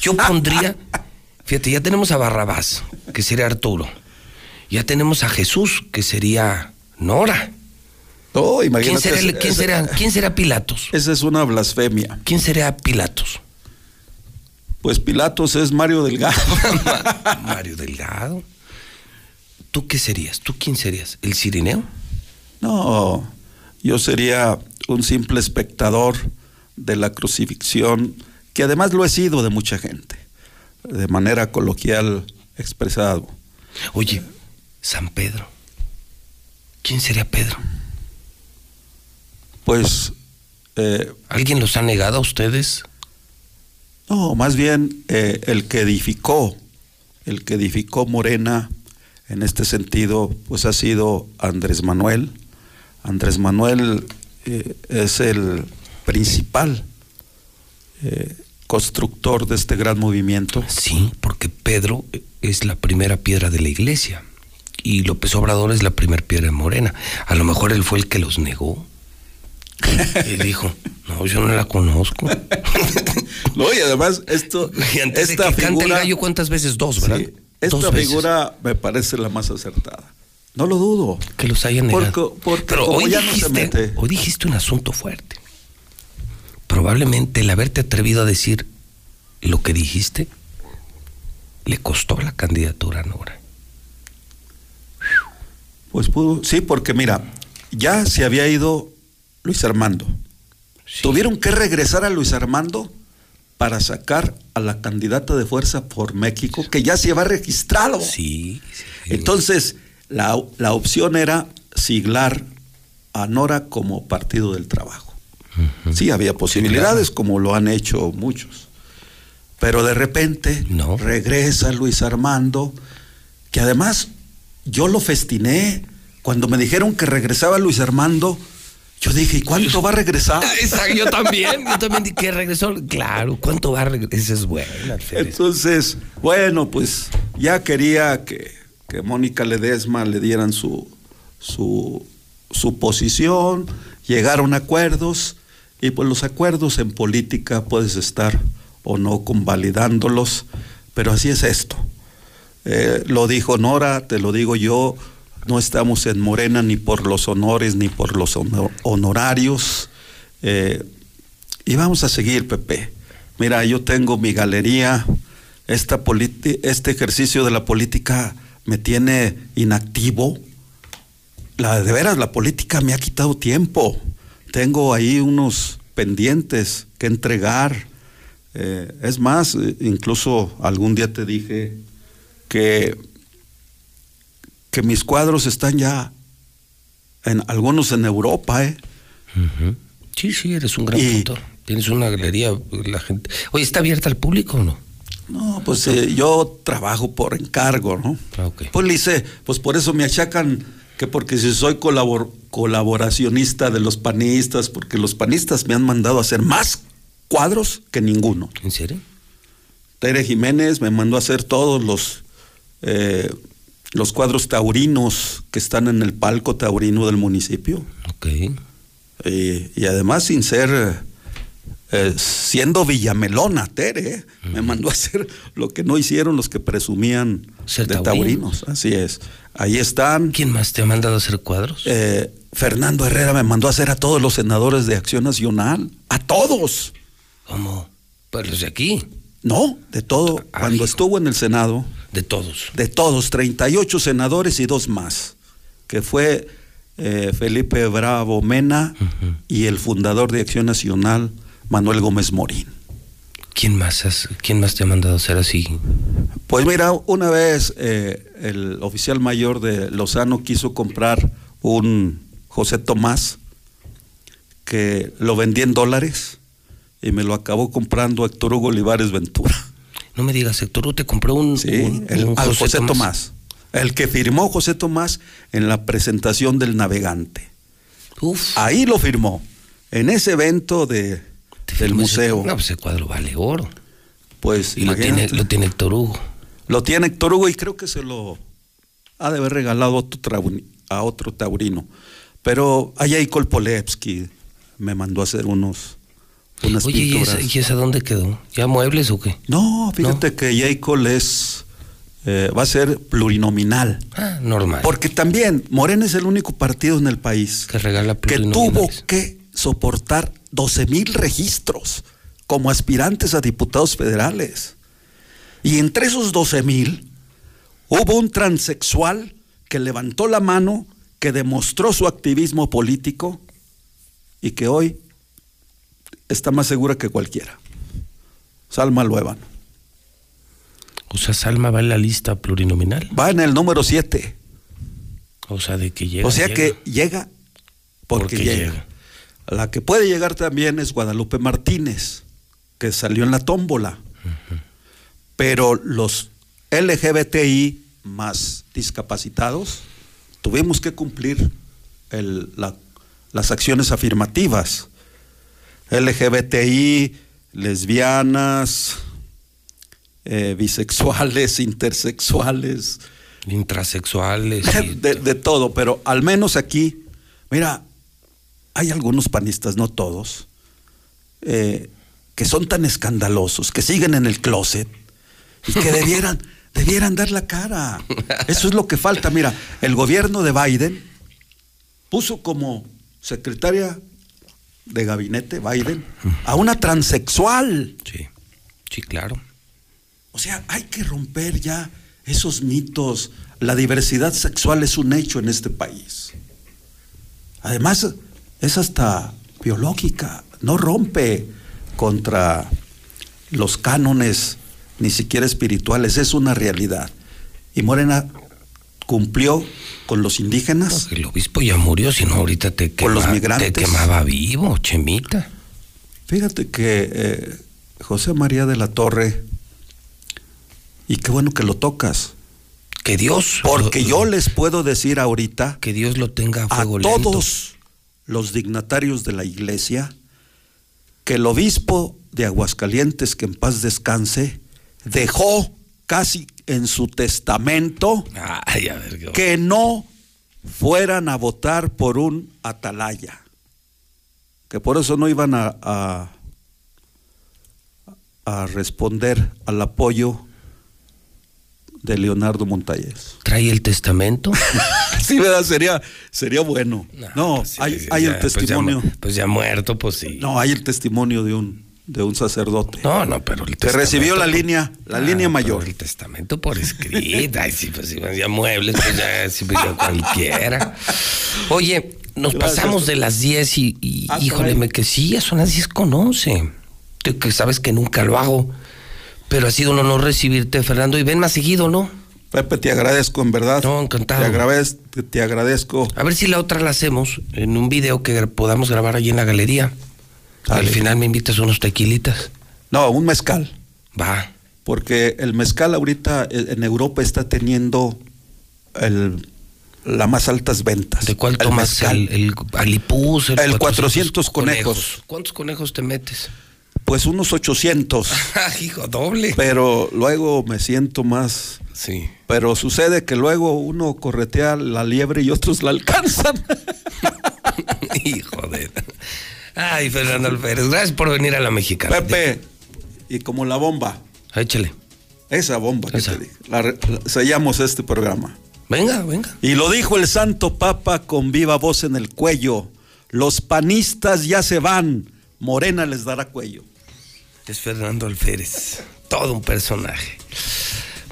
Yo pondría, fíjate, ya tenemos a Barrabás, que sería Arturo. Ya tenemos a Jesús, que sería Nora.
No,
¿Quién
imagínate.
será, el- quién será- quién será Pilatos?
Esa es una blasfemia.
¿Quién será Pilatos?
Pues Pilatos es Mario Delgado.
Mario Delgado. ¿Tú qué serías? ¿Tú quién serías? ¿El Cirineo?
No, yo sería un simple espectador de la crucifixión, que además lo he sido de mucha gente, de manera coloquial expresado.
Oye, San Pedro. ¿Quién sería Pedro?
Pues, eh,
¿Alguien los ha negado a ustedes?
no, más bien eh, el que edificó, el que edificó Morena en este sentido, pues ha sido Andrés Manuel. Andrés Manuel eh, es el principal eh, constructor de este gran movimiento.
Sí, porque Pedro es la primera piedra de la iglesia y López Obrador es la primera piedra de Morena. A lo mejor él fue el que los negó. Y dijo, no, yo no la conozco.
No, y además esto,
Y antes
esta
de que cante el
figura,
gallo, ¿cuántas veces? Dos, ¿verdad?
Sí, esta
Dos veces.
figura me parece la más acertada. No lo dudo.
Que los hayan negado.
Porque, porque
Pero hoy
ya no se mete.
hoy dijiste un asunto fuerte. Probablemente el haberte atrevido a decir lo que dijiste le costó la candidatura a Nora.
Pues pudo, sí, porque mira, ya se había ido Luis Armando. Tuvieron que regresar a Luis Armando para sacar a la candidata de Fuerza por México, que ya se había registrado.
Sí.
Entonces, la, la opción era siglar a Nora como Partido del Trabajo. Sí, había posibilidades, como lo han hecho muchos. Pero de repente regresa Luis Armando, que además yo lo festiné. Cuando me dijeron que regresaba Luis Armando, yo dije, ¿y cuánto va a regresar?
Yo también, yo también dije que regresó. Claro, ¿cuánto va a regresar? Esa es Alfredo.
Entonces, bueno, pues ya quería que, que Mónica Ledesma le dieran su, su, su posición, llegaron a acuerdos, y pues los acuerdos en política puedes estar o no convalidándolos, pero así es esto. Eh, lo dijo Nora, te lo digo yo, no estamos en Morena ni por los honores ni por los honor- honorarios. eh, y vamos a seguir, Pepe. Mira, yo tengo mi galería. Esta este ejercicio de la política me tiene inactivo. La, de veras, la política me ha quitado tiempo. Tengo ahí unos pendientes que entregar. Eh, es más, eh, incluso algún día te dije que, que mis cuadros están ya, en algunos en Europa, ¿eh?
Sí, sí, eres un gran pintor. Tienes una galería, la gente. Oye, ¿está abierta al público o no?
No, pues eh, yo trabajo por encargo, ¿no? Pues le hice, pues por eso me achacan que porque si soy colabor- colaboracionista de los panistas, porque los panistas me han mandado a hacer más cuadros que ninguno.
¿En serio?
Tere Jiménez me mandó a hacer todos los eh, los cuadros taurinos que están en el palco taurino del municipio.
Ok.
Y, y además sin ser eh, siendo Villamelona, Tere, ¿eh? me mandó a hacer lo que no hicieron los que presumían
Ser
de
taurinos.
taurinos. Así es. Ahí están.
¿Quién más te ha mandado a hacer cuadros?
Eh, Fernando Herrera me mandó a hacer a todos los senadores de Acción Nacional. ¡A todos!
¿Cómo? Pues los de aquí.
No, de todo. Cuando estuvo en el Senado.
De todos.
De todos, 38 senadores y dos más. Que fue eh, Felipe Bravo Mena y el fundador de Acción Nacional, Manuel Gómez Morín.
¿Quién más, has- ¿Quién más te ha mandado a hacer así?
Pues mira, una vez eh, el oficial mayor de Lozano quiso comprar un José Tomás que lo vendí en dólares y me lo acabó comprando Héctor Hugo Olivares Ventura.
No me digas, Héctor Hugo te compró un,
Sí,
un-
el-
un
al José, Tomás. El que firmó José Tomás en la presentación del navegante. Ahí lo firmó. En ese evento de, del museo.
No, pues ese cuadro vale oro.
Pues
Y lo tiene, lo tiene Héctor Hugo.
Lo tiene Héctor Hugo y creo que se lo ha de haber regalado a otro, taurino. Pero allá hay Kolpolevsky me mandó a hacer unos unas
Oye, ¿y esa, ¿y esa dónde quedó? ¿Ya muebles o qué?
No, fíjate que Jacob es eh, va a ser plurinominal.
Ah, normal.
Porque también Morena es el único partido en el país
que regala
que tuvo que soportar 12 mil registros como aspirantes a diputados federales. Y entre esos 12 mil hubo un transexual que levantó la mano, que demostró su activismo político y que hoy está más segura que cualquiera. Salma Luevan.
O sea, Salma va en la lista plurinominal.
Va en el número 7.
O sea, de que llega.
O sea
llega.
que llega porque,
Porque
llega.
llega.
La que puede llegar también es Guadalupe Martínez, que salió en la tómbola. Pero los LGBTI más discapacitados tuvimos que cumplir el- la- las acciones afirmativas. LGBTI, lesbianas, eh, bisexuales, intersexuales,
Intrasexuales. y-
de, de todo, pero al menos aquí, mira, hay algunos panistas, no todos, eh, que son tan escandalosos, que siguen en el closet y que debieran, debieran dar la cara. Eso es lo que falta. Mira, el gobierno de Biden puso como secretaria de gabinete Biden a una transexual.
Sí, sí, claro.
O sea, hay que romper ya esos mitos. La diversidad sexual es un hecho en este país. Además, es hasta biológica, no rompe contra los cánones, ni siquiera espirituales, es una realidad. Y Morena cumplió con los indígenas.
El obispo ya murió, si no ahorita te,
Con los
quema-
migrantes.
te quemaba vivo, Chemita.
Fíjate que eh, José María de la Torre, y qué bueno que lo tocas.
Que Dios.
Porque yo les puedo decir ahorita.
Que Dios lo tenga a
a
fuego lento.
todos los dignatarios de la iglesia que el obispo de Aguascalientes, que en paz descanse, dejó casi en su testamento
Ay, a ver, qué-
que no fueran a votar por un atalaya, que por eso no iban a, a, a responder al apoyo de Leonardo Montañez.
¿Trae el testamento?
sí, ¿verdad? Sería, sería bueno. No, hay,
Sí,
hay
ya,
el
pues ya
testimonio.
Pues ya, muerto, pues sí.
No, hay el testimonio de un, de un sacerdote.
No, no, pero el
Que recibió la
por-
línea, la
Ah,
línea mayor.
El testamento por escrito. Ay, sí, pues sí, ya muebles, pues ya, sí, pues ya cualquiera. Oye, nos
Gracias.
pasamos de las 10 y, y,
Ah,
híjole, me que sí, ya son las 10 con 11. Tú que sabes que nunca lo hago, pero ha sido un honor recibirte, Fernando, y ven más seguido, ¿no?
Pepe, te agradezco, en verdad.
No, encantado.
Te agradezco, te agradezco.
A ver si la otra la hacemos en un video que podamos grabar allí en la galería. Al final me invitas unos tequilitas.
No, un mezcal.
Va.
Porque el mezcal ahorita eh, en Europa está teniendo el, las más altas ventas.
¿De cuál
El
tomas?
mezcal.
El, el alipuz, el,
El 400 conejos.
¿Cuántos conejos te metes?
Pues unos 800.
Ah, hijo, doble.
pero luego me siento más.
Sí.
Pero sucede que luego uno corretea la liebre y otros la alcanzan.
hijo de. Ay, Fernando Alférez, gracias por venir a la mexicana.
Pepe, y como la bomba.
Échale.
Esa bomba que te dije. La- sellamos este programa.
Venga, venga.
Y lo dijo el Santo Papa con viva voz en el cuello. Los panistas ya se van. Morena les dará cuello.
Es Fernando Alférez. Todo un personaje.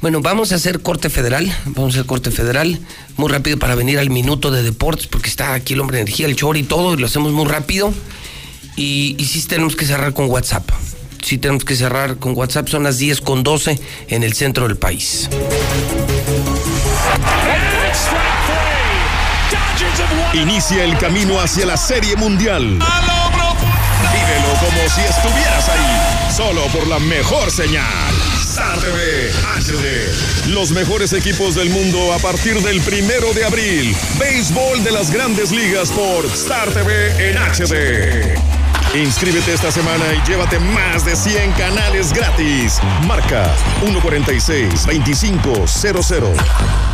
Bueno, vamos a hacer corte federal. Vamos a hacer corte federal. Muy rápido para venir al minuto de deportes, porque está aquí el hombre de energía, el chor y todo, y lo hacemos muy rápido. Y, y sí tenemos que cerrar con WhatsApp. Sí tenemos que cerrar con WhatsApp. Son las 10 con 12 en el centro del país.
Inicia el camino hacia la Serie Mundial. ¡A lo
como si estuvieras ahí. Solo por la mejor señal. Star TV HD. Los mejores equipos del mundo a partir del primero de abril. Béisbol de las grandes ligas por Star TV en HD. Inscríbete esta semana y llévate más de 100 canales gratis. Marca 146-2500.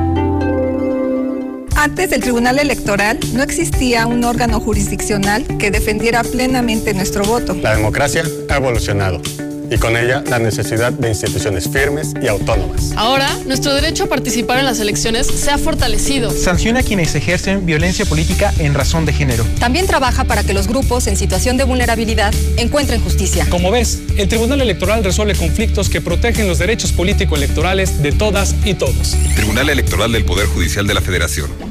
Antes del Tribunal Electoral no existía un órgano jurisdiccional que defendiera plenamente nuestro voto.
La democracia ha evolucionado y con ella la necesidad de instituciones firmes y autónomas.
Ahora, nuestro derecho a participar en las elecciones se ha fortalecido.
Sanciona a quienes ejercen violencia política en razón de género.
También trabaja para que los grupos en situación de vulnerabilidad encuentren justicia.
Como ves, el Tribunal Electoral resuelve conflictos que protegen los derechos político-electorales de todas y todos.
Tribunal Electoral del Poder Judicial de la Federación.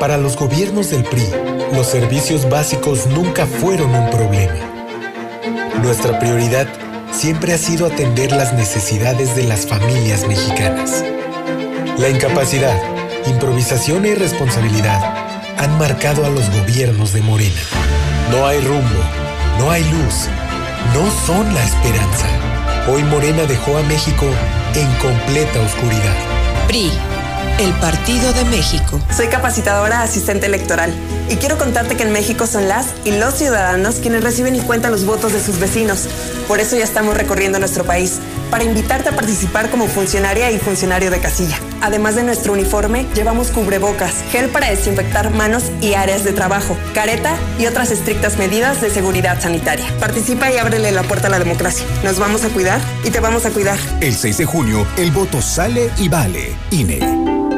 Para los gobiernos del PRI, los servicios básicos nunca fueron un problema. Nuestra prioridad siempre ha sido atender las necesidades de las familias mexicanas. La incapacidad, improvisación e irresponsabilidad han marcado a los gobiernos de Morena. No hay rumbo, no hay luz, no son la esperanza. Hoy Morena dejó a México en completa oscuridad.
PRI el Partido de México.
Soy capacitadora asistente electoral y quiero contarte que en México son las y los ciudadanos quienes reciben y cuentan los votos de sus vecinos. Por eso ya estamos recorriendo nuestro país para invitarte a participar como funcionaria y funcionario de casilla. Además de nuestro uniforme, llevamos cubrebocas, gel para desinfectar manos y áreas de trabajo, careta y otras estrictas medidas de seguridad sanitaria. Participa y ábrele la puerta a la democracia. Nos vamos a cuidar y te vamos a cuidar.
El 6 de junio, el voto sale y vale. INE.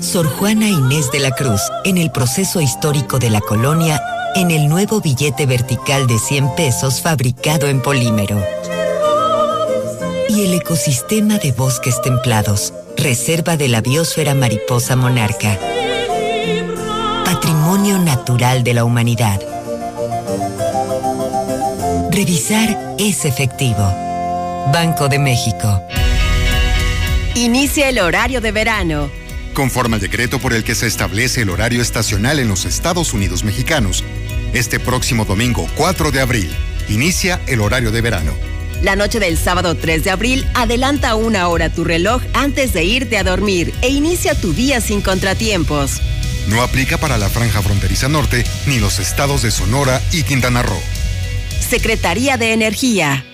Sor Juana Inés de la Cruz, en el proceso histórico de la colonia, en el nuevo billete vertical de 100 pesos fabricado en polímero. Y el ecosistema de bosques templados, reserva de la biosfera mariposa monarca. Patrimonio natural de la humanidad. Revisar es efectivo. Banco de México.
Inicia el horario de verano.
Conforme al decreto por el que se establece el horario estacional en los Estados Unidos mexicanos, este próximo domingo 4 de abril inicia el horario de verano.
La noche del sábado 3 de abril adelanta una hora tu reloj antes de irte a dormir e inicia tu día sin contratiempos.
No aplica para la franja fronteriza norte ni los estados de Sonora y Quintana Roo.
Secretaría de Energía.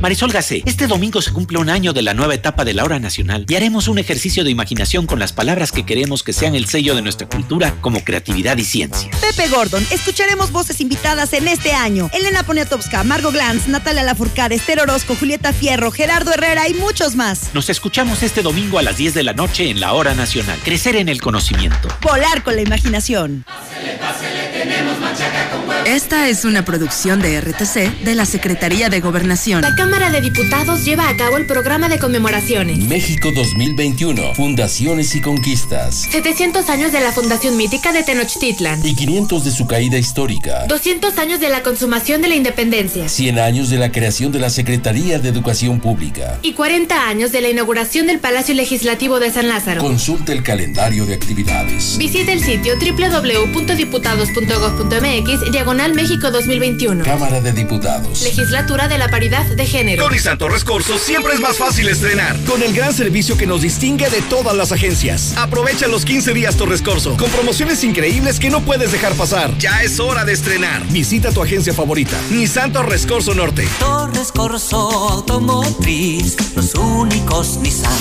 Marisol Gacé, este domingo se cumple un año de la nueva etapa de la hora nacional y haremos un ejercicio de imaginación con las palabras que queremos que sean el sello de nuestra cultura como creatividad y ciencia.
Pepe Gordon, escucharemos voces invitadas en este año. Elena Poniatowska, Margo Glantz, Natalia Lafourcade, Esther Orozco, Julieta Fierro, Gerardo Herrera y muchos más.
Nos escuchamos este domingo a las 10 de la noche en la hora nacional. Crecer en el conocimiento.
Volar con la imaginación.
Pásele, pásele, tenemos machaca con
Esta es una producción de RTC de la Secretaría de Gobernación.
La Cámara de Diputados lleva a cabo el programa de conmemoraciones.
México 2021, Fundaciones y Conquistas.
700 años de la Fundación Mítica de Tenochtitlan.
Y 500 de su caída histórica.
200 años de la consumación de la independencia.
100 años de la creación de la Secretaría de Educación Pública.
Y 40 años de la inauguración del Palacio Legislativo de San Lázaro.
Consulta el calendario de actividades.
Visita el sitio www.diputados.gov.mx diagonal México 2021.
Cámara de Diputados.
Legislatura de la Paridad de Género.
Con Santo Rescorso siempre es más fácil estrenar. Con el gran servicio que nos distingue de todas las agencias. Aprovecha los 15 días Torres Corso con promociones increíbles que no puedes dejar pasar. Ya es hora de estrenar. Visita tu agencia favorita. Nissan Torres Corso Norte.
Torres Corso Automotriz. Los únicos Nissan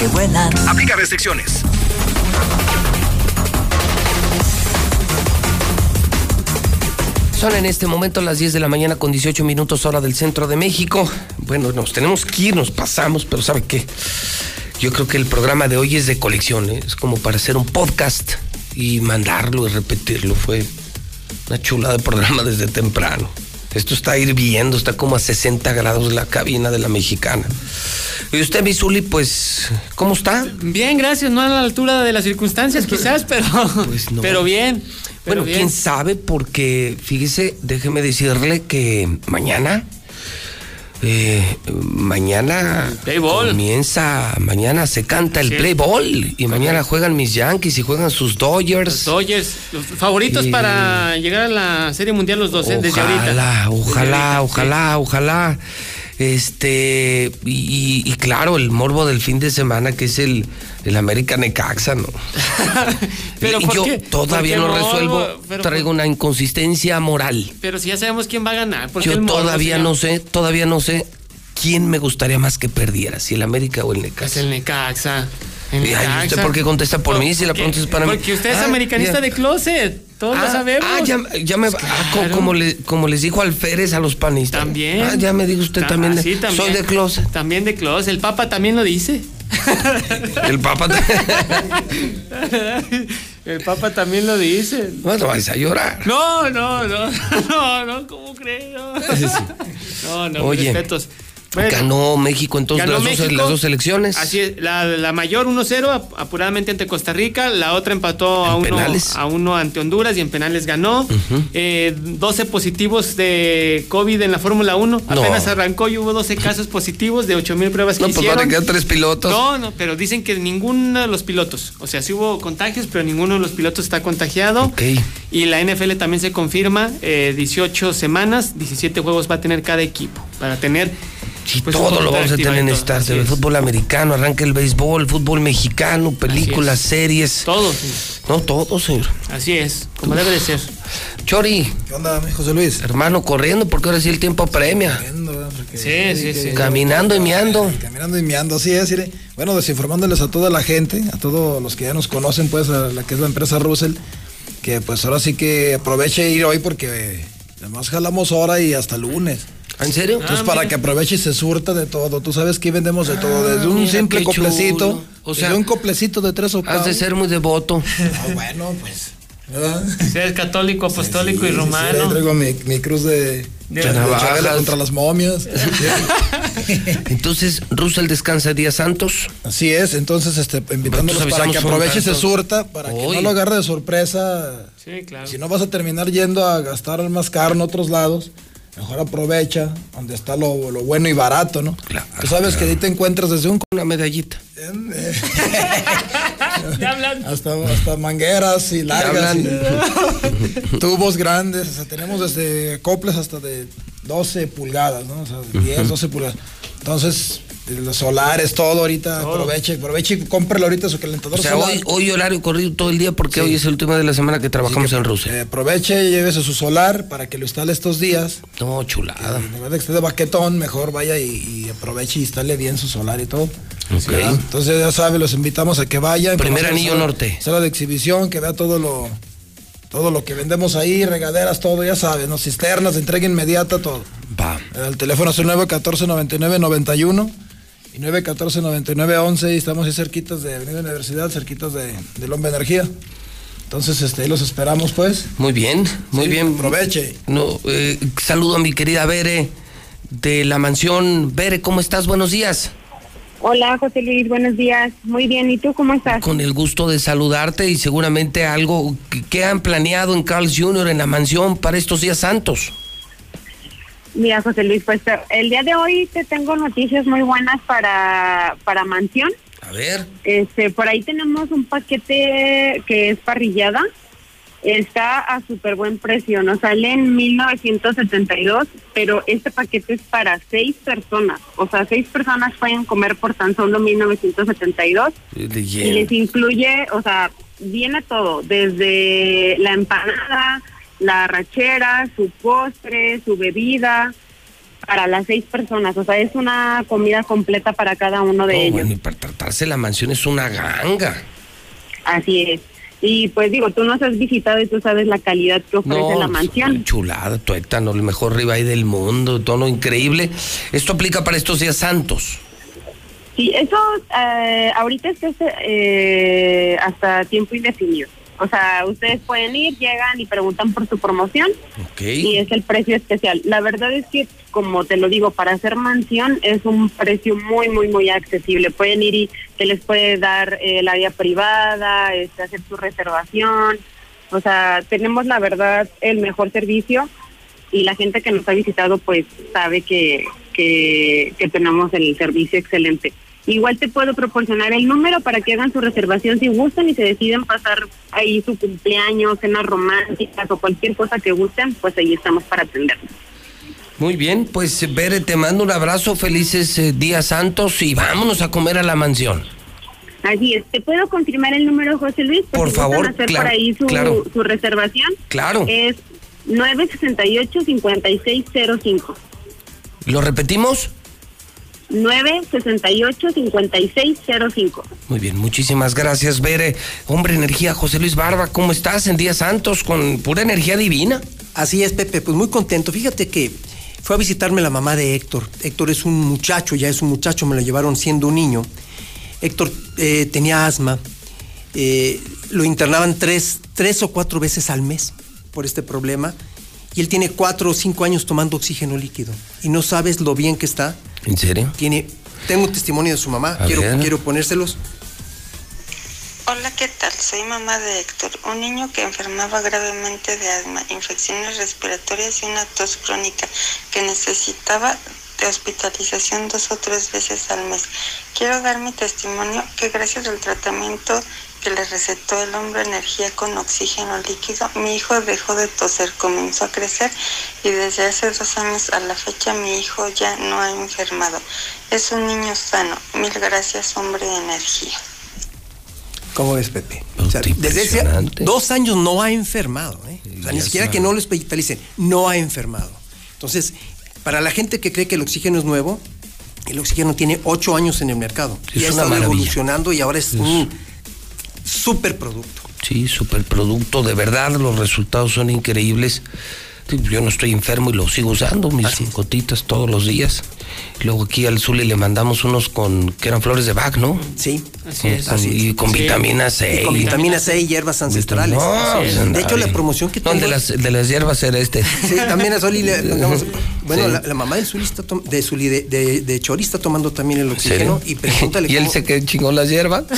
que vuelan.
Aplica restricciones.
Son en este momento las 10 de la mañana con 18 minutos hora del centro de México. Bueno, nos tenemos que ir, nos pasamos, pero ¿sabe qué? Yo creo que el programa de hoy es de colección, ¿eh? es como para hacer un podcast y mandarlo y repetirlo. Fue una chula de programa desde temprano. Esto está hirviendo, está como a 60 grados la cabina de la mexicana. Y usted, Misuli, pues, ¿cómo está?
Bien, gracias. No a la altura de las circunstancias, quizás, pero,
pues no.
pero bien.
Bueno, quién sabe, porque fíjese, déjeme decirle que mañana, eh, mañana comienza, mañana se canta el play ball y mañana juegan mis Yankees y juegan sus Dodgers.
Los Dodgers, los favoritos para llegar a la Serie Mundial los dos,
ojalá,
desde ahorita.
Ojalá,
desde
ojalá, sí. ojalá. Este, y, y, claro, el morbo del fin de semana que es el, el América Necaxa, ¿no?
pero
yo
qué?
todavía no resuelvo, pero, traigo una inconsistencia moral.
Pero si ya sabemos quién va a ganar.
yo todavía no sé, todavía no sé quién me gustaría más que perdiera, si el América o el Necaxa.
Es el Necaxa.
El Necaxa. Ay, ¿Usted por qué contesta por, por mí si la pregunta es para
porque
mí?
Porque usted es ah, americanista ya. de closet. Todos
ah,
lo sabemos.
Ah, ya, ya me pues claro. como, le, como les dijo Alférez a los panistas.
También.
Ah, ya me dijo usted
Ta
también,
sí, también.
Soy de closet.
También de closet. El Papa también lo dice.
El Papa
El Papa también lo dice.
No, no vais a llorar.
No, no, no. No, no, ¿cómo crees? No, no, no
Oye,
respetos.
Bueno, ganó México entonces
ganó
las,
México,
dos, las dos elecciones.
Así es, la, la mayor 1-0 apuradamente ante Costa Rica, la otra empató a uno, a uno, ante Honduras y en penales ganó. Uh -huh. eh, 12 positivos de COVID en la Fórmula 1, no. apenas arrancó y hubo 12 casos positivos de 8 mil pruebas que
no, pues
hicieron.
van a quedar tres pilotos.
No, no, pero dicen que ninguno de los pilotos, o sea, sí hubo contagios, pero ninguno de los pilotos está contagiado.
Okay.
Y la NFL también se confirma, eh, 18 semanas, 17 juegos va a tener cada equipo para tener
Sí, pues todo lo vamos a tener en esta el fútbol americano, arranca el béisbol, fútbol mexicano, películas, series.
Todo, sí.
No, todo, señor.
Así es, como Uf. debe de ser.
Chori.
¿Qué onda, José Luis?
Hermano, corriendo, porque ahora sí el tiempo premia.
Corriendo,
sí, sí, sí,
Caminando y meando.
Caminando y meando, así es. Bueno, desinformándoles a toda la gente, a todos los que ya nos conocen, pues, a la que es la empresa Russell, que pues ahora sí que aproveche ir hoy porque además jalamos hora y hasta lunes.
¿En serio?
Entonces, ah, para mira. que aproveche y se surta de todo. Tú sabes que vendemos de todo, desde ah, un mira, simple coplecito, chulo. o sea, un coplecito de tres octavos.
Has de ser muy devoto.
Ah, bueno, pues.
Ser católico, apostólico sí, y romano.
Sí, sí, traigo mi, mi, cruz de, de, de contra las momias.
entonces, Russell descansa días santos.
Así es, entonces este, invitándolos para que aproveche y se surta, para Hoy. que no lo agarre de sorpresa.
Sí, claro.
Si no vas a terminar yendo a gastar más caro en otros lados mejor aprovecha donde está lo, lo, bueno y barato, ¿no?
Claro,
Tú sabes
claro.
que ahí te encuentras desde un...
Una medallita.
hasta, hasta mangueras y largas. Y tubos grandes. O sea, tenemos desde coples hasta de 12 pulgadas, ¿no? O sea, 10, uh -huh. 12 pulgadas. Entonces, los solares, todo ahorita, todo. aproveche, aproveche y cómprele ahorita su calentador
o sea,
solar.
Hoy, hoy horario corrido todo el día porque sí. hoy es el último de la semana que trabajamos
que,
en Rusia.
Eh, aproveche y llévese su solar para que lo instale estos días.
No, chulada.
En lugar de que esté de baquetón, mejor vaya y, y aproveche y instale bien su solar y todo.
Okay.
Entonces ya sabe, los invitamos a que vayan.
Primer anillo
sala,
norte.
Sala de exhibición, que vea todo lo todo lo que vendemos ahí, regaderas, todo, ya sabes, ¿no? Cisternas, entrega inmediata, todo.
Va.
El teléfono es el 914 99 91 y 914-9911 y estamos ahí cerquitas de Avenida Universidad, cerquitas de, de Lomba Energía. Entonces, este, los esperamos, pues.
Muy bien, muy bien.
Aproveche.
No, eh, saludo a mi querida Bere de la mansión. Bere, ¿cómo estás? Buenos días.
Hola, José Luis, buenos días. Muy bien, ¿y tú cómo estás?
Con el gusto de saludarte y seguramente algo que, han planeado en Carl's Jr. en la mansión para estos días santos.
Mira, José Luis, pues el día de hoy te tengo noticias muy buenas para, para mansión.
A ver.
Este, por ahí tenemos un paquete que es parrillada. Está a súper buen precio, nos sale en 1972, pero este paquete es para seis personas, o sea, seis personas pueden comer por tan solo 1972 y les incluye, o sea, viene todo, desde la empanada, la rachera, su postre, su bebida, para las seis personas, o sea, es una comida completa para cada uno de ellos. Bueno,
y para tratarse la mansión es una ganga.
Así es. Y pues digo, tú nos has visitado y tú sabes la calidad que ofrece la mansión.
Chulada, tuétano, el mejor ribeye del mundo, tono increíble. ¿Esto aplica para estos días santos?
Sí, eso eh, ahorita es eh, hasta tiempo indefinido. O sea, ustedes pueden ir, llegan y preguntan por su promoción. Y es el precio especial. La verdad es que, como te lo digo, para hacer mansión es un precio muy, muy, muy accesible. Pueden ir y se les puede dar eh, el área privada, este, hacer su reservación. O sea, tenemos la verdad el mejor servicio y la gente que nos ha visitado pues sabe que, que, que tenemos el servicio excelente. Igual te puedo proporcionar el número para que hagan su reservación si gustan y se deciden pasar ahí su cumpleaños, cenas románticas o cualquier cosa que gusten, pues ahí estamos para atenderlos.
Muy bien, pues Bere, te mando un abrazo, felices eh, días santos y vámonos a comer a la mansión.
Así es, ¿te puedo confirmar el número, José Luis?
Por, favor,
hacer por ahí su, su reservación.
Claro.
Es 968-5605.
¿Lo repetimos?
968-5605.
Muy bien, muchísimas gracias, Bere. Hombre, energía, José Luis Barba, ¿cómo estás en Días Santos con pura energía divina?
Así es, Pepe, pues muy contento. Fíjate que fue a visitarme la mamá de Héctor. Héctor es un muchacho, ya es un muchacho, me lo llevaron siendo un niño. Héctor eh, tenía asma, eh, lo internaban tres, tres o cuatro veces al mes por este problema y él tiene cuatro o cinco años tomando oxígeno líquido y no sabes lo bien que está
¿En serio?
Tiene, tengo un testimonio de su mamá, quiero, quiero ponérselos.
Hola, ¿qué tal? Soy mamá de Héctor, un niño que enfermaba gravemente de asma, infecciones respiratorias y una tos crónica que necesitaba de hospitalización dos o tres veces al mes. Quiero dar mi testimonio que gracias al tratamiento que le recetó el hombre energía con oxígeno líquido, mi hijo dejó de toser, comenzó a crecer y desde hace dos años a la fecha mi hijo ya no ha enfermado. Es un niño sano. Mil gracias, hombre energía.
¿Cómo ves, Pepe? desde hace dos años no ha enfermado. ¿eh? O sea, ni siquiera que no lo hospitalicen, no ha enfermado. Entonces, para la gente que cree que el oxígeno es nuevo, el oxígeno tiene ocho años en el mercado. y ha estado evolucionando y ahora es un superproducto.
Sí, superproducto, de verdad los resultados son increíbles. Yo no estoy enfermo y lo sigo usando, mis gotitas todos los días. Luego aquí al Zuli le mandamos unos con que eran flores de Bach, ¿no?
Sí,
así es. y con vitamina C.
Y con vitamina C y hierbas ancestrales. de hecho, la promoción que
tengo... de las, de las hierbas era este.
Sí, también a Zuli le Bueno, la, mamá del Zuli está de, Zuli, de, de, Chori está tomando también el oxígeno y pregúntale
¿Y él se que chingó las hierbas?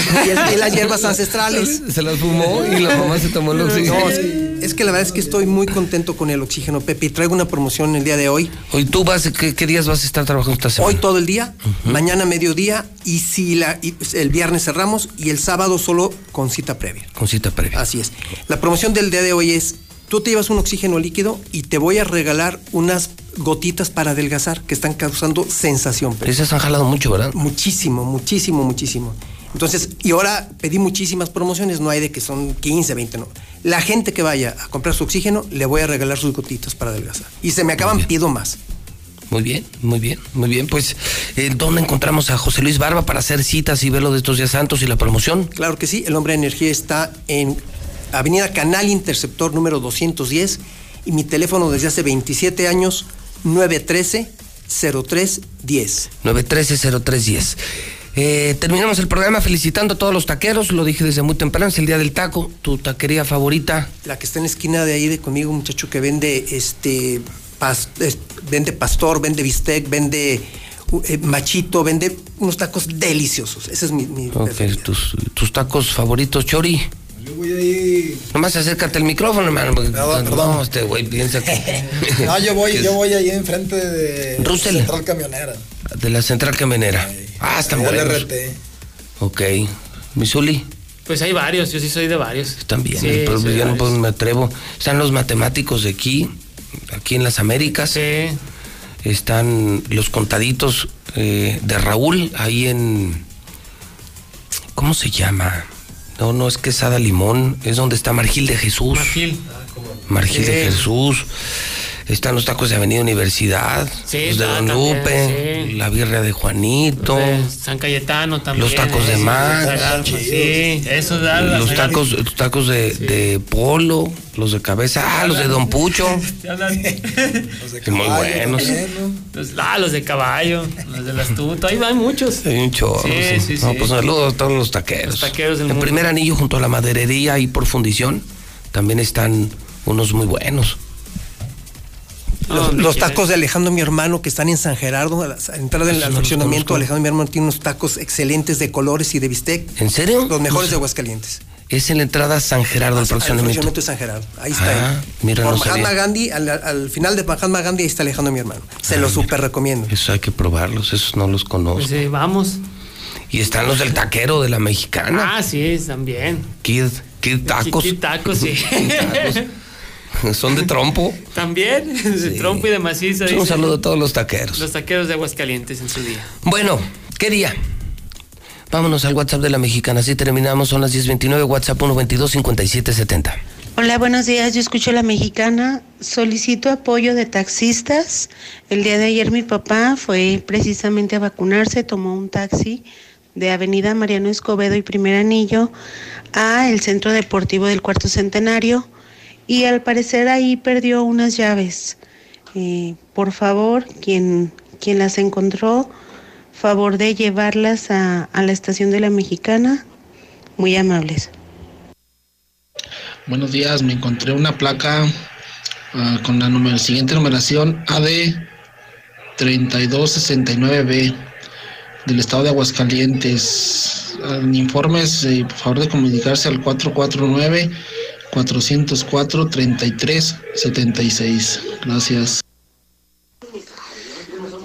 Y, las hierbas ancestrales.
Se las fumó y la mamá se tomó el oxígeno. No,
es que la verdad es que estoy muy contento con el oxígeno, Pepe, y traigo una promoción el día de hoy.
Hoy tú vas, ¿qué, qué días vas a estar trabajando esta semana?
Hoy todo el día, mañana mediodía y si la, el viernes cerramos y el sábado solo con cita previa.
Con cita previa.
Así es. La promoción del día de hoy es, tú te llevas un oxígeno líquido y te voy a regalar unas gotitas para adelgazar que están causando sensación.
Esas han jalado mucho, ¿verdad?
Muchísimo, muchísimo, muchísimo. Entonces, y ahora pedí muchísimas promociones, no hay de que son 15, 20, no. La gente que vaya a comprar su oxígeno, le voy a regalar sus gotitas para adelgazar. Y se me acaban, pido más.
Muy bien, muy bien, muy bien. Pues, eh, ¿dónde encontramos a José Luis Barba para hacer citas y verlo de estos días santos y la promoción?
Claro que sí, el Hombre de Energía está en Avenida Canal Interceptor número 210 y mi teléfono desde hace 27 años, 913 0310.
913 0310. Eh, terminamos el programa felicitando a todos los taqueros, lo dije desde muy temprano, es el día del taco, tu taquería favorita.
La que está en la esquina de ahí de conmigo, muchacho que vende este vende pastor, vende bistec, vende eh, machito, vende unos tacos deliciosos. Ese es mi, mi
tus, tus tacos favoritos, Chori.
Yo voy ahí.
Nomás acércate el micrófono, hermano.
Perdón, perdón.
No, este güey piensa que.
no, yo voy, yo voy ahí enfrente de
la
Central Camionera.
De la Central Camionera. ah, está bueno.
RT.
Ok. ¿Misuli?
Pues hay varios, yo sí soy de varios.
Están bien, pero yo no me atrevo. Están los matemáticos de aquí, aquí en las Américas.
Sí.
Están los contaditos eh, de Raúl, ahí en. ¿Cómo se llama? No, no es Quesada Limón, es donde está Margil de Jesús.
Margil.
Margil de Jesús. Están los tacos de Avenida Universidad, los de Don Lupe, la birria de Juanito,
San Cayetano también.
Los tacos de mar.
Sí, eso da
Los tacos, los tacos de, de, polo, los de cabeza, ah, los de Don Pucho.
los de caballo,
Muy buenos.
Los, ah, los de caballo, los de las tutas, ahí van muchos.
Hay un chorro. Sí, sí, no, pues saludos a todos los taqueros.
Los taqueros del
El
mundo.
primer anillo junto a la maderería y por fundición también están unos muy buenos.
Los, los tacos de Alejandro, mi hermano, que están en San Gerardo, a la entrada del fraccionamiento, Alejandro, mi hermano, tiene unos tacos excelentes de colores y de bistec.
¿En serio?
Los mejores de Aguascalientes.
Es en la entrada San Gerardo, el fraccionamiento.
El de San Gerardo. Ahí está.
Ah, mira,
Por
no
Mahatma
sabía.
Gandhi, al, al final de Mahatma Gandhi, ahí está Alejandro, mi hermano. Se lo súper recomiendo.
Eso hay que probarlos, esos no los conozco.
Pues sí, vamos.
Y están los del taquero de la mexicana.
Ah, sí, también.
Kid, Kid Tacos.
Kid Tacos, sí.
Son de trompo.
También, de trompo y de maciza.
Un saludo a todos los taqueros.
Los taqueros de Aguascalientes en su día.
Bueno, ¿qué día? Vámonos al WhatsApp de la mexicana. Así terminamos, son las 10.29, WhatsApp 122-5770.
Hola, buenos días. Yo escucho la mexicana. Solicito apoyo de taxistas. El día de ayer mi papá fue precisamente a vacunarse, tomó un taxi de Avenida Mariano Escobedo y Primer Anillo a el Centro Deportivo del Cuarto Centenario y al parecer ahí perdió unas llaves. Eh, por favor, quien, quien las encontró, favor de llevarlas a, a la estación de la mexicana. Muy amables.
Buenos días, me encontré una placa ah, con la numer- siguiente numeración AD 3269B del estado de Aguascalientes. En informes, eh, por favor de comunicarse al 449 404 3376. Gracias.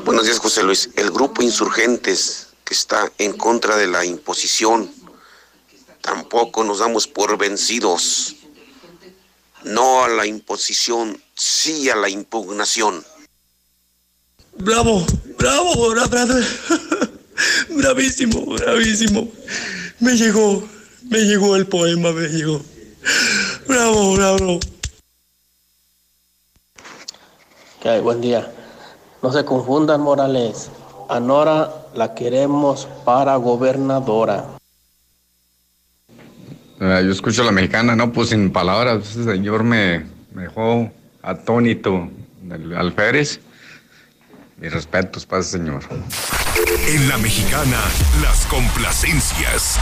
Buenos días, José Luis. El grupo Insurgentes que está en contra de la imposición, tampoco nos damos por vencidos. No a la imposición, sí a la impugnación.
Bravo, bravo, bra- brother. Bravísimo, bravísimo. Me llegó, me llegó el poema, me llegó. Bravo, bravo.
¿Qué hay? Buen día. No se confundan, Morales. A Nora la queremos para gobernadora.
Ah, Yo escucho a la mexicana, no, pues sin palabras, ese señor me, me dejó atónito, el alférez. Mis respetos para ese señor.
En la mexicana, las complacencias.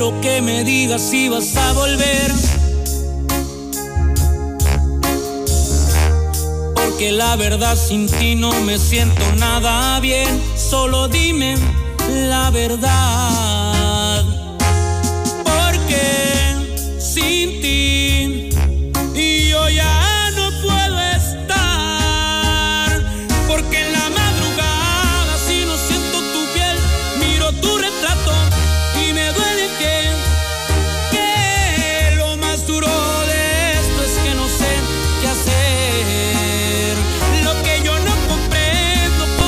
Quiero que me digas si vas a volver. Porque la verdad sin ti no me siento nada bien. Solo dime la verdad.